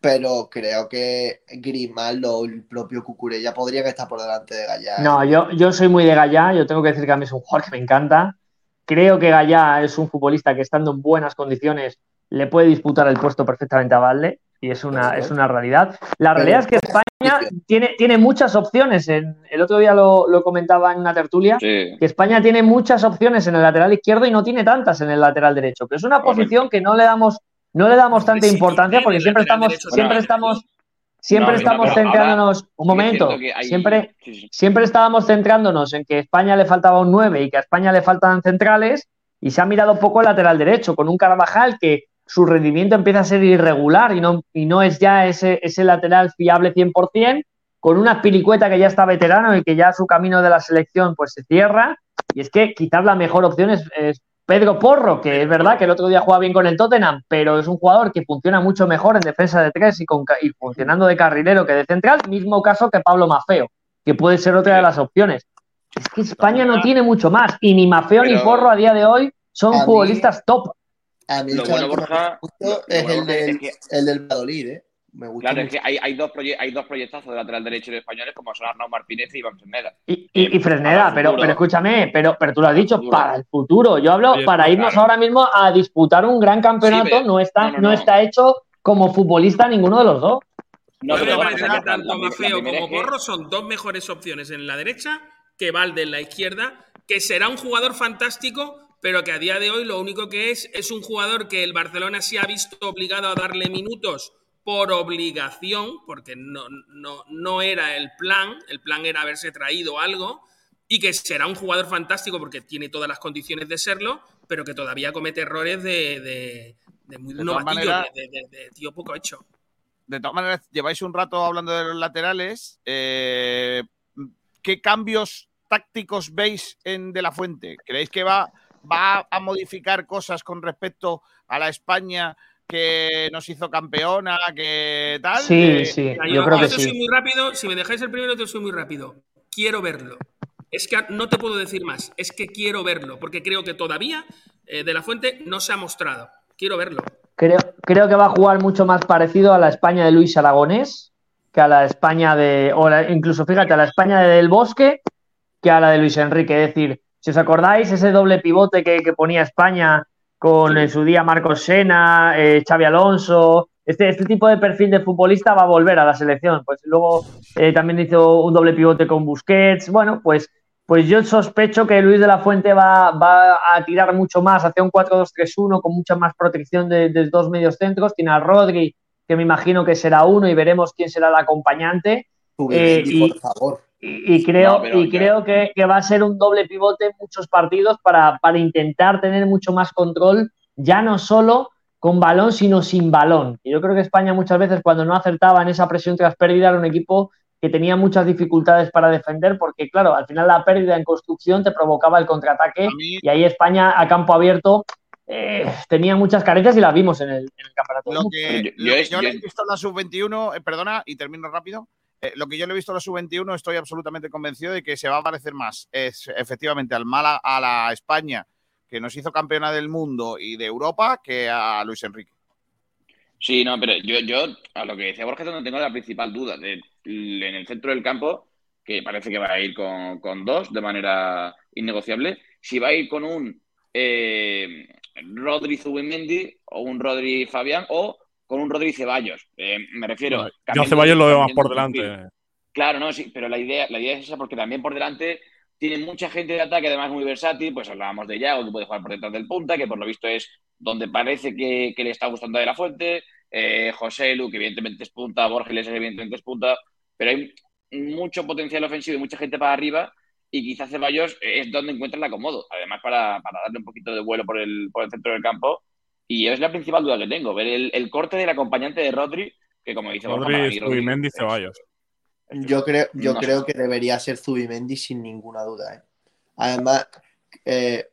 pero creo que Grimal o el propio Cucurella podrían estar por delante de Gallá. No, yo, yo soy muy de Gallá, yo tengo que decir que a mí es un jugador que me encanta. Creo que Gallá es un futbolista que estando en buenas condiciones le puede disputar el puesto perfectamente a Valde y es una, es una realidad. La realidad es que España tiene, tiene muchas opciones. En, el otro día lo, lo comentaba en una tertulia, Sí. que España tiene muchas opciones en el lateral izquierdo y no tiene tantas en el lateral derecho, pero es una posición que no le damos, no le damos tanta importancia porque siempre estamos, siempre estamos, siempre No, estamos ahora centrándonos, un momento, hay- siempre, sí, sí. siempre estábamos centrándonos en que a España le faltaba un 9 y que a España le faltaban centrales y se ha mirado poco el lateral derecho con un Carvajal que su rendimiento empieza a ser irregular y no, y no es ya ese, ese lateral fiable 100%, con una pilicueta que ya está veterano y que ya su camino de la selección pues se cierra y es que quizás la mejor opción es, es Pedro Porro, que es verdad que el otro día juega bien con el Tottenham, pero es un jugador que funciona mucho mejor en defensa de tres y, con, y funcionando de carrilero que de central, mismo caso que Pablo Mafeo, que puede ser otra de las opciones. Es que España no tiene mucho más, y ni Mafeo ni Porro a día de hoy son mí- futbolistas top. A mí el Lo bueno, que más Borja, me gustó lo- lo es bueno, el Borja, del, es que- el del Valladolid, ¿eh? Me gusta Claro, es que hay, hay, dos hay dos proyectazos de lateral derecho de españoles como son Arnau Martínez y Iván Ferneda. Y, y, y Fresneda, pero, pero escúchame, pero, pero tú lo has dicho, futuro. para el futuro. Yo hablo Oye, para claro. irnos ahora mismo a disputar un gran campeonato, Sí, pero- no, está, no, no, no, no. está hecho como futbolista ninguno de los dos. No, pero que ver, tanto Mafeo como Porro son dos mejores opciones en la derecha que Valde en la izquierda, que será un jugador fantástico, pero que a día de hoy lo único que es es un jugador que el Barcelona se ha visto obligado a darle minutos por obligación, porque no, no, no era el plan, el plan era haberse traído algo, y que será un jugador fantástico porque tiene todas las condiciones de serlo, pero que todavía comete errores de, de, de muy De novatillo, de- de tío poco hecho. De todas maneras, lleváis un rato hablando de los laterales. eh, ¿Qué cambios tácticos veis en De La Fuente? ¿Creéis que va, va a modificar cosas con respecto a la España que nos hizo campeona, que tal? Sí, sí, yo creo que sí. soy muy rápido. Si me dejáis el primero, te soy muy rápido. Quiero verlo. Es que no te puedo decir más. Es que quiero verlo, porque creo que todavía eh, De La Fuente no se ha mostrado. Quiero verlo. Creo, creo que va a jugar mucho más parecido a la España de Luis Aragonés que a la España de. O la- incluso, fíjate, a la España de Del Bosque que a la de Luis Enrique. Es decir, si os acordáis, ese doble pivote que, que ponía España con en su día Marcos Sena, eh, Xavi Alonso. Este, este tipo de perfil de futbolista va a volver a la selección. Pues luego eh, también hizo un doble pivote con Busquets. Bueno, pues, pues yo sospecho que Luis de la Fuente va, va a tirar mucho más hacia un 4-2-3-1 con mucha más protección de, de dos medios centros. Tiene a Rodri, que me imagino que será uno, y veremos quién será el acompañante. Eh, y, por favor. Y- y creo, No, y ya- creo que, que va a ser un doble pivote en muchos partidos para, para intentar tener mucho más control, ya no solo con balón, sino sin balón. Y yo creo que España muchas veces cuando no acertaba en esa presión tras pérdida era un equipo que tenía muchas dificultades para defender porque, claro, al final la pérdida en construcción te provocaba el contraataque y ahí España a campo abierto eh, tenía muchas carencias y las vimos en el, en el campeonato. Lo que, Yo- lo yo he visto en la sub-21, eh, perdona, y termino rápido, eh, lo que yo le he visto a la sub-21 estoy absolutamente convencido de que se va a parecer más es efectivamente al Mala, a la España que nos hizo campeona del mundo y de Europa que a Luis Enrique. Sí, no, pero yo, yo a lo que decía Borja donde tengo la principal duda. De, en el centro del campo, que parece que va a ir con, con dos de manera innegociable, si va a ir con un eh, Rodri Zubimendi o un Rodri Fabián o con un Rodri Ceballos. Eh, me refiero. Yo a Ceballos lo veo más por delante. Claro, no, sí, pero la idea, la idea es esa porque también por delante tiene mucha gente de ataque, además muy versátil. Pues hablábamos de Yago, que puede jugar por detrás del punta, que por lo visto es donde parece que, le está gustando de la fuente. Eh, José Lu, que evidentemente es punta, Borges, evidentemente es punta, pero hay mucho potencial ofensivo y mucha gente para arriba. Y quizás Ceballos es donde encuentra el acomodo, además para, darle un poquito de vuelo por el, por el centro del campo. Y es la principal duda que tengo, ver el, corte del acompañante de Rodri, que como dice Rodri, Zubimendi, Ceballos. Yo creo, yo creo que debería ser Zubimendi sin ninguna duda. ¿eh? Además, eh,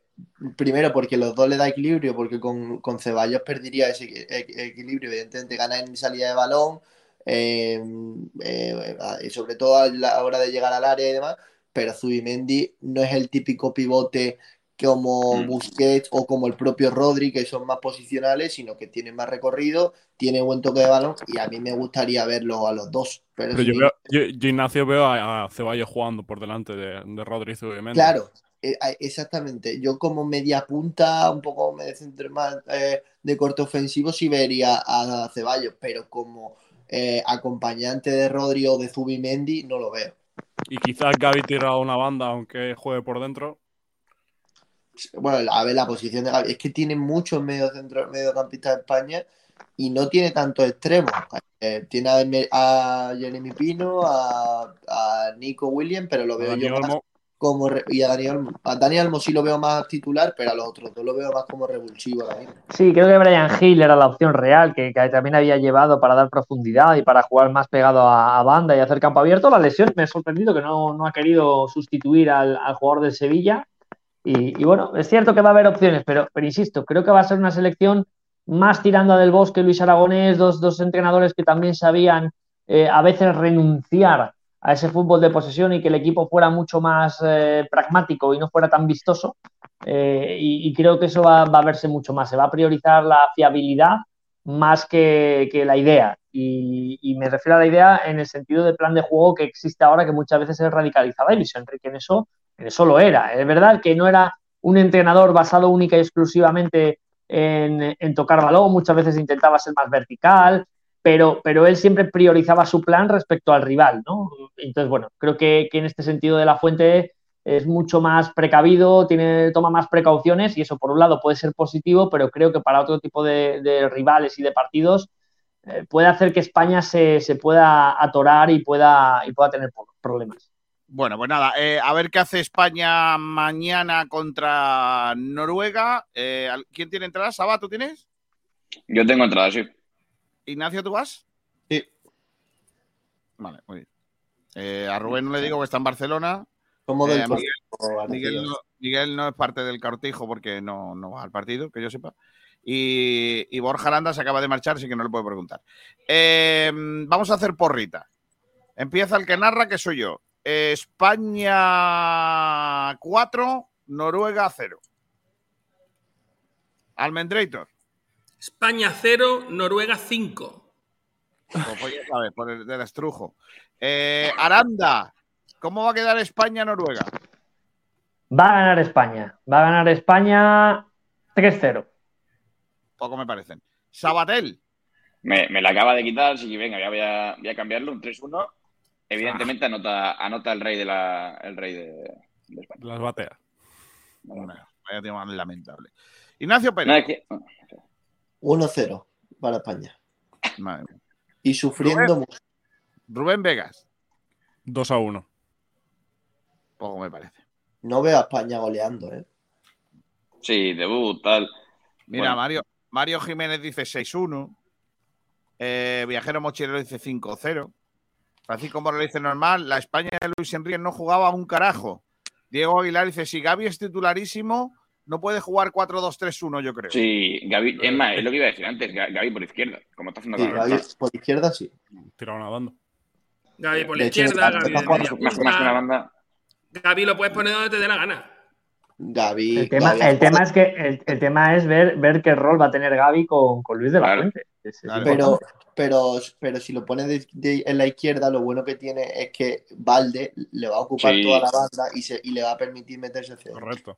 primero porque los dos le da equilibrio, porque con, Ceballos perdería ese equilibrio, evidentemente gana en salida de balón, eh, y sobre todo a la hora de llegar al área y demás, pero Zubimendi no es el típico pivote como mm. Busquets o como el propio Rodri, que son más posicionales, sino que tiene más recorrido, tiene buen toque de balón y a mí me gustaría verlo a los dos. Pero, yo, Ignacio, veo a, Ceballos jugando por delante de, Rodri y Claro, eh, exactamente. Yo como media punta, un poco me centro más eh, de corte ofensivo, sí vería a Ceballos, pero como eh, acompañante de Rodri o de Zubimendi, no lo veo. Y quizás Gaby tira una banda, aunque juegue por dentro bueno, a ver, la posición de Gaby, es que tiene muchos medio mediocampistas de España y no tiene tantos extremos. Eh, tiene a, Jeremy Pino, a, Nico Williams, pero lo veo yo más como y a Daniel, a Daniel Almo sí lo veo más titular, pero a los otros dos lo veo más como revulsivo Sí, creo que Brian Hill era la opción real, que, también había llevado para dar profundidad y para jugar más pegado a, banda y hacer campo abierto. La lesión me ha sorprendido que no, ha querido sustituir al, al jugador del Sevilla y, bueno, es cierto que va a haber opciones, pero, pero insisto, creo que va a ser una selección más tirando a Del Bosque, Luis Aragonés, dos, dos entrenadores que también sabían eh, a veces renunciar a ese fútbol de posesión y que el equipo fuera mucho más eh, pragmático y no fuera tan vistoso. Eh, y, creo que eso va, a verse mucho más. Se va a priorizar la fiabilidad más que, la idea. Y, me refiero a la idea en el sentido de plan de juego que existe ahora, que muchas veces es radicalizada. Y Luis Enrique en eso eso lo era. Es verdad que no era un entrenador basado única y exclusivamente en, tocar balón, muchas veces intentaba ser más vertical, pero, pero él siempre priorizaba su plan respecto al rival, ¿no? Entonces, bueno, creo que, en este sentido de la fuente es mucho más precavido, tiene, toma más precauciones y eso por un lado puede ser positivo, pero creo que para otro tipo de, rivales y de partidos eh, puede hacer que España se, se, pueda atorar y pueda, y pueda tener problemas. Bueno, pues nada, eh, a ver qué hace España mañana contra Noruega. Eh, ¿Quién tiene entradas? ¿Saba, tú tienes? Yo tengo entradas, sí. Ignacio, ¿tú vas? Sí. Vale, muy bien. Eh, a Rubén no le digo que está en Barcelona. ¿Cómo del Miguel, Miguel, no, es parte del cortijo porque no, no va al partido, que yo sepa. Y, y, Borja Landa se acaba de marchar, así que no le puedo preguntar. vamos a hacer porrita. Empieza el que narra, que soy yo. España 4, Noruega 0. Almendrator. España 0, Noruega 5. Pues, pues ya sabes, por el del estrujo. Eh, Aranda, ¿cómo va a quedar España-Noruega? Va a ganar España. Va a ganar España 3-0. Poco me parecen. Sabatel. Me, la acaba de quitar, así que venga, voy a, voy a cambiarlo, un 3-1. Evidentemente anota, anota el rey de la el rey de, España. Las bateas. vaya tema lamentable. Ignacio Pérez. 1-0 para España. Y sufriendo mucho. Rubén Vegas. 2 a 1. Poco me parece. No veo a España goleando, ¿eh? Sí, debut, tal. Mira, Mario, Mario Jiménez dice 6-1. Eh, Viajero Mochilero dice 5-0. Francisco Morales dice normal, la España de Luis Enrique no jugaba un carajo. Diego Aguilar dice, si Gaby es titularísimo, no puede jugar 4-2-3-1, yo creo. Sí, Gaby, es más, es lo que iba a decir antes, Gaby por izquierda, como está haciendo sí, Gaby por izquierda sí. Tira una banda. Gaby por De hecho, izquierda, está- Gaby de está media jugando Más, más que una punta. banda. Gaby lo puedes poner donde te dé la gana. Gaby. El tema, Gaby- el tema es que el, el tema es ver, ver qué rol va a tener Gaby con, con Luis de la Claro. Fuente. Es- es Claro. Pero, pero, pero si lo pones de- de- en la izquierda, lo bueno que tiene es que Valde le va a ocupar Sí. toda la banda y, se, y le va a permitir meterse hacia. Correcto.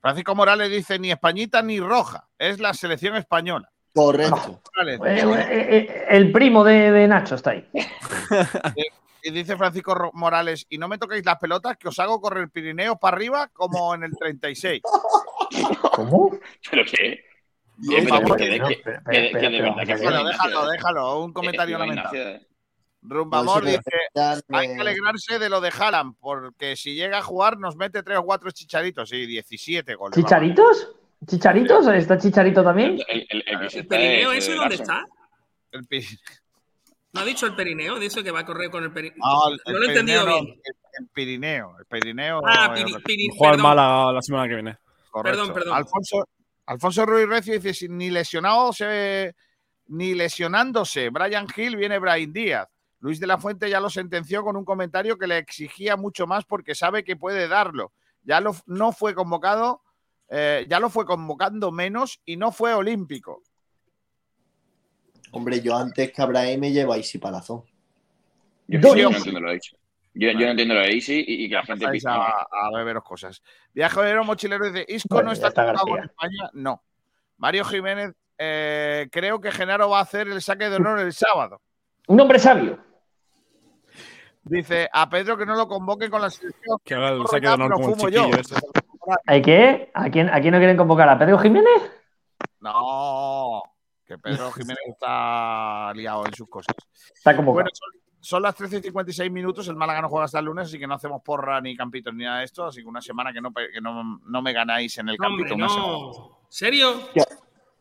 Francisco Morales dice ni españita ni roja, es la selección española. Correcto. Morales. Eh, eh, eh, el primo de, de Nacho está ahí. Y dice Francisco Morales, y no me toquéis las pelotas, que os hago correr Pirineos para arriba como en el 36. ¿Cómo? ¿Pero qué? No, ¿Qué? ¿Pero vamos, qué? ¿De no, qué? espera, ¿Qué de- espera, qué de espera, verdad? ¿Qué espera, Bueno, fue déjalo, déjalo, un comentario Eh, lamentable. Rumbamor dice, hay que alegrarse de lo de Haaland, porque si llega a jugar nos mete tres o cuatro chicharitos, y 17 goles. ¿Chicharitos? ¿Chicharitos? ¿Está Chicharito también? El, sí ¿El está perineo es, ese dónde está? El pi- ¿No ha dicho el perineo? Dice que va a correr con el perineo. No, el, No lo he entendido bien. el, el Pirineo. El Pirineo. Ah, eh, Piri- Piri-. Málaga la semana que viene. correcto. perdón, perdón. Alfonso, Alfonso Ruiz Recio dice: si ni lesionado se, ni lesionándose Brian Hill, viene Brian Díaz. Luis de la Fuente ya lo sentenció con un comentario que le exigía mucho más porque sabe que puede darlo. Ya lo, no fue convocado, eh, ya lo fue convocando menos y no fue olímpico. Hombre, yo antes que Abraham me llevo a Isi Palazón. Yo, no entiendo lo de Easy. Yo, yo no entiendo lo de Easy y, y que la gente pisa. a, a beberos cosas. Viajero mochilero dice: Isco Bueno, no está está García. España. No. Mario Jiménez, eh, creo que Genaro va a hacer el saque de honor el sábado. Un hombre sabio. Dice a Pedro que no lo convoque con la selección. Que haga el saque de honor como fumo yo. chiquillo este. ¿Hay qué? ¿A quién, ¿A quién no quieren convocar? ¿A Pedro Jiménez? No, que Pedro Jiménez está liado en sus cosas. Está. Bueno, son, son las 13 y 56 minutos. El Málaga no juega hasta el lunes, así que no hacemos porra ni campito ni nada de esto. Así que una semana que no, que no, no me ganáis en el Hombre, campito. una semana. no. ¿Serio?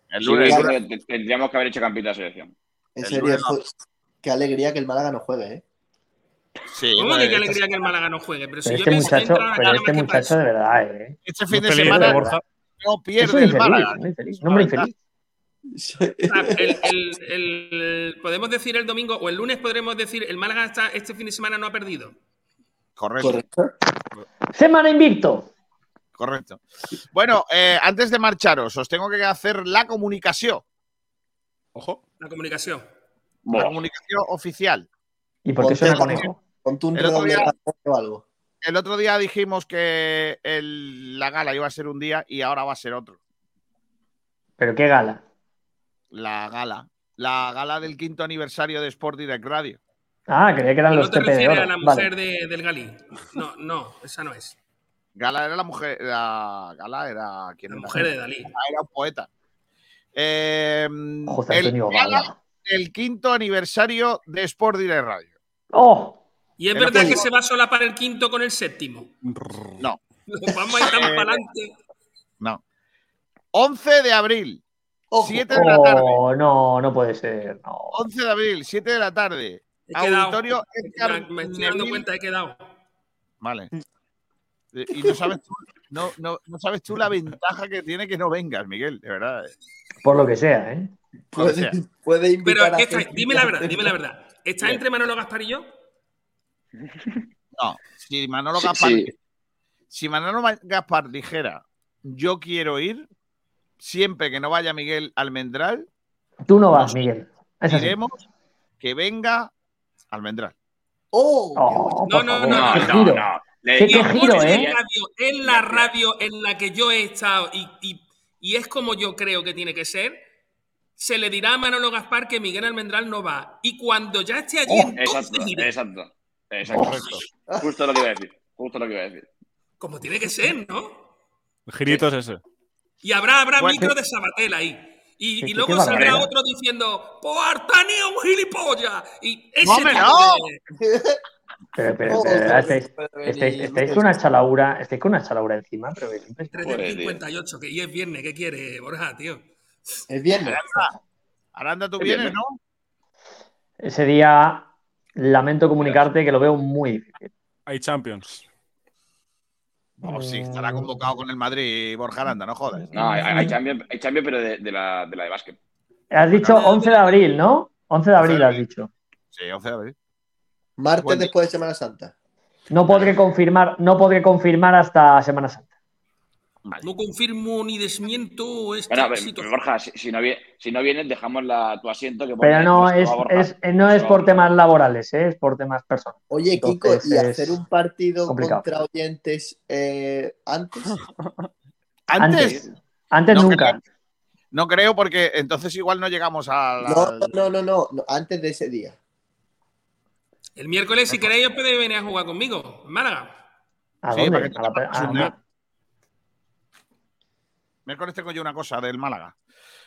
El lunes. tendríamos que haber hecho campito a la selección. En El serio, qué alegría que el Málaga no juegue, ¿eh? Sí, ¿Cómo pues, que qué este- alegría que el Málaga no juegue? Pero si Pero yo este muchacho, pero este muchacho de verdad, ¿eh? Este fin de semana Borja. no pierde el infeliz, Málaga. un hombre infeliz. El- el- el- podemos decir el domingo o el lunes podremos decir el Málaga está, este fin de semana no ha perdido. Correcto. Correcto. Semana invicto. Correcto. Bueno, eh, antes de marcharos, os tengo que hacer la comunicación. Ojo. La comunicación. La Buah. comunicación oficial. ¿Y por qué suena conejo? Ponte un El otro día- o algo. El otro día dijimos que el- la gala iba a ser un día y ahora va a ser otro. ¿Pero qué gala? La gala. La gala del quinto aniversario de Sport Direct Radio. Ah, creía que eran No los te de refieres oro. a la Vale. mujer de- del Galí. No, no, esa no es. Gala era la mujer. La gala era. ¿quién La era? mujer de Dalí. Ah, Era un poeta. Eh, José el, Antonio gala Gala. del quinto aniversario de Sport Direct Radio. ¡Oh! Y es Pero verdad que- se va sola para el quinto con el séptimo. No, Vamos a ir tan Eh, para adelante. no. 11 de abril, Ojo. 7 de la tarde. Oh, no, no puede ser. No. 11 de abril, 7 de la tarde. Auditorio Edgar Me estoy dando Neville. cuenta, he quedado. Vale. Y no sabes, tú, no, no, no sabes tú la ventaja que tiene que no vengas, Miguel, de verdad. Por lo que sea, ¿eh? Sea, Puede, puede Pero invitar a gente dime la verdad, dime la verdad. ¿Está Bien. entre Manolo Gaspar y yo? no, si Manolo Sí, Gaspar, sí. si Manolo Ma- Gaspar dijera yo quiero ir, siempre que no vaya Miguel Almendral, Tú no vas, Miguel. Es así. diremos que venga Almendral. ¡Oh! Oh, No, no, no, qué No, no, no. Le- ¿Qué- giro, eh? en radio- en la radio en la que yo he estado y, y- y es como yo creo que tiene que ser, se le dirá a Manolo Gaspar que Miguel Almendral no va. Y cuando ya esté allí, Oh, entonces Exacto, diré. exacto. Exacto. Justo lo que iba a decir. Justo lo que iba a decir. Como tiene que ser, ¿no? El girito es ese. Y habrá, habrá Bueno, micro de Sabatel ahí. Y, luego saldrá otro diciendo, ¡Pues Artani es un gilipollas! Y ese ¡No, Pero, pero, Oh, pero, estáis, estáis, con una chalaura, estáis con una chalaura encima, pero que siempre- 358, que y es viernes, ¿qué quiere, Borja, tío? Es viernes. Aranda, tú Es vienes. ¿no? ese día lamento comunicarte que lo veo muy difícil. Hay Champions. No, sí, estará convocado con el Madrid Borja Aranda, no jodas. No, hay, hay Champions, hay Champions, pero de, de la, de la de básquet. Has dicho 11 de abril, ¿no? 11 de abril has dicho. Sí, 11 de abril. Martes después de Semana Santa. No podré confirmar, no podré confirmar hasta Semana Santa. No confirmo ni desmiento esta Bueno, pero, situación. pero, Borja, si, si no, si no vienes, dejamos la, tu asiento. Que Pero pone no es, eh, no es por temas laborales, ¿eh? es por temas personales. Oye, Kiko, ¿y hacer un partido complicado. contra oyentes eh, antes? Antes, Antes No nunca. creo. no creo porque entonces igual no llegamos a la... No, no, no, no, no, antes de ese día. El miércoles, si queréis, os podéis venir a jugar conmigo, en Málaga. ¿A Sí, dónde? para que A la a- Miércoles tengo yo una cosa del Málaga.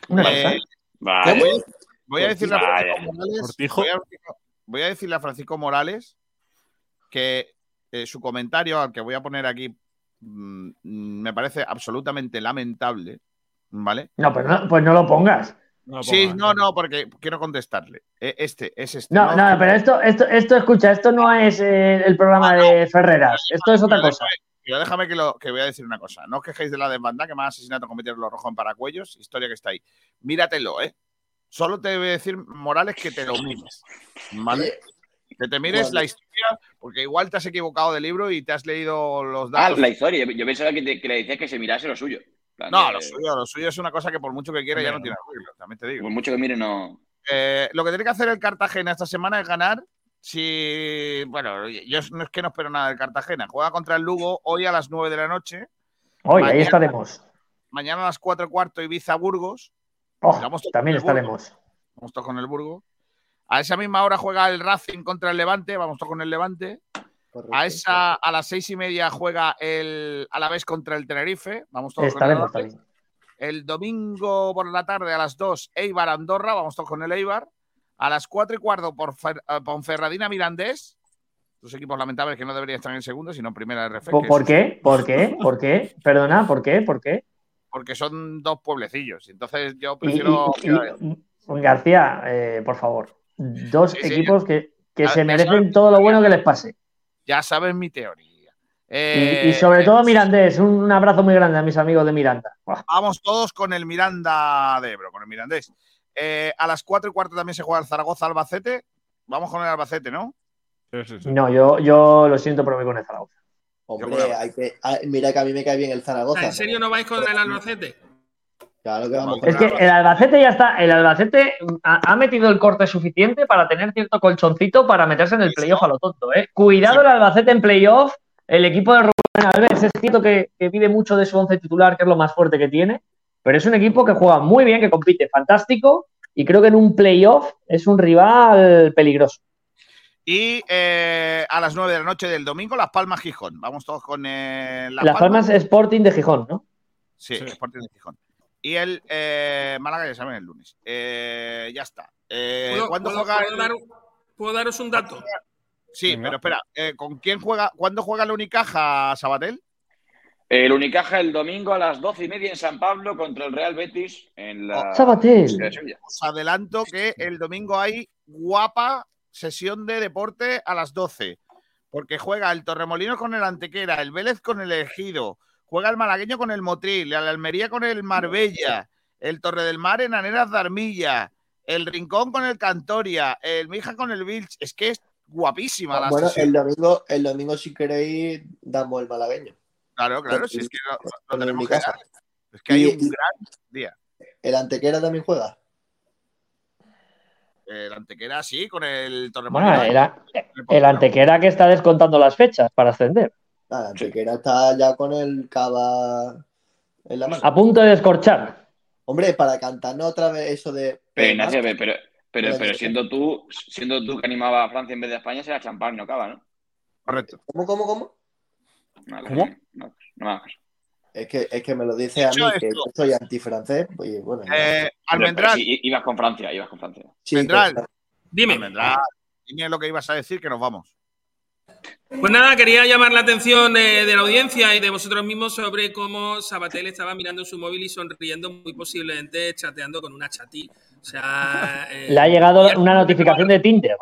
Eh, voy, voy a decirle a. Francisco Morales, Cortijo. voy a, voy a decirle a Francisco Morales que eh, su comentario, al que voy a poner aquí, mm, me parece absolutamente lamentable, ¿vale? No, pero no, pues no lo pongas. No, Sí, no, no, porque quiero contestarle. Eh, Este, es este. No, no, pero esto, esto, esto, escucha, esto no es eh, el programa de Ferreras, esto es otra cosa. Pero déjame que, lo, que voy a decir una cosa. No os quejéis de la desbandada, que más asesinato cometieron los rojos en Paracuellos, historia que está ahí. Míratelo, ¿eh? Solo te voy a decir, Morales, que te lo mires. ¿Vale? Que te mires Vale. la historia, porque igual te has equivocado de libro y te has leído los Ah, datos. la historia. Yo, yo pensaba que, te- que le decías que se mirase lo suyo. Plan No, de- lo suyo, lo suyo es una cosa que por mucho que quiera ya no tiene arreglo, también te digo. Por mucho que mire, no. Eh, lo que tiene que hacer el Cartagena esta semana es ganar. Si, bueno, yo no es que no espero nada del Cartagena. Juega contra el Lugo hoy a las 9 de la noche. Hoy, ahí Mañana- estaremos. Mañana a las 4 y cuarto Ibiza Burgos. Oh, también Burgos. estaremos. Vamos todos con el Burgo. A esa misma hora juega el Racing contra el Levante. Vamos todos con el Levante. Correcto. A esa a las seis y media juega el Alavés contra el Tenerife. Vamos todos Estaremos con el Alavés. El domingo por la tarde a las 2, Eibar Andorra. Vamos todos con el Eibar. A las 4 y cuarto por Fer- eh, Ponferradina Mirandés. Dos equipos lamentables que no deberían estar en segundo, sino en primera RF. ¿Por, por qué? ¿Por qué? ¿Por qué? Perdona, ¿por qué? ¿Por qué? Porque son dos pueblecillos. Entonces yo prefiero. y- y- García, eh, por favor, dos Sí, sí. equipos que, que se merecen todo lo bueno que les pase. Ya sabes mi teoría. Y, Eh, y sobre eh, todo Mirandés, un abrazo muy grande a mis amigos de Miranda. Vamos todos con el Miranda de Ebro, con el Mirandés. Eh, a las 4 y cuarto también se juega el Zaragoza Albacete. Vamos con el Albacete, ¿no? Sí, sí, sí. No, yo, yo lo siento, pero voy con el Zaragoza. Hombre, hay que, ah, mira que a mí me cae bien el Zaragoza. ¿En serio no vais con el Albacete? Claro que vamos Es que el Albacete ya está, el Albacete ha, ha metido el corte suficiente para tener cierto colchoncito para meterse en el playoff a lo tonto. ¿eh? Cuidado el Albacete en playoff, el equipo de Rubén Alves es cierto que, que vive mucho de su once titular, que es lo más fuerte que tiene, pero es un equipo que juega muy bien, que compite fantástico y creo que en un playoff es un rival peligroso. Y eh, a las 9 de la noche del domingo, Las Palmas Gijón. Vamos todos con eh, Las, Las Palmas Sporting de Gijón, ¿no? Sí, Sporting de Gijón. Y el eh, Málaga ya saben el lunes. Eh, ya está. Eh, ¿Puedo, ¿Cuándo puedo- juega puedo el- dar- puedo daros un dato? Sí, pero espera. eh, ¿Con quién juega? ¿Cuándo juega el Unicaja, Sabatel? El Unicaja el domingo a las doce y media en San Pablo contra el Real Betis en la. Sabatel. de Sevilla. Os adelanto que el domingo hay guapa sesión de deporte a las 12. Porque juega el Torremolinos con el Antequera, el Vélez con el Ejido, juega el Malagueño con el Motril, el Almería con el Marbella, el Torre del Mar en Aneras de Armilla, el Rincón con el Cantoria, el Mija con el Vilch. Es que es guapísima la Bueno, sesión. el domingo, el domingo, si queréis, damos el malagueño. Claro, claro, si es que lo, tenemos que Unicaja. dar. Es que hay Y- un gran día. ¿El Antequera también juega? El Antequera sí, con el Torremolinos. Bueno, el Antequera que está descontando las fechas para ascender. Ah, el Antequera está ya con el cava en la mano. A punto de descorchar. Hombre, para cantarnos otra vez eso de. Pero Ignacio, pero, pero, siendo tú, siendo tú que animaba a Francia en vez de a España, será champán, no acaba, ¿no? Correcto. ¿Cómo, cómo, cómo? No, ¿Cómo? No, no me. Es que, es que me lo dice a mí, que yo soy antifrancés. Pues bueno, Eh, Almendral, sí, ibas con Francia, ibas con Francia. sí, Almendral. Dime. Almendral, dime lo que ibas a decir, que nos vamos. Pues nada, quería llamar la atención de, de la audiencia y de vosotros mismos sobre cómo Sabatel estaba mirando en su móvil y sonriendo, muy posiblemente chateando con una chatí. O sea. eh, Le ha llegado una notificación de Tinder.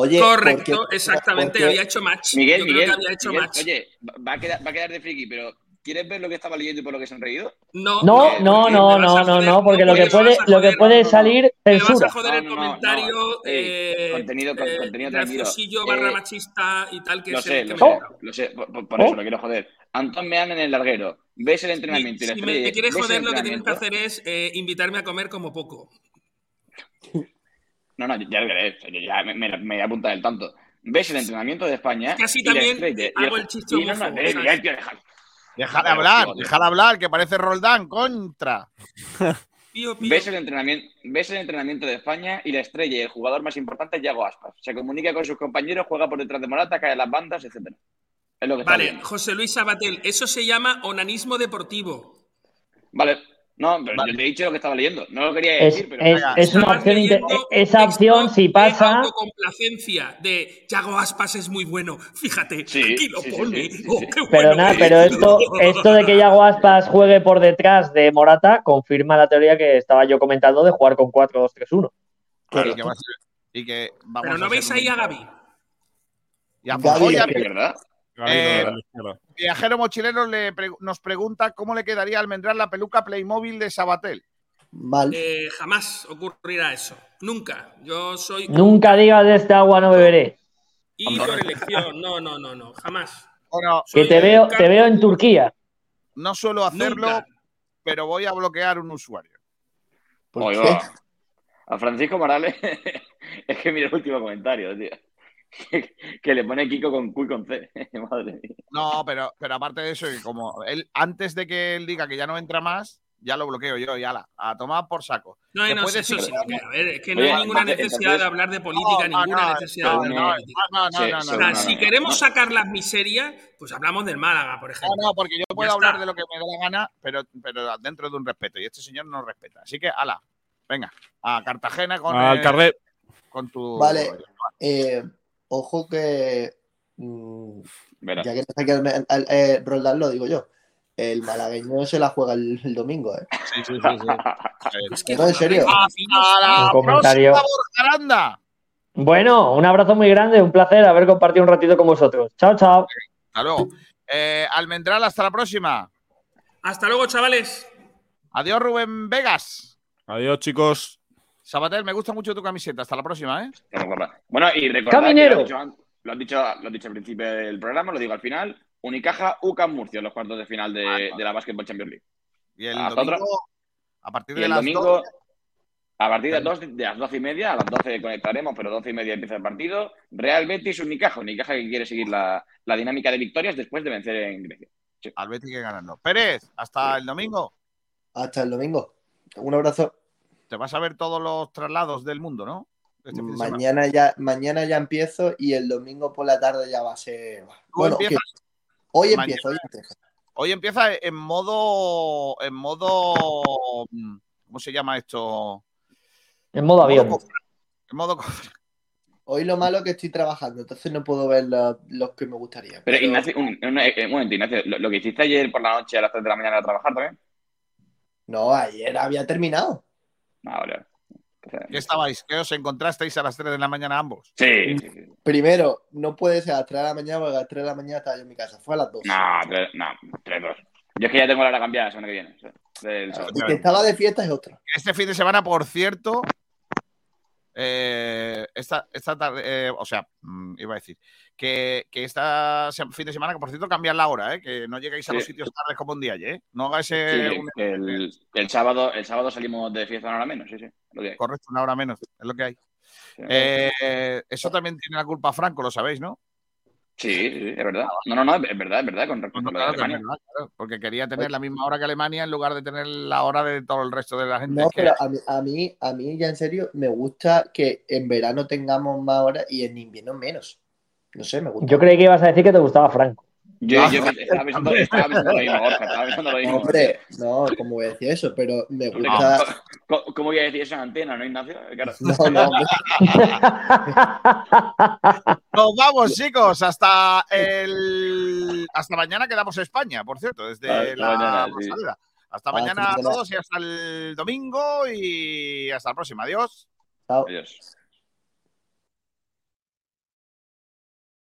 Oye, Correcto, porque- exactamente, porque- había hecho match. Miguel, Yo creo Miguel, que había hecho Miguel, match. oye, va a, quedar, va a quedar de friki, pero ¿Quieres ver lo que estaba leyendo y por lo que se han reído? No, No, no, no, no, no, joder, no, porque lo que puede, a lo que joder, puede no, no, salir Me vas censura. a joder el No, no, no, comentario eh, contenido- con- eh, contenido tranquilo. graciosillo barra Eh, machista y tal que Lo sé, lo sé, toca. lo sé, por, por- por ¿Oh? eso lo quiero joder. Antón Mean en el larguero. ¿Ves el entrenamiento Si me quieres ¿Ves el joder, lo que tienes que hacer es eh, invitarme a comer como poco. No, no, ya lo veré. ya me, me, me voy a apuntar el tanto. ¿Ves el entrenamiento de España? Y la también estrella? Hago el- y no, no, eh, deja- Déjale Joder, hablar, tío. déjale hablar, que parece Roldán, contra. Pío, pío. ¿Ves el, entrenamiento, ves el entrenamiento de España y la estrella y el jugador más importante es Yago Aspas. Se comunica con sus compañeros, juega por detrás de Morata, cae en las bandas, etc. Es lo que Vale. José Luis Sabatel, eso se llama onanismo deportivo. Vale. No, pero yo te he dicho lo que estaba leyendo. No lo quería Es, decir, pero. es, es una opción, leyendo esa opción si de pasa, autocomplacencia de Yago Aspas es muy bueno. Fíjate, Sí, aquí lo sí, pone. sí, sí, Oh, pero bueno nada, que pero es. esto, esto de que Yago Aspas juegue por detrás de Morata confirma la teoría que estaba yo comentando de jugar con 4-2-3-1. Y que, va a ser- y que vamos Pero a no ser veis un- ahí a Gaby. Y a Gaby de a- Es verdad. Eh. Viajero Mochilero le pre- nos pregunta cómo le quedaría a Almendral la peluca Playmobil de Sabatel. Mal. Eh, jamás ocurrirá eso. Nunca. Yo soy Nunca digas de esta agua no beberé. y por elección. No, no, no, no. Jamás. Bueno, Que te veo, te veo en Turquía. no suelo hacerlo, Nunca. pero voy a bloquear un usuario. ¿Por qué? A Francisco Morales, es que mira el último comentario, tío. Que, le pone Kiko con Q y con C. Madre mía. No, pero, pero aparte de eso, que como él, antes de que él diga que ya no entra más, ya lo bloqueo yo y ala, a tomar por saco. No, no, eso, que, a ver, es que no Oye, hay ninguna entonces- necesidad entonces- de hablar de política, No, ninguna no, necesidad no, de no, hablar no, de política. no, no, Sí, no, sí, no, O no, sea, no, si no, queremos no. sacar las miserias, pues hablamos del Málaga, por No, ejemplo. no, porque yo puedo Ya hablar está. de lo que me dé la gana, pero, pero dentro de un respeto. Y este señor no respeta. Así que, ala, venga, a Cartagena con, Al eh, carnet. con tu. Vale. Eh, ojo que. mm, Verás. ya que no está aquí el- el- eh, Roldán, lo digo yo. El malagueño se la juega el, el domingo, ¿eh? Sí, sí, sí, sí. Es que No, en serio. Hasta la Un comentario. próxima. Bueno, un abrazo muy grande, un placer haber compartido un ratito con vosotros. Chao, chao. Hasta luego. Eh, Almendral, hasta la próxima. Hasta luego, chavales. Adiós, Rubén Vegas. Adiós, chicos. Sabatel, me gusta mucho tu camiseta. Hasta la próxima, ¿eh? Bueno, y recordad Caminero. que lo has, dicho, lo, has dicho, lo has dicho al principio del programa, lo digo al final. Unicaja, UCAM Murcia, los cuartos de final de, de la Basketball Champions League. Y el Hasta domingo, otra. a partir Y de el las domingo, 12, a partir de, dos, de las doce y media, a las 12 conectaremos, pero doce y media empieza el partido. Real Betis, Unicaja. Unicaja que quiere seguir la, la dinámica de victorias después de vencer en Grecia. al Betis que ganarlo. Pérez, hasta el domingo. Hasta el domingo. Un abrazo. Te vas a ver todos los traslados del mundo, ¿no? Este. Mañana ya, mañana ya empiezo y el domingo por la tarde ya va a ser. Bueno, empiezas que- hoy mañana. empiezo, hoy empiezo. Hoy empieza en modo. En modo. ¿Cómo se llama esto? En modo avión. En modo. cofre. Hoy lo malo es que estoy trabajando, entonces no puedo ver lo- los que me gustaría. Pero, Ignacio, un, un- eh, un momento, Ignacio, lo, lo que hiciste ayer por la noche a las 3 de la mañana era trabajar también. No, ayer había terminado. Ah, vale. ¿Qué estabais? ¿Qué os encontrasteis a las 3 de la mañana ambos? Sí, sí, sí. Primero, no puede ser a las 3 de la mañana porque a las 3 de la mañana estaba yo en mi casa. Fue a las 2. No, tres, no, tres, dos. Yo es que ya tengo la hora cambiada la semana que viene. o sea, del sábado. Y que estaba de fiesta es otra. Este fin de semana, por cierto. Eh, esta, esta tarde, eh, o sea, mm, iba a decir que, que esta fin de semana, que por cierto cambian la hora, ¿eh? que no lleguéis a los Sí. sitios tardes como un día, ¿eh? No hagáis eh, sí, un- el, el sábado, el sábado salimos de fiesta una hora menos, sí, sí. Lo que hay. correcto, una hora menos, es lo que hay. Eso también tiene la culpa Franco, lo sabéis, ¿no? Sí, es verdad. No, no, no, es verdad, es verdad, con respecto a Claro Alemania. es verdad, claro, porque quería tener la misma hora que Alemania en lugar de tener la hora de todo el resto de la gente. No, que- pero a mí, a mí, a mí ya en serio me gusta que en verano tengamos más horas y en invierno menos. No sé, me gusta. Yo creí que ibas a decir que te gustaba Franco. Yo, Ah, yo estaba, pensando, estaba pensando lo mismo, Borja, estaba pensando lo mismo. Hombre, no, como voy a decir eso, pero me gusta. ¿Cómo, cómo voy a decir eso en antena, no, Ignacio? Claro. No, no, hombre. Nos vamos, chicos, hasta el hasta mañana quedamos España, por cierto, desde Hasta la mañana, sí. Hasta Hasta mañana a todos y hasta el domingo y hasta la próxima. Adiós. Chao. Adiós.